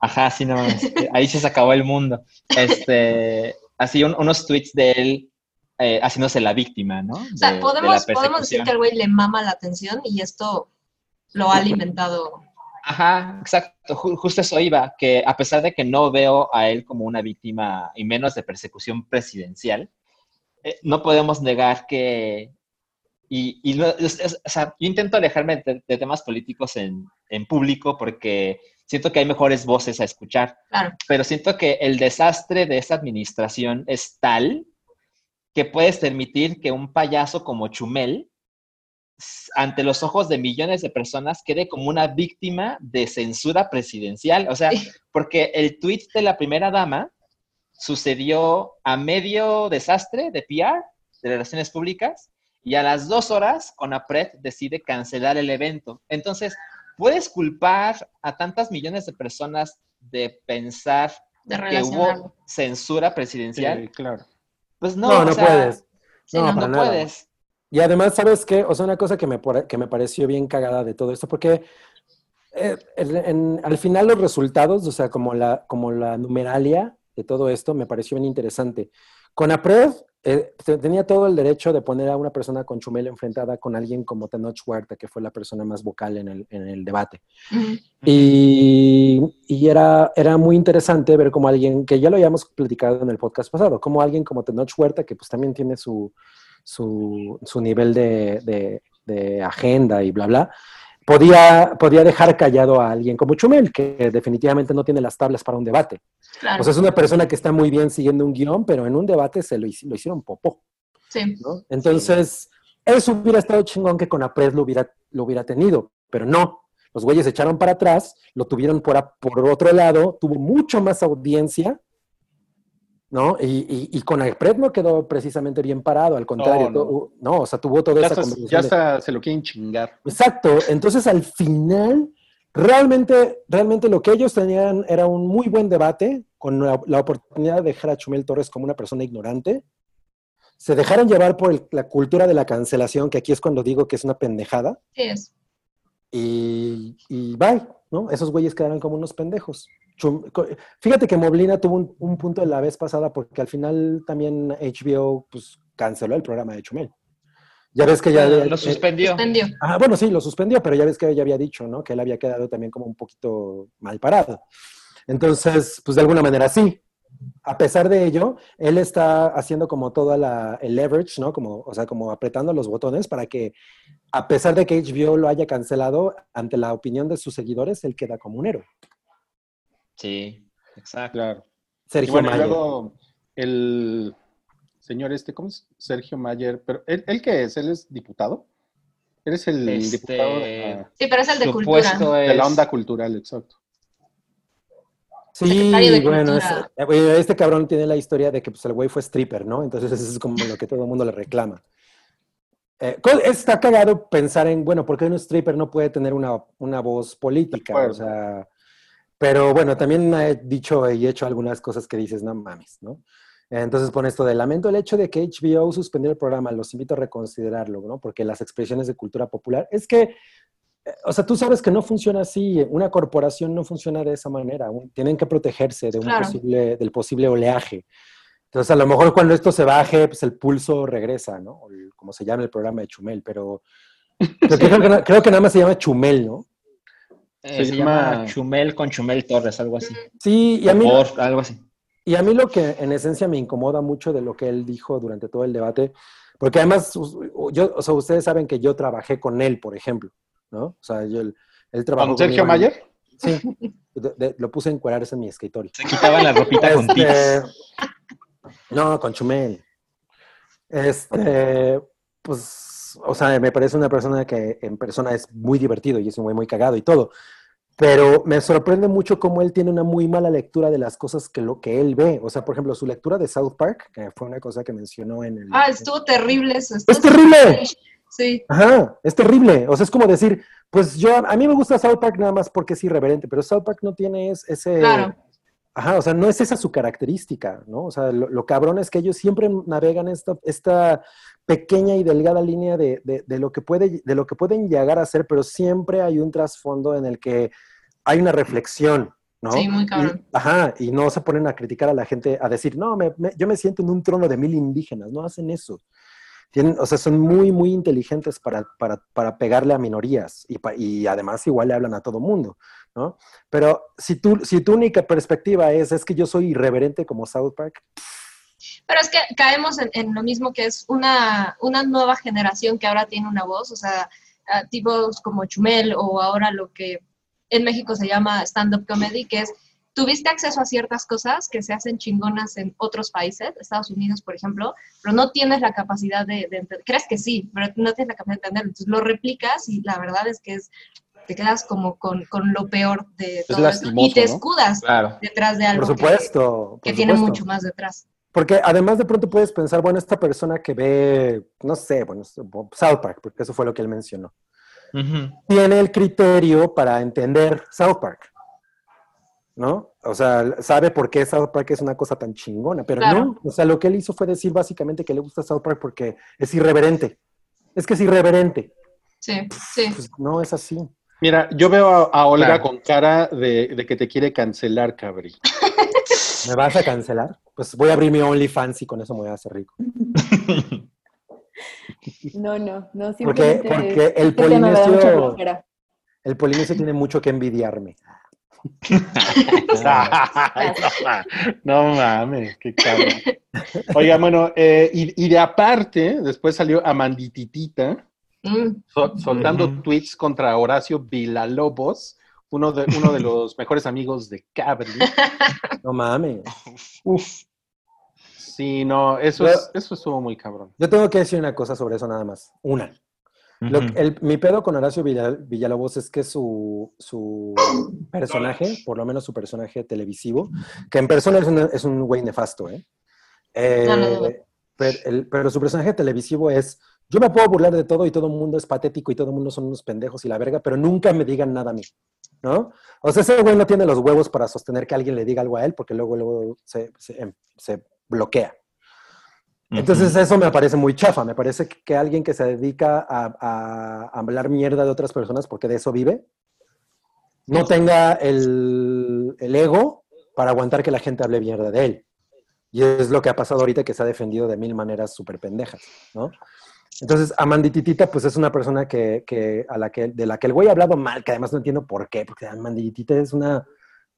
Speaker 5: Ajá, sí, no, [LAUGHS] ahí se acabó el mundo. Este, así un- unos tweets de él eh, haciéndose la víctima, ¿no?
Speaker 4: O sea,
Speaker 5: De- de
Speaker 4: podemos, podemos decir que al güey le mama la atención y esto lo ha alimentado.
Speaker 5: Ajá, exacto. Ju- justo eso iba, que a pesar de que no veo a él como una víctima y menos de persecución presidencial, eh, no podemos negar que Y, y lo- es- es- o sea, yo intento alejarme de, de temas políticos en, en público porque siento que hay mejores voces a escuchar,
Speaker 4: Claro.
Speaker 5: pero siento que el desastre de esa administración es tal que puedes permitir que un payaso como Chumel, ante los ojos de millones de personas, quede como una víctima de censura presidencial. O sea,
Speaker 4: Sí.
Speaker 5: porque el tweet de la primera dama sucedió a medio desastre de PR, de relaciones públicas, y a las dos horas, Conapred decide cancelar el evento. Entonces, puedes culpar a tantas millones de personas de pensar
Speaker 4: De
Speaker 5: que hubo censura presidencial.
Speaker 2: Sí, claro.
Speaker 5: Pues no,
Speaker 3: No,
Speaker 5: o
Speaker 3: no
Speaker 5: sea,
Speaker 3: puedes.
Speaker 4: Sí,
Speaker 3: no,
Speaker 4: no,
Speaker 3: para
Speaker 5: no
Speaker 3: nada.
Speaker 5: puedes.
Speaker 3: Y además, ¿sabes qué? O sea, una cosa que me, que me pareció bien cagada de todo esto, porque eh, en- en- al final los resultados, o sea, como la, como la numeralia de todo esto, me pareció bien interesante. Con APRED eh, te- tenía todo el derecho de poner a una persona con Chumel enfrentada con alguien como Tenoch Huerta, que fue la persona más vocal en el, en el debate.
Speaker 4: Ujú.
Speaker 3: Y, y era, era muy interesante ver como alguien, que ya lo habíamos platicado en el podcast pasado, como alguien como Tenoch Huerta, que pues también tiene su, su, su nivel de, de- de agenda y bla, bla, podía, podía dejar callado a alguien como Chumel, que definitivamente no tiene las tablas para un debate.
Speaker 4: Claro.
Speaker 3: O sea, es una persona que está muy bien siguiendo un guion, pero en un debate se lo, lo hicieron popó.
Speaker 4: sí.
Speaker 3: ¿no? Entonces, eso hubiera estado chingón que con Apred lo hubiera, lo hubiera tenido, pero no. Los güeyes se echaron para atrás, lo tuvieron por, a- por otro lado, tuvo mucho más audiencia, ¿no? Y, y, y con Apred no quedó precisamente bien parado, al contrario,
Speaker 2: No, no.
Speaker 3: to- no, o sea, tuvo toda
Speaker 2: Ya
Speaker 3: esa conversación.
Speaker 2: ya
Speaker 3: de-
Speaker 2: se lo quieren chingar.
Speaker 3: Exacto. Entonces, al final, realmente, realmente lo que ellos tenían era un muy buen debate con la, la oportunidad de dejar a Chumel Torres como una persona ignorante. Se dejaron llevar por el- la cultura de la cancelación, que aquí es cuando digo que es una pendejada.
Speaker 4: Sí es.
Speaker 3: Y, y bye, ¿no? Esos güeyes quedaron como unos pendejos. Fíjate que Moblina tuvo un, un punto la vez pasada porque al final también HBO pues, canceló el programa de Chumel. Ya ves que ya...
Speaker 5: Lo
Speaker 3: eh,
Speaker 5: suspendió.
Speaker 4: Suspendió.
Speaker 3: Ah, bueno, sí, lo suspendió, pero ya ves que ella había dicho, ¿no? Que él había quedado también como un poquito mal parado. Entonces, pues de alguna manera sí. A pesar de ello, él está haciendo como toda la, el leverage, ¿no? Como, o sea, como apretando los botones para que, a pesar de que HBO lo haya cancelado, ante la opinión de sus seguidores, él queda como un héroe.
Speaker 5: Sí, exacto.
Speaker 2: Claro. Y
Speaker 3: Sergio
Speaker 2: bueno, y
Speaker 3: Mayer.
Speaker 2: luego el señor este, ¿cómo es? Sergio Mayer. Pero ¿él, él qué es? ¿Él es diputado? Eres el
Speaker 5: Este,
Speaker 2: diputado de la,
Speaker 4: Sí, pero es el de cultura.
Speaker 2: de la onda cultural, exacto.
Speaker 3: Sí,
Speaker 4: de
Speaker 3: bueno, eh, este cabrón tiene la historia de que pues, el güey fue stripper, ¿no? Entonces eso es como lo que todo el mundo le reclama. Eh, está cagado pensar en, bueno, ¿por qué un stripper no puede tener una, una voz política? O sea, pero bueno, también he dicho y hecho algunas cosas que dices, no mames, ¿no? Entonces pone esto de lamento el hecho de que HBO suspendió el programa, los invito a reconsiderarlo, ¿no? Porque las expresiones de cultura popular, es que, o sea, tú sabes que no funciona así, una corporación no funciona de esa manera, tienen que protegerse de un
Speaker 4: Claro.
Speaker 3: posible, del posible oleaje. Entonces, a lo mejor cuando esto se baje, pues el pulso regresa, ¿no? O el- como se llama el programa de Chumel, pero [LAUGHS] creo, que, creo que na- creo que nada más se llama Chumel, ¿no?
Speaker 5: Eh,
Speaker 2: Se
Speaker 5: se,
Speaker 2: llama-
Speaker 5: llama Chumel con Chumel Torres, algo así.
Speaker 3: Sí, y a mí,
Speaker 5: por, algo así.
Speaker 3: Y a mí lo que en esencia me incomoda mucho de lo que él dijo durante todo el debate, porque además, yo, o sea, ustedes saben que yo trabajé con él, por ejemplo, ¿no? O sea, yo, él, él trabajó
Speaker 2: ¿Con Sergio Mayer?
Speaker 3: Sí, de- de- lo puse a encuadrarse en mi escritorio.
Speaker 5: Se quitaban la ropita con.
Speaker 3: Este, no, con Chumel. Este, pues, o sea, me parece una persona que en persona es muy divertido y es un güey muy cagado y todo. Pero me sorprende mucho cómo él tiene una muy mala lectura de las cosas que lo que él ve. O sea, por ejemplo, su lectura de South Park, que fue una cosa que mencionó en el.
Speaker 4: Ah, estuvo terrible eso.
Speaker 3: ¡Es terrible!
Speaker 4: Sí,
Speaker 3: Ajá, es terrible. O sea, es como decir, pues yo, a mí me gusta South Park nada más porque es irreverente, pero South Park no tiene es- ese...
Speaker 4: Claro.
Speaker 3: Ajá, o sea, no es esa su característica, ¿no? O sea, lo, lo cabrón es que ellos siempre navegan esta, esta pequeña y delgada línea de, de- de lo que puede, de lo que pueden llegar a ser, pero siempre hay un trasfondo en el que hay una reflexión, ¿no?
Speaker 4: Sí, muy cabrón.
Speaker 3: Y- ajá, y no se ponen a criticar a la gente, a decir, no, me- me- yo me siento en un trono de mil indígenas, no hacen eso. Tienen, o sea, son muy, muy inteligentes para, para, para pegarle a minorías y, y además igual le hablan a todo mundo, ¿no? Pero si, tú, si tu única perspectiva es, es que yo soy irreverente como South Park,
Speaker 4: Pero es que caemos en, en lo mismo que es una, una nueva generación que ahora tiene una voz, o sea, tipos como Chumel o ahora lo que en México se llama stand-up comedy, que es, tuviste acceso a ciertas cosas que se hacen chingonas en otros países, Estados Unidos, por ejemplo, pero no tienes la capacidad de, de entender, crees que sí, pero no tienes la capacidad de entenderlo, entonces lo replicas y la verdad es que es, te quedas como con, con lo peor de todo eso y te
Speaker 2: ¿no?
Speaker 4: escudas
Speaker 5: Claro.
Speaker 4: detrás de algo
Speaker 3: Por
Speaker 4: que-
Speaker 3: supuesto.
Speaker 4: que,
Speaker 3: por
Speaker 4: tiene
Speaker 3: supuesto.
Speaker 4: mucho más detrás.
Speaker 3: Porque además de pronto puedes pensar, bueno, esta persona que ve, no sé, bueno, South Park, porque eso fue lo que él mencionó, tiene el criterio para entender South Park, ¿no? O sea, sabe por qué South Park es una cosa tan chingona, pero
Speaker 4: Claro.
Speaker 3: no, o sea, lo que él hizo fue decir básicamente que le gusta South Park porque es irreverente. Es que es irreverente.
Speaker 4: Sí, sí.
Speaker 3: Pues no es así.
Speaker 2: Mira, yo veo a, a Olga
Speaker 5: Claro.
Speaker 2: con cara de, de que te quiere cancelar, cabri. [LAUGHS]
Speaker 3: ¿Me vas a cancelar? Pues voy a abrir mi OnlyFans y con eso me voy a hacer rico. [LAUGHS]
Speaker 6: No, no, no.
Speaker 3: Porque,
Speaker 6: Simplemente
Speaker 3: porque el
Speaker 6: da mucha
Speaker 3: polinesio, el polinesio tiene mucho que envidiarme. [LAUGHS]
Speaker 2: No, ma- no mames, qué cabrón. [LAUGHS] Oiga, bueno, eh, y, y de aparte, después salió Amandititita
Speaker 4: Mm,
Speaker 2: so- soltando tweets contra Horacio Villalobos, uno de, uno de los mejores amigos de Cabri. [LAUGHS]
Speaker 3: No mames.
Speaker 5: Uf.
Speaker 2: Sí, no, eso, es, eso estuvo muy cabrón.
Speaker 3: Yo tengo que decir una cosa sobre eso nada más. Una. Lo que- el- mi pedo con Horacio Villa- Villalobos es que su, su personaje, por lo menos su personaje televisivo, que en persona es, una- es un güey nefasto, ¿eh? Eh,
Speaker 4: No, no, no.
Speaker 3: Pero, el- pero su personaje televisivo es, yo me puedo burlar de todo y todo el mundo es patético y todo el mundo son unos pendejos y la verga, pero nunca me digan nada a mí, ¿no? O sea, ese güey no tiene los huevos para sostener que alguien le diga algo a él porque luego, luego se, se- se bloquea. Entonces eso me parece muy chafa, me parece que, alguien que se dedica a, a hablar mierda de otras personas porque de eso vive, no tenga el, el ego para aguantar que la gente hable mierda de él. Y es lo que ha pasado ahorita que se ha defendido de mil maneras súper pendejas, ¿no? Entonces, Amandititita, pues es una persona que, que, a la que, de la que el güey ha hablado mal, que además no entiendo por qué, porque Amandititita es una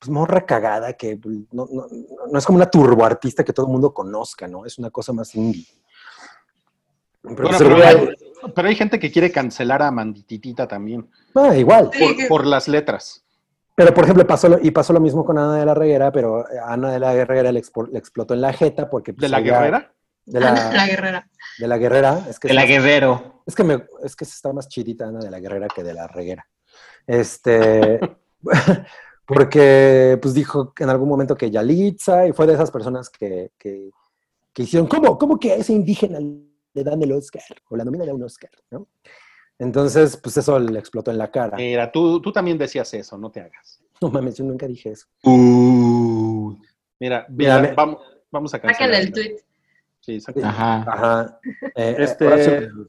Speaker 3: pues, morra cagada que pues, no, no, no es como una turboartista que todo el mundo conozca, ¿no? Es una cosa más indie. Pero,
Speaker 2: Bueno,
Speaker 3: pues,
Speaker 2: pero, hay, pero hay gente que quiere cancelar a Mandititita también,
Speaker 3: ah, igual.
Speaker 2: Por, por las letras.
Speaker 3: Pero, por ejemplo, pasó lo, y pasó lo mismo con Ana de la Reguera, pero a Ana de la Reguera le, expo- le explotó en la jeta porque...
Speaker 2: ¿De
Speaker 3: pues,
Speaker 2: la
Speaker 3: ella-
Speaker 2: guerrera?
Speaker 3: De
Speaker 4: la,
Speaker 3: la,
Speaker 4: guerrera.
Speaker 3: de la guerrera. Es que
Speaker 5: De la Guerrero.
Speaker 3: Es que, me, es que está más chidita Ana de la Guerrera que de la Reguera. Este, [LAUGHS] porque pues dijo en algún momento que Yalitza y fue de esas personas que, que, que hicieron, ¿cómo, ¿cómo que a ese indígena le dan el Oscar? O la nominan a un Oscar, ¿no? Entonces, pues eso le explotó en la cara.
Speaker 2: Mira, tú, tú también decías eso, no te hagas.
Speaker 3: No mames, yo nunca dije eso.
Speaker 2: Mira,
Speaker 3: Mira,
Speaker 2: mira,
Speaker 3: me-
Speaker 2: vamos, vamos a
Speaker 4: Sáquenle
Speaker 2: cancelar.
Speaker 4: el tweet.
Speaker 2: Sí, sáquenle.
Speaker 5: Ajá.
Speaker 3: Ajá. Eh,
Speaker 2: Este-
Speaker 3: Horacio-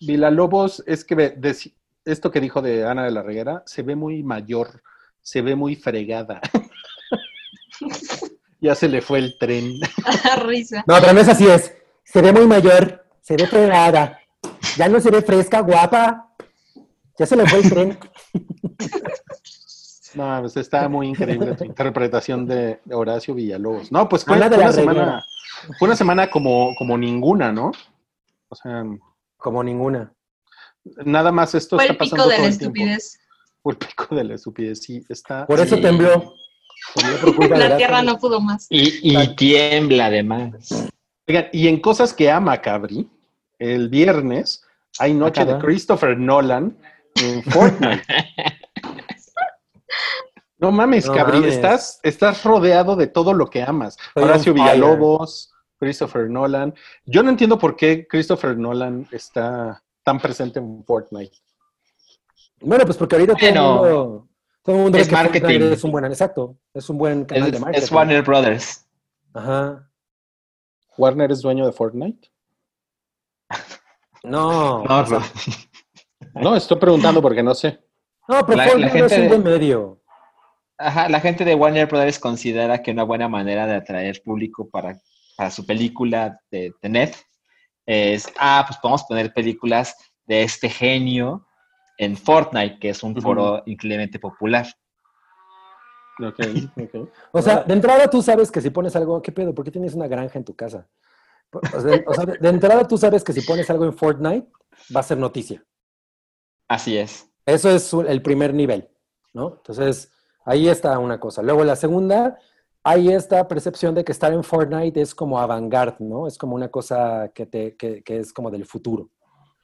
Speaker 2: Villalobos, es que ve- deci- esto que dijo de Ana de la Reguera se ve muy mayor, se ve muy fregada. [LAUGHS] ya se le fue el tren. [LAUGHS]
Speaker 4: Risa.
Speaker 3: No, pero no es así, es. Se ve muy mayor, se ve fregada. Ya no se ve fresca, guapa. Ya se le fue el tren. [LAUGHS]
Speaker 2: No, pues está muy increíble tu interpretación de, Horacio Villalobos. No, pues fue,
Speaker 3: de
Speaker 2: fue
Speaker 3: la
Speaker 2: una semana, fue una semana como, como ninguna, ¿no? O sea,
Speaker 3: Como ninguna.
Speaker 2: nada más esto
Speaker 4: Fue
Speaker 2: está
Speaker 4: el pico
Speaker 2: pasando
Speaker 4: de
Speaker 2: todo
Speaker 4: la
Speaker 2: el tiempo.
Speaker 4: estupidez.
Speaker 2: Fue el pico de la estupidez, sí, está.
Speaker 3: Por eso
Speaker 5: Sí.
Speaker 3: tembló. Por
Speaker 4: La tierra no pudo más.
Speaker 5: Y, y tiembla además.
Speaker 2: Oigan, y en cosas que ama Cabri, el viernes hay noche de. Christopher Nolan en Fortnite. [LAUGHS] No mames,
Speaker 3: No
Speaker 2: Cabri,
Speaker 3: mames.
Speaker 2: Estás, estás rodeado de todo lo que amas. Horacio. Villalobos, Christopher Nolan. Yo no entiendo por qué Christopher Nolan está tan presente en Fortnite.
Speaker 3: Bueno, pues porque ahorita todo el
Speaker 5: Bueno,
Speaker 3: mundo. Todo el mundo
Speaker 5: es
Speaker 3: que
Speaker 5: marketing.
Speaker 3: Es un buen, exacto. Es un buen canal de marketing.
Speaker 5: es Warner Brothers.
Speaker 3: Ajá.
Speaker 2: ¿Warner es dueño de Fortnite?
Speaker 3: No.
Speaker 5: No,
Speaker 3: o sea,
Speaker 2: No, estoy preguntando porque no sé.
Speaker 3: no, pero
Speaker 5: La- la
Speaker 3: Fortnite no es
Speaker 5: gente
Speaker 3: un
Speaker 5: de-
Speaker 3: buen medio.
Speaker 5: Ajá, la gente de Warner Brothers considera que una buena manera de atraer público para, para su película de Tenet es, ah, pues podemos poner películas de este genio en Fortnite, que es un foro increíblemente popular.
Speaker 2: Ok, [LAUGHS] ok.
Speaker 3: O sea, de entrada tú sabes que si pones algo, ¿qué pedo? ¿Por qué tienes una granja en tu casa? O sea, o sea, de entrada tú sabes que si pones algo en Fortnite va a ser noticia.
Speaker 5: Así es.
Speaker 3: Eso es el primer nivel, ¿no? Entonces, ahí está una cosa. Luego, la segunda, hay esta percepción de que estar en Fortnite es como avant-garde, ¿no? Es como una cosa que, te, que, que es como del futuro.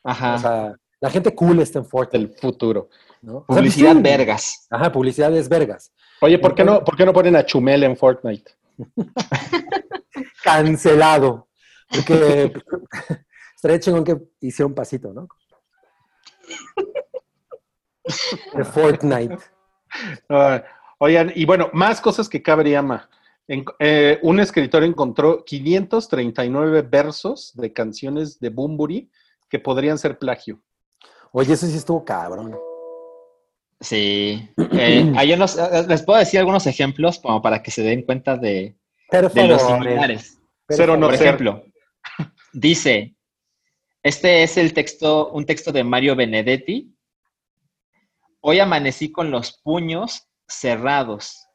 Speaker 5: Ajá.
Speaker 3: O sea, la gente cool está en Fortnite,
Speaker 2: Del futuro.
Speaker 3: ¿no? O sea,
Speaker 5: Publicidad vergas.
Speaker 3: Ajá, publicidad es vergas.
Speaker 2: Oye, ¿por qué no, por qué no ponen a Chumel en Fortnite? [LAUGHS]
Speaker 3: Cancelado. Porque [LAUGHS] estaría chingón que hiciera un pasito, ¿no? De Fortnite.
Speaker 2: Oigan, y bueno, más cosas que Cabriama. En- eh, un escritor encontró 539 versos de canciones de Bumburi que podrían ser plagio.
Speaker 3: Oye, eso sí estuvo cabrón.
Speaker 5: Sí. Eh, [CLEARS THROAT] hay unos, eh, les puedo decir algunos ejemplos como para que se den cuenta de, de los similares.
Speaker 3: por
Speaker 2: Cero no
Speaker 5: Por
Speaker 2: ser.
Speaker 5: ejemplo, dice, este es el texto, un texto de Mario Benedetti. Hoy amanecí con los puños cerrados.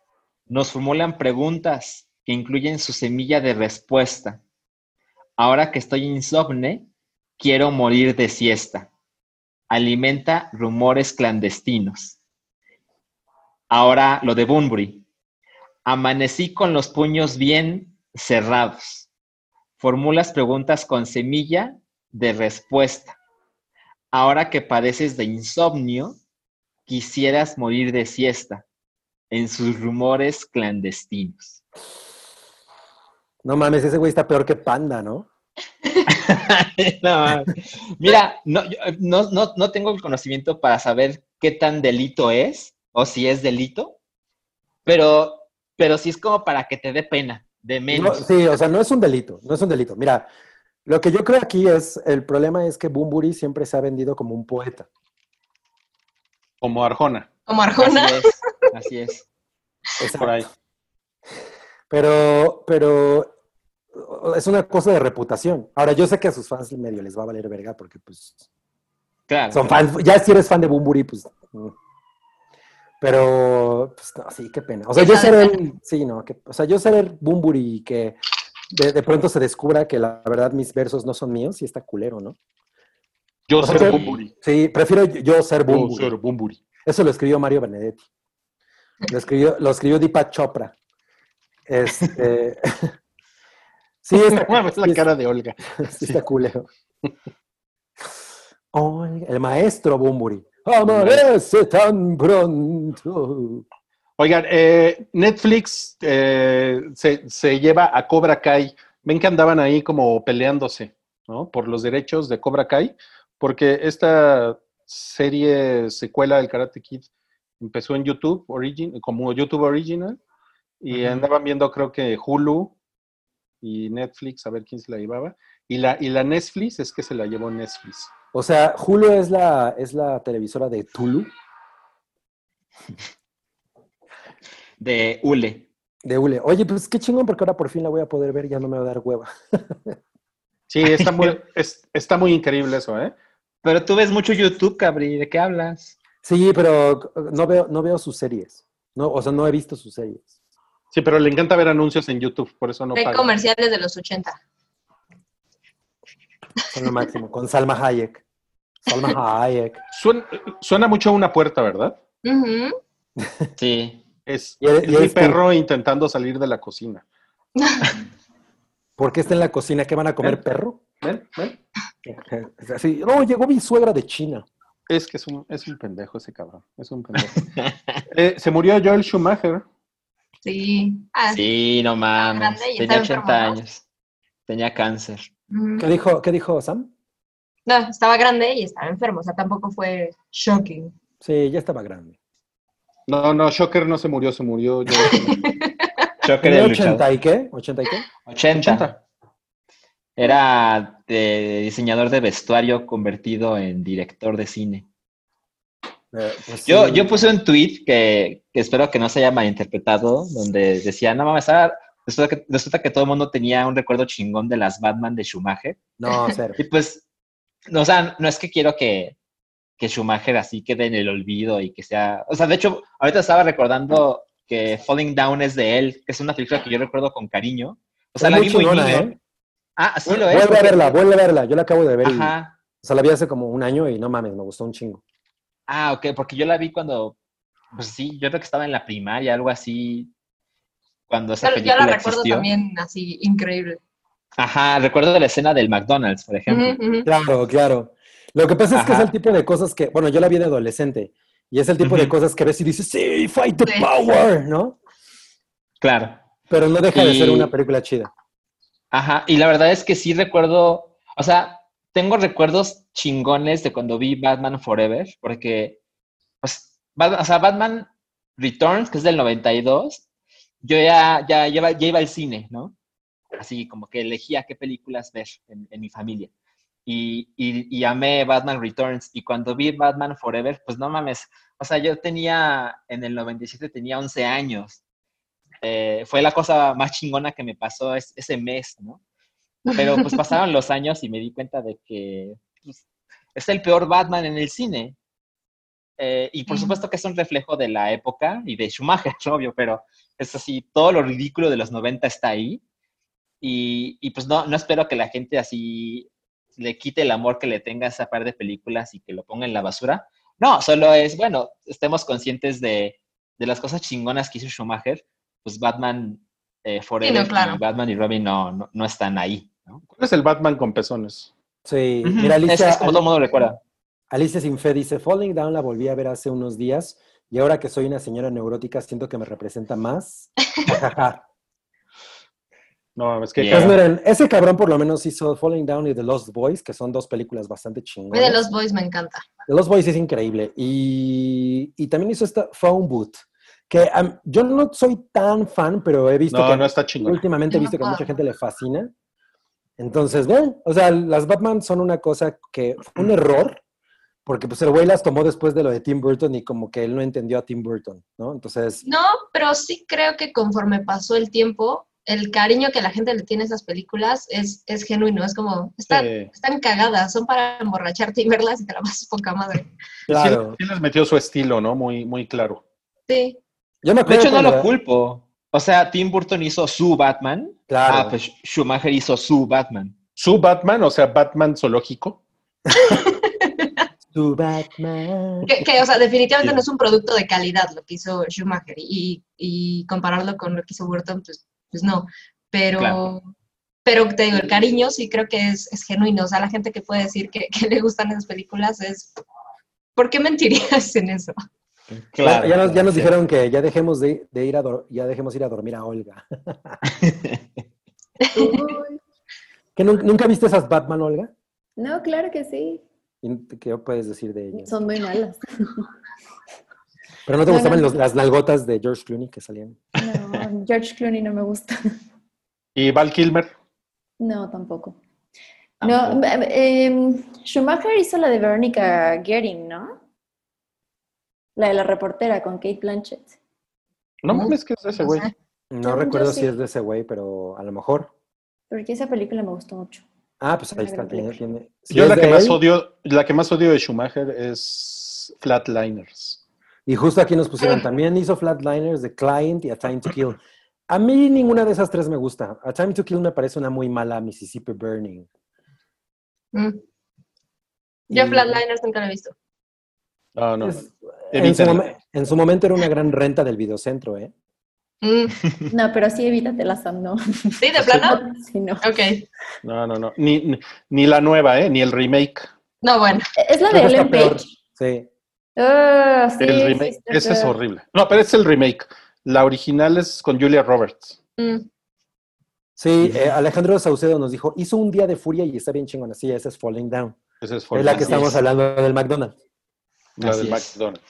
Speaker 5: Nos formulan preguntas que incluyen su semilla de respuesta. Ahora que estoy insomne, quiero morir de siesta. Alimenta rumores clandestinos. Ahora lo de Bunbury. Amanecí con los puños bien cerrados. Formulas preguntas con semilla de respuesta. Ahora que padeces de insomnio, quisieras morir de siesta en sus rumores clandestinos.
Speaker 3: No mames, ese güey está peor que Panda, ¿no? [LAUGHS]
Speaker 5: No, Mira, no, yo, eh, no, no, no tengo el conocimiento para saber qué tan delito es o si es delito, pero, pero sí es como para que te dé pena, de
Speaker 3: No,
Speaker 5: menos.
Speaker 3: sí, o sea, no es un delito, no es un delito. Mira, lo que yo creo aquí es, el problema es que Bumburi siempre se ha vendido como un poeta.
Speaker 2: Como Arjona,
Speaker 4: Como Arjona.
Speaker 5: Así es, así es. [LAUGHS]
Speaker 2: por ahí.
Speaker 3: Pero, pero es una cosa de reputación. Ahora, yo sé que a sus fans medio les va a valer verga porque, pues,
Speaker 5: Claro.
Speaker 3: son fans. Ya si eres fan de Bumburi, pues. mm. Pero, pues, no, sí, qué pena. O sea, yo ser el. Sí, no, que, o sea, yo ser el Bumburi y que de, de pronto se descubra que la verdad mis versos no son míos, sí está culero, ¿no?
Speaker 2: Yo
Speaker 3: O sea,
Speaker 2: ser. Bumburi.
Speaker 3: Sí, prefiero yo- yo ser
Speaker 2: Yo
Speaker 3: Bumburi.
Speaker 2: ser Bumburi.
Speaker 3: Eso lo escribió Mario Benedetti. Lo escribió, lo escribió Deepak Chopra. Este. [LAUGHS] sí, está, [LAUGHS]
Speaker 2: Mames, la cara de Olga. [LAUGHS]
Speaker 3: sí está culero. [LAUGHS] Oiga, el maestro Bumburi. Amanece tan pronto.
Speaker 2: Oigan, eh, Netflix eh, se, se lleva a Cobra Kai. Ven que andaban ahí como peleándose, ¿no? Por los derechos de Cobra Kai, porque esta serie secuela del Karate Kid empezó en YouTube, origin, como YouTube Original, y andaban viendo creo que Hulu y Netflix, a ver quién se la llevaba. Y la, y la Netflix es que se la llevó Netflix.
Speaker 3: O sea, Hulu es la, es la televisora de Tulu,
Speaker 5: De Ule.
Speaker 3: de Ule. Oye, pues qué chingón, porque ahora por fin la voy a poder ver, ya no me va a dar hueva.
Speaker 2: Sí, está muy, [LAUGHS] es- está muy increíble eso, ¿eh?
Speaker 5: Pero tú ves mucho YouTube, Cabri, ¿de qué hablas?
Speaker 3: Sí, pero no veo, no veo sus series. No, o sea, no he visto sus series.
Speaker 2: Sí, pero le encanta ver anuncios en YouTube, por eso no
Speaker 4: Hay
Speaker 2: paga.
Speaker 4: comerciales de los 80.
Speaker 3: Son lo máximo. Con Salma Hayek. Salma Hayek.
Speaker 2: Suena, suena mucho a una puerta, ¿verdad?
Speaker 5: Sí.
Speaker 2: Es,
Speaker 3: Y eres-
Speaker 2: es
Speaker 3: y
Speaker 2: mi
Speaker 3: tú.
Speaker 2: perro intentando salir de la cocina.
Speaker 3: ¿Por qué está en la cocina? ¿Qué van a comer perro?
Speaker 2: ¿Ven? ¿Ven? [LAUGHS]
Speaker 3: Así, no, llegó mi suegra de China.
Speaker 2: Es que es un, es un pendejo ese cabrón. Es un pendejo. [LAUGHS] Eh, se murió Joel Schumacher.
Speaker 4: Sí. Ah,
Speaker 5: Sí, no mames. Tenía
Speaker 4: estaba
Speaker 5: 80
Speaker 4: enfermo, ¿no?
Speaker 5: años. Tenía cáncer.
Speaker 4: ujú.
Speaker 3: ¿Qué dijo, qué dijo Sam?
Speaker 4: No, estaba grande y estaba enfermo. O sea, tampoco fue shocking.
Speaker 3: Sí, ya estaba grande.
Speaker 2: No, no, Shocker no se murió, se murió.
Speaker 5: Choque [LAUGHS]
Speaker 3: ¿Tenía
Speaker 5: de
Speaker 3: 80
Speaker 5: luchador.
Speaker 3: y qué? ¿80 y qué?
Speaker 5: 80.
Speaker 2: 80.
Speaker 5: Era de diseñador de vestuario convertido en director de cine.
Speaker 3: Eh, pues
Speaker 5: Yo,
Speaker 3: sí.
Speaker 5: yo puse un tweet que, que espero que no se haya malinterpretado, donde decía, no mames, ahora resulta que, resulta que todo el mundo tenía un recuerdo chingón de las Batman de Schumacher.
Speaker 3: No, cero. [LAUGHS]
Speaker 5: Y pues, no, o sea, no es que quiero que, que Schumacher así quede en el olvido y que sea... O sea, de hecho, ahorita estaba recordando que Falling Down es de él, que es una película que yo recuerdo con cariño. O sea,
Speaker 3: Es
Speaker 5: la vi muy niño.
Speaker 3: ¿eh?
Speaker 5: Ah, sí lo es.
Speaker 3: Vuelve a verla, vuelve a verla. Yo la acabo de ver. y-
Speaker 5: Ajá.
Speaker 3: o sea, la vi hace como un año y no mames, me gustó un chingo.
Speaker 5: Ah, ok, porque yo la vi cuando, pues sí, yo creo que estaba en la primaria, algo así, cuando esa
Speaker 4: Yo, yo
Speaker 5: película
Speaker 4: la recuerdo
Speaker 5: existió.
Speaker 4: también así, increíble.
Speaker 5: Ajá, recuerdo la escena del McDonald's, por ejemplo.
Speaker 3: Claro, claro. Lo que pasa es que es el tipo de cosas que, bueno, yo la vi de adolescente y es el tipo de cosas que ves y dices, sí, fight the
Speaker 4: Sí.
Speaker 3: power, ¿no?
Speaker 5: Claro.
Speaker 3: Pero no deja de ser una película chida.
Speaker 5: Ajá, y la verdad es que sí recuerdo, o sea, tengo recuerdos chingones de cuando vi Batman Forever, porque, pues, Batman- o sea, Batman Returns, que es del 92, yo ya, ya, ya, iba, ya iba al cine, ¿no? Así como que elegía qué películas ver en, en mi familia. Y, y, y amé Batman Returns. Y cuando vi Batman Forever, pues no mames, o sea, yo tenía, en el 97 tenía 11 años. Eh, fue la cosa más chingona que me pasó es- ese mes, ¿no? Pero pues [LAUGHS] pasaron los años y me di cuenta de que pues, es el peor Batman en el cine. Eh, y por supuesto que es un reflejo de la época y de Schumacher, [LAUGHS] obvio, pero es así, todo lo ridículo de los 90 está ahí. Y, y pues no, no espero que la gente así le quite el amor que le tenga a esa par de películas y que lo ponga en la basura. No, solo es, bueno, estemos conscientes de, de las cosas chingonas que hizo Schumacher. Pues Batman eh, Forever
Speaker 4: claro.
Speaker 5: y Batman y Robin no, no, no están ahí. ¿no?
Speaker 2: ¿Cuál es el Batman con pezones?
Speaker 3: Sí,
Speaker 5: Ujú,
Speaker 3: mira,
Speaker 5: es-
Speaker 3: Alicia,
Speaker 5: es como todo el mundo recuerda.
Speaker 3: Alicia Sin Fe dice, Falling Down la volví a ver hace unos días y ahora que soy una señora neurótica siento que me representa más. [LAUGHS]
Speaker 2: No, es que
Speaker 5: Yeah.
Speaker 3: Pues miren, ese cabrón por lo menos hizo Falling Down y The Lost Boys, que son dos películas bastante chingonas.
Speaker 4: de los boys me encanta.
Speaker 3: The Lost Boys es increíble. Y, y también hizo esta Phone Booth, que am, yo no soy tan fan, pero he visto
Speaker 2: no,
Speaker 3: que
Speaker 2: no está chingón.
Speaker 3: últimamente he
Speaker 4: No
Speaker 3: visto que a mucha gente le fascina. Entonces, ven, o sea, las Batman son una cosa que fue un error, porque pues el güey las tomó después de lo de Tim Burton y como que él no entendió a Tim Burton, ¿no? Entonces,
Speaker 4: No, pero sí creo que conforme pasó el tiempo, el cariño que la gente le tiene a esas películas es, es genuino. Es como, están,
Speaker 2: Sí.
Speaker 4: están cagadas, son para emborracharte y verlas y te la pasas poca madre.
Speaker 3: claro.
Speaker 2: Sí, sí les metió su estilo, ¿no? Muy, muy claro.
Speaker 4: Sí.
Speaker 3: Yo me
Speaker 5: De
Speaker 3: acuerdo
Speaker 5: hecho, no lo culpo. O sea, Tim Burton hizo su Batman.
Speaker 3: Claro.
Speaker 5: Ah, pues Schumacher hizo su Batman.
Speaker 2: Su Batman, o sea, Batman zoológico. [LAUGHS]
Speaker 3: Tu Batman.
Speaker 4: Que, que, o sea, definitivamente
Speaker 2: Sí.
Speaker 4: no es un producto de calidad lo que hizo Schumacher y, y compararlo con lo que hizo Burton, pues, pues no. Pero,
Speaker 5: Claro.
Speaker 4: pero te digo, el cariño sí creo que es, es genuino. O sea, la gente que puede decir que, que le gustan esas películas es... ¿Por qué mentirías en eso?
Speaker 3: Ya- ya nos, ya nos
Speaker 5: sí.
Speaker 3: dijeron que ya dejemos de, de ir a ya dejemos ir a dormir a Olga. [LAUGHS] ¿Que nun- nunca viste esas Batman, Olga?
Speaker 6: No, claro que sí.
Speaker 3: ¿Y ¿Qué puedes decir de ellas?
Speaker 6: Son muy malas. [LAUGHS]
Speaker 3: Pero no te gustaban los- las nalgotas de George Clooney que salían.
Speaker 6: No, George Clooney no me gusta.
Speaker 2: Y Val Kilmer.
Speaker 6: No, tampoco.
Speaker 5: Tampoco.
Speaker 6: No, eh, Schumacher hizo la de Veronica Guerin, ¿no? La de la reportera con Kate Blanchett.
Speaker 2: No mames, que es ese
Speaker 4: no
Speaker 2: güey.
Speaker 3: No recuerdo
Speaker 6: sí.
Speaker 3: si es de ese güey, pero a lo mejor.
Speaker 6: Porque esa película me gustó mucho.
Speaker 3: Ah, pues ahí está.
Speaker 6: gran
Speaker 3: Tiene,
Speaker 6: película.
Speaker 3: tiene- si
Speaker 2: Yo
Speaker 3: es
Speaker 2: la que más odio, la que más odio de Schumacher es Flatliners.
Speaker 3: Y justo aquí nos pusieron, también hizo Flatliners, The Client y A Time to Kill. A mí ninguna de esas tres me gusta. A Time to Kill me parece una muy mala Mississippi Burning.
Speaker 4: Mm. Yo
Speaker 3: Y-
Speaker 4: Flatliners nunca la he visto.
Speaker 2: No, no.
Speaker 3: En, momen- en su momento era una gran renta del videocentro, ¿eh?
Speaker 4: Mm. [LAUGHS]
Speaker 6: No, pero sí evítatela, Sam, no.
Speaker 4: ¿Sí, de plano? [LAUGHS]
Speaker 6: Sí, no.
Speaker 4: Ok.
Speaker 2: No, no, no. Ni, ni, ni la nueva, ¿eh? Ni el remake.
Speaker 4: No, bueno.
Speaker 6: Es la de Ellen
Speaker 3: peor.
Speaker 6: Page.
Speaker 3: Sí.
Speaker 6: Ah, sí,
Speaker 2: el remake. ese es horrible. No, pero es el remake. La original es con Julia Roberts.
Speaker 4: Mm.
Speaker 3: Sí, eh, Alejandro Saucedo nos dijo, hizo un día de furia y está bien chingona. Sí, esa es Falling Down.
Speaker 2: Esa es
Speaker 3: es la que
Speaker 2: Así
Speaker 3: estamos
Speaker 2: es.
Speaker 3: hablando del McDonald's.
Speaker 2: La
Speaker 5: Así
Speaker 2: del
Speaker 5: es.
Speaker 2: McDonald's.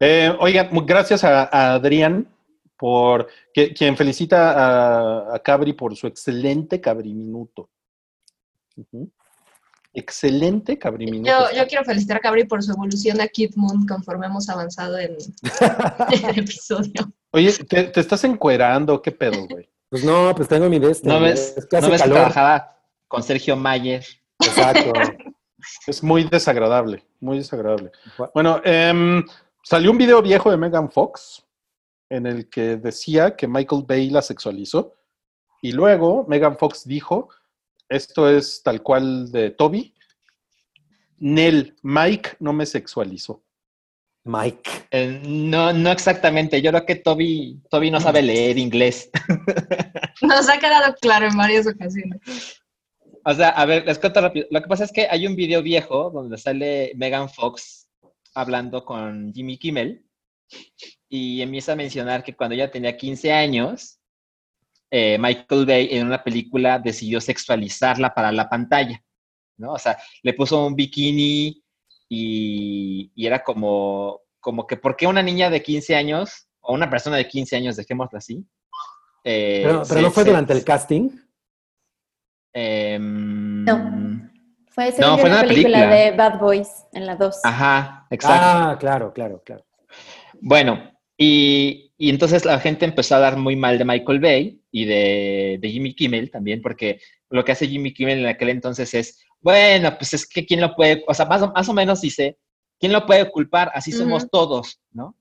Speaker 2: Eh, oigan, gracias a, a Adrián por que, quien felicita a, a Cabri por su excelente Cabri Minuto. Excelente Cabri Minuto.
Speaker 4: Yo, yo quiero felicitar a Cabri por su evolución a Kid Moon conforme hemos avanzado en, [LAUGHS] en el episodio.
Speaker 2: Oye, ¿te, te estás encuerando? ¿Qué pedo, güey?
Speaker 3: Pues no, pues tengo mi de este.
Speaker 5: ¿No ves,
Speaker 3: Es que hace
Speaker 5: ¿no ves que
Speaker 3: calor.
Speaker 5: trabajaba con Sergio Mayer?
Speaker 3: Exacto. [LAUGHS]
Speaker 2: Es muy desagradable, muy desagradable. Bueno, em, salió un video viejo de Megan Fox en el que decía que Michael Bay la sexualizó. Y luego Megan Fox dijo, esto es tal cual de Toby, Nel, Mike no me sexualizó.
Speaker 3: Mike.
Speaker 5: Eh, no, no exactamente. Yo creo que Toby, Toby no sabe leer inglés. [LAUGHS]
Speaker 4: Nos ha quedado claro en varias ocasiones.
Speaker 5: O sea, a ver, les cuento rápido. Lo que pasa es que hay un video viejo donde sale Megan Fox hablando con Jimmy Kimmel y empieza a mencionar que cuando ella tenía 15 años, eh, Michael Bay en una película decidió sexualizarla para la pantalla, ¿no? O sea, le puso un bikini y, y era como, como que, ¿por qué una niña de 15 años o una persona de 15 años, dejémoslo así? eh,
Speaker 3: Pero, pero
Speaker 5: se-
Speaker 3: no fue
Speaker 5: se-
Speaker 3: durante el casting.
Speaker 5: em,
Speaker 6: No. Fue, según
Speaker 5: No, fue
Speaker 6: una película,
Speaker 5: película.
Speaker 6: de Bad Boys en la 2.
Speaker 5: Ajá, exacto.
Speaker 3: Ah, claro, claro, claro.
Speaker 5: Bueno, y, y entonces la gente empezó a dar muy mal de Michael Bay y de, de Jimmy Kimmel también, porque lo que hace Jimmy Kimmel en aquel entonces es, bueno, pues es que quién lo puede, o sea, más o, más o menos dice, ¿quién lo puede culpar? Así somos todos, ¿no?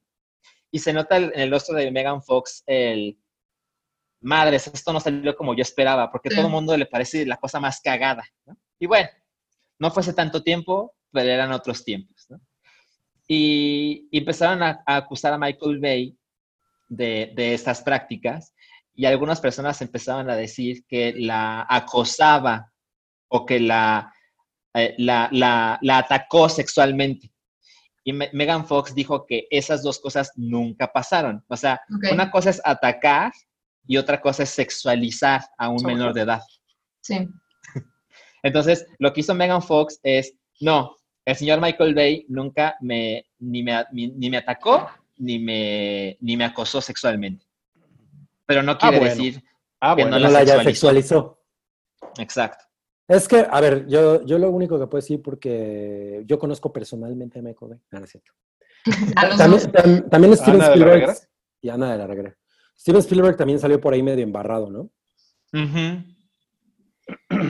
Speaker 5: Y se nota en el rostro de Megan Fox el, madres, esto no salió como yo esperaba, porque
Speaker 4: Sí.
Speaker 5: todo el mundo le parece la cosa más cagada, ¿no? Y bueno, no fue hace tanto tiempo, pero eran otros tiempos. Y, y empezaron a, a acusar a Michael Bay de, de estas prácticas y algunas personas empezaban a decir que la acosaba o que la, eh, la, la- la atacó sexualmente. Y Me- Megan Fox dijo que esas dos cosas nunca pasaron. O sea, una cosa es atacar y otra cosa es sexualizar a un menor de edad.
Speaker 4: Sí. [LAUGHS]
Speaker 5: Entonces, lo que hizo Megan Fox es, no, el señor Michael Bay nunca me, ni, me, ni, ni me atacó, ni me, ni me acosó sexualmente. Pero no quiere
Speaker 2: bueno.
Speaker 5: decir,
Speaker 2: Ah,
Speaker 5: Que
Speaker 2: bueno.
Speaker 5: no
Speaker 3: No
Speaker 5: la
Speaker 3: ya
Speaker 5: sexualizó.
Speaker 3: sexualizó.
Speaker 5: exacto.
Speaker 3: Es que, a ver, yo, yo lo único que puedo decir, porque yo conozco personalmente a Michael Bay. No, no es cierto. [LAUGHS] También,
Speaker 4: dos.
Speaker 3: tam- también Steven
Speaker 2: ¿Ana de la
Speaker 3: Spielberg. Y Ana de la Reguera. Steven Spielberg también salió por ahí medio embarrado, ¿no? [CLEARS THROAT]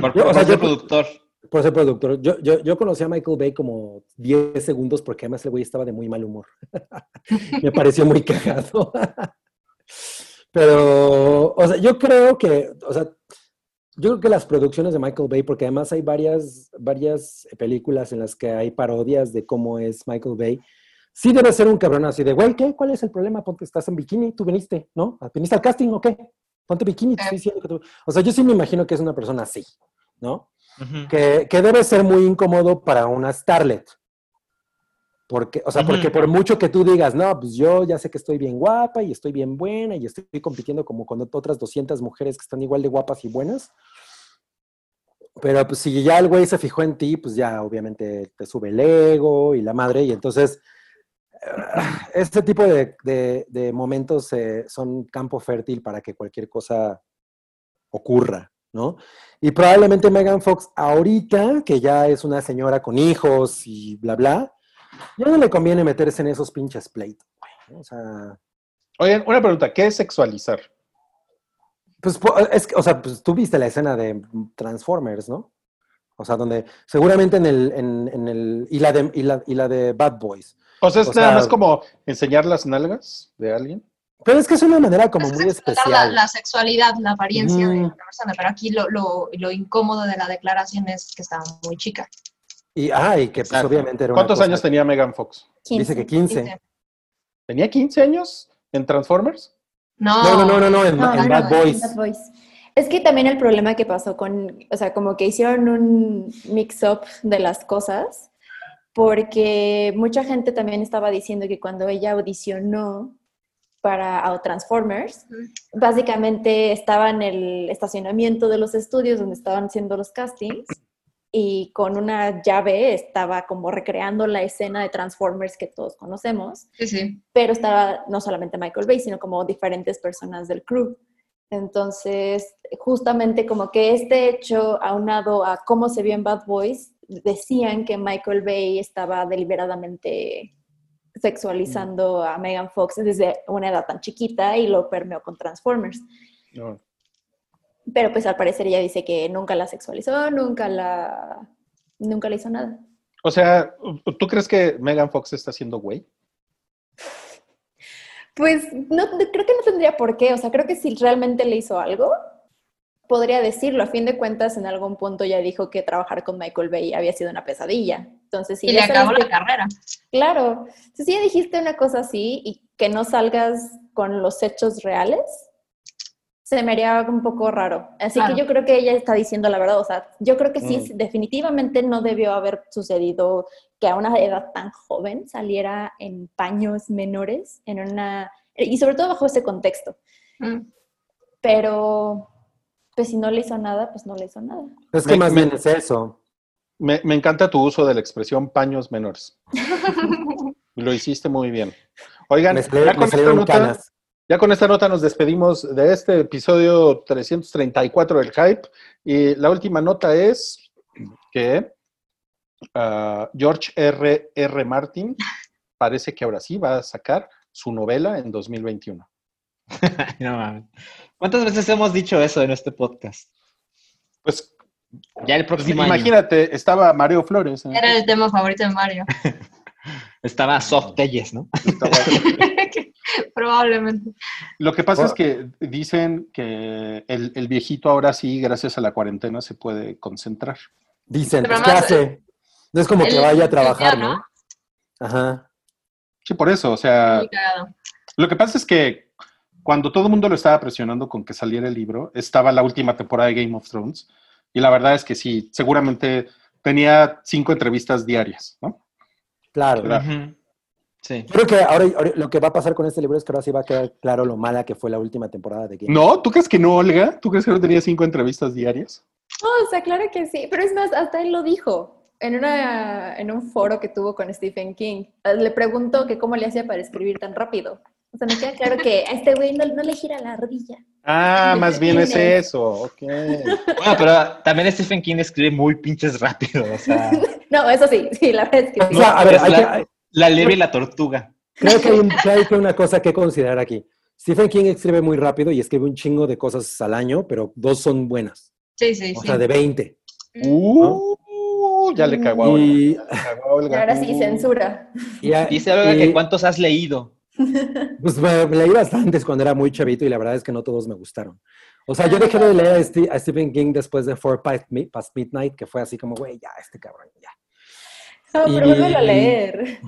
Speaker 5: Por,
Speaker 3: Yo, o
Speaker 5: por
Speaker 3: sea,
Speaker 5: ser
Speaker 3: yo-
Speaker 5: productor.
Speaker 3: Por ser productor. Yo, yo, yo conocí a Michael Bay como 10 segundos porque además el güey estaba de muy mal humor. [LAUGHS] Me pareció muy cagado. Pero, o sea, yo creo que, o sea, yo creo que las producciones de Michael Bay, porque además hay varias, varias películas en las que hay parodias de cómo es Michael Bay, sí debe ser un cabrón así de, güey, ¿qué? ¿Cuál es el problema? Ponte, estás en bikini, tú viniste, ¿no? ¿Viniste al casting o qué? Ponte bikini, te estoy diciendo que tú... O sea, yo sí me imagino que es una persona así, ¿no? Que, que debe ser muy incómodo para una starlet. Porque, o sea, porque por mucho que tú digas, no, pues yo ya sé que estoy bien guapa y estoy bien buena y estoy compitiendo como con otras 200 mujeres que están igual de guapas y buenas. Pero pues si ya el güey se fijó en ti, pues ya obviamente te sube el ego y la madre. Y entonces, ah, este tipo de, de- de momentos eh, son campo fértil para que cualquier cosa ocurra, ¿no? Y probablemente Megan Fox ahorita, que ya es una señora con hijos y bla, bla, ya no le conviene meterse en esos pinches pleitos, güey. O sea,
Speaker 2: Oigan, una pregunta, ¿qué es sexualizar?
Speaker 3: pues, es que, o sea, pues tú viste la escena de Transformers, ¿no? O sea, donde seguramente en el, en, en el, y la de, y la, y la de Bad Boys.
Speaker 2: O sea, es
Speaker 3: O
Speaker 2: nada
Speaker 3: sea-
Speaker 2: más como enseñar las nalgas de alguien.
Speaker 3: Pero es que es una manera como
Speaker 4: Es
Speaker 3: muy especial.
Speaker 4: La, la sexualidad, la apariencia de
Speaker 3: Ujú.
Speaker 4: una persona, pero aquí lo, lo, lo incómodo de la declaración es que estaba muy chica.
Speaker 3: Y, ah, y que pues obviamente era
Speaker 2: ¿Cuántos años tenía Megan Fox?
Speaker 3: Dice que 15.
Speaker 4: Dice,
Speaker 2: ¿Tenía 15 años en Transformers?
Speaker 4: No,
Speaker 3: No, no, no, no, no, en,
Speaker 6: No,
Speaker 3: en
Speaker 6: ah,
Speaker 3: Bad
Speaker 6: no, en
Speaker 3: Boys.
Speaker 6: Bad Boys. Es que también el problema que pasó con, o sea, como que hicieron un mix-up de las cosas, porque mucha gente también estaba diciendo que cuando ella audicionó para Transformers, básicamente estaba en el estacionamiento de los estudios donde estaban haciendo los castings y con una llave estaba como recreando la escena de Transformers que todos conocemos
Speaker 4: Sí, sí.
Speaker 6: pero estaba no solamente Michael Bay, sino como diferentes personas del crew. Entonces, justamente como que este hecho, aunado a cómo se vio en Bad Boys, decían que Michael Bay estaba deliberadamente sexualizando a Megan Fox desde una edad tan chiquita y lo permeó con Transformers.
Speaker 2: No.
Speaker 6: Pero pues al parecer ella dice que nunca la sexualizó, nunca la, nunca le hizo nada.
Speaker 2: O sea, ¿tú crees que Megan Fox está haciendo güey?
Speaker 6: Pues no, no- creo que no tendría por qué. O sea, creo que si realmente le hizo algo, podría decirlo. A fin de cuentas, en algún punto ya dijo que trabajar con Michael Bay había sido una pesadilla. Entonces, si
Speaker 4: Y le acabó la carrera.
Speaker 6: Claro, si ya dijiste una cosa así y que no salgas con los hechos reales, se me haría un poco raro. Así
Speaker 4: Claro.
Speaker 6: que yo creo que ella está diciendo la verdad. O sea, yo creo que sí,
Speaker 2: Mm.
Speaker 6: definitivamente no debió haber sucedido que a una edad tan joven saliera en paños menores, en una y sobre todo bajo ese contexto.
Speaker 4: Mm.
Speaker 6: Pero, pues si no le hizo nada, pues no le hizo nada.
Speaker 3: Es que
Speaker 2: Me-
Speaker 3: más bien es eso.
Speaker 2: Me, me encanta tu uso de la expresión paños menores. Lo hiciste muy bien. Oigan,
Speaker 3: Me, salió-
Speaker 2: ya
Speaker 3: me
Speaker 2: con, esta nota, ya con esta nota nos despedimos de este episodio 334 del Hype. Y la última nota es que ah, George R. R. Martin parece que ahora sí va a sacar su novela en 2021. [LAUGHS]
Speaker 5: No mames. ¿Cuántas veces hemos dicho eso en este podcast?
Speaker 2: Pues
Speaker 5: Ya el próximo año
Speaker 2: imagínate, estaba Mario Flores. ¿eh?
Speaker 4: Era el tema favorito de Mario. [LAUGHS]
Speaker 5: estaba Soft Telles, ¿no? [LAUGHS]
Speaker 2: Estaba-
Speaker 4: Probablemente.
Speaker 2: Lo que pasa es que dicen que el, el viejito ahora sí, gracias a la cuarentena, se puede concentrar.
Speaker 3: Dicen, pues, ¿qué hace? No es como que vaya a trabajar,
Speaker 4: día,
Speaker 3: ¿no? Ajá.
Speaker 2: Sí, por eso, o sea, lo que pasa es que cuando todo el mundo lo estaba presionando con que saliera el libro, estaba la última temporada de Game of Thrones, y la verdad es que sí, seguramente tenía cinco entrevistas diarias, ¿no?
Speaker 3: Claro.
Speaker 5: Sí.
Speaker 3: Creo que ahora, ahora lo que va a pasar con este libro es que ahora sí va a quedar claro lo mala que fue la última temporada de Game.
Speaker 2: ¿No? ¿Tú crees que no, Olga? ¿Tú crees que no tenía cinco entrevistas diarias?
Speaker 6: No, o sea, claro que sí, pero es más, hasta él lo dijo en, una, en un foro que tuvo con Stephen King. Le preguntó que cómo le hacía para escribir tan rápido. O sea, me queda claro que a este güey no, no le gira la ardilla.
Speaker 2: Ah, más bien es eso, ok.
Speaker 5: Bueno, pero también Stephen King escribe muy pinches rápido. O sea, [LAUGHS]
Speaker 6: No, eso sí, sí, la verdad es que
Speaker 3: O
Speaker 6: sí.
Speaker 3: sea, a ver, hay
Speaker 5: la-
Speaker 3: que- hay-
Speaker 5: La liebre y la tortuga.
Speaker 3: creo que hay, un- que hay que una cosa que considerar aquí. Stephen King escribe muy rápido y escribe un chingo de cosas al año, pero dos son buenas.
Speaker 4: Sí, sí,
Speaker 3: O
Speaker 4: sí.
Speaker 3: sea, de 20.
Speaker 2: Uh, ya le cagó a Olga.
Speaker 3: Y,
Speaker 2: Le cagó a Olga.
Speaker 6: Y ahora sí, censura.
Speaker 3: y
Speaker 5: Dice algo
Speaker 3: y-
Speaker 5: que cuántos has leído. [LAUGHS]
Speaker 3: Pues me, me leí bastantes cuando era muy chavito y la verdad es que no todos me gustaron. O sea, yo dejé de leer a, a Stephen King después de Four Past, Mi- Past Midnight, que fue así como, güey, ya, este cabrón, ya.
Speaker 6: No, pero vuélvelo a leer. [LAUGHS]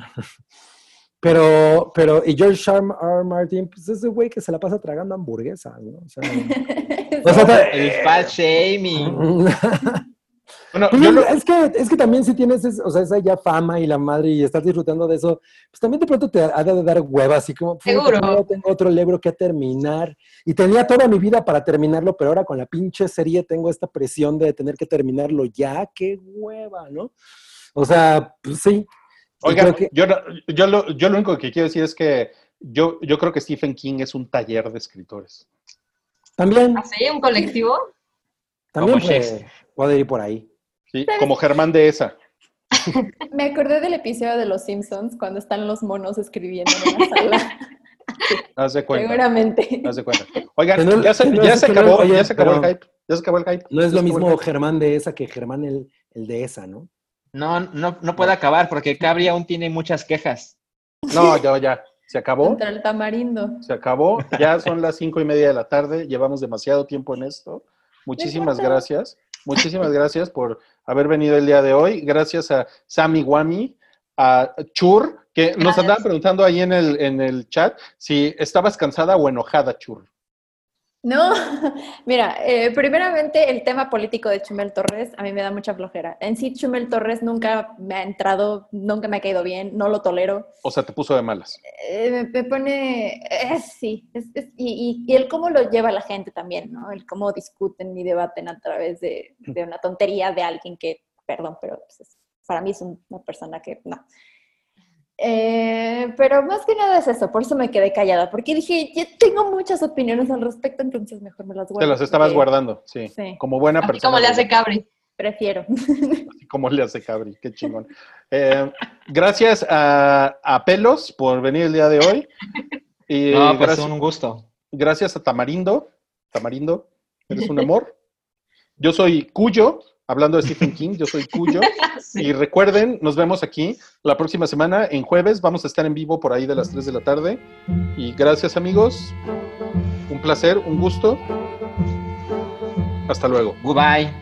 Speaker 3: Pero, pero, y George R. R. Martin, pues es el güey que se la pasa tragando hamburguesas, ¿no? O sea, [LAUGHS] o sea,
Speaker 5: El fat shaming.
Speaker 2: Bueno,
Speaker 3: Pues
Speaker 2: yo
Speaker 3: es,
Speaker 2: lo-
Speaker 3: es que, es que también si tienes, es- o sea, esa ya fama y la madre y estás disfrutando de eso, pues también de pronto te ha de dar hueva, así como,
Speaker 4: Seguro.
Speaker 3: tengo otro libro que terminar. Y tenía toda mi vida para terminarlo, pero ahora con la pinche serie tengo esta presión de tener que terminarlo ya, qué hueva, ¿no? O sea, pues sí. Y
Speaker 2: Oigan,
Speaker 3: creo que-
Speaker 2: yo, no- yo, lo, yo lo único que quiero decir es que yo, yo creo que Stephen King es un taller de escritores.
Speaker 3: también,
Speaker 4: ¿Así? ¿Un colectivo?
Speaker 3: también
Speaker 5: Como
Speaker 3: puede,
Speaker 5: Shakespeare.
Speaker 3: Puede ir por ahí.
Speaker 2: ¿sí? Como Germán de esa. [LAUGHS]
Speaker 6: Me acordé del episodio de Los Simpsons cuando están los monos escribiendo en una sala. [LAUGHS]
Speaker 2: Haz de cuenta.
Speaker 6: Seguramente.
Speaker 2: Haz de cuenta. Oigan,
Speaker 3: no-
Speaker 2: ya se,
Speaker 3: no
Speaker 2: ya se
Speaker 3: no-
Speaker 2: acabó,
Speaker 3: oye,
Speaker 2: ya se acabó el hype. Ya se acabó el hype.
Speaker 3: No es lo mismo. Germán de esa que Germán el, el de esa, ¿no?
Speaker 5: No, no, no puede acabar porque Cabri aún tiene muchas quejas.
Speaker 2: No, ya, ya. Se acabó.
Speaker 6: Contra el tamarindo.
Speaker 2: Se acabó. Ya son las cinco y media de la tarde. Llevamos demasiado tiempo en esto. Muchísimas gracias. Muchísimas gracias por haber venido el día de hoy. Gracias a Sammy Wami, a Chur, que nos andaban preguntando ahí en el, en el chat si estabas cansada o enojada, Chur.
Speaker 6: No, [LAUGHS] mira, eh, primeramente el tema político de Chumel Torres a mí me da mucha flojera. En sí, Chumel Torres nunca me ha entrado, nunca me ha caído bien, no lo tolero.
Speaker 2: O sea, te puso de malas.
Speaker 6: Eh, me, pone, eh, sí, es- es- y, y- y el cómo lo lleva la gente también, ¿no? El cómo discuten y debaten a través de, de una tontería de alguien que, perdón, pero pues, es- para mí es un- una persona que no. Eh, pero más que nada es eso, por eso me quedé callada, porque dije, ya tengo muchas opiniones al respecto, entonces mejor me las guardo.
Speaker 2: Te las estabas
Speaker 6: porque
Speaker 2: guardando, sí.
Speaker 6: Sí.
Speaker 2: Como buena
Speaker 4: Así
Speaker 2: persona.
Speaker 4: como le hace Cabri.
Speaker 6: Prefiero. [LAUGHS]
Speaker 2: Así como le hace Cabri, qué chingón. Eh, gracias a, a Pelos por venir el día de hoy. Y
Speaker 5: No, pues
Speaker 2: gracias,
Speaker 5: un gusto.
Speaker 2: gracias a Tamarindo. Tamarindo, eres un amor. Yo soy Cuyo hablando de Stephen King. Yo soy Cuyo. [LAUGHS]
Speaker 4: Sí.
Speaker 2: Y recuerden, nos vemos aquí la próxima semana, en jueves. Vamos a estar en vivo por ahí de las 3 de la tarde. Y gracias, amigos. Un placer, un gusto. Hasta luego.
Speaker 5: Goodbye.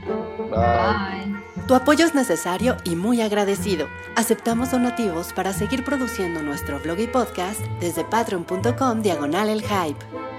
Speaker 2: Bye.
Speaker 4: Bye.
Speaker 1: Tu apoyo es necesario y muy agradecido. Aceptamos donativos para seguir produciendo nuestro blog y podcast desde patreon.com diagonal el hype.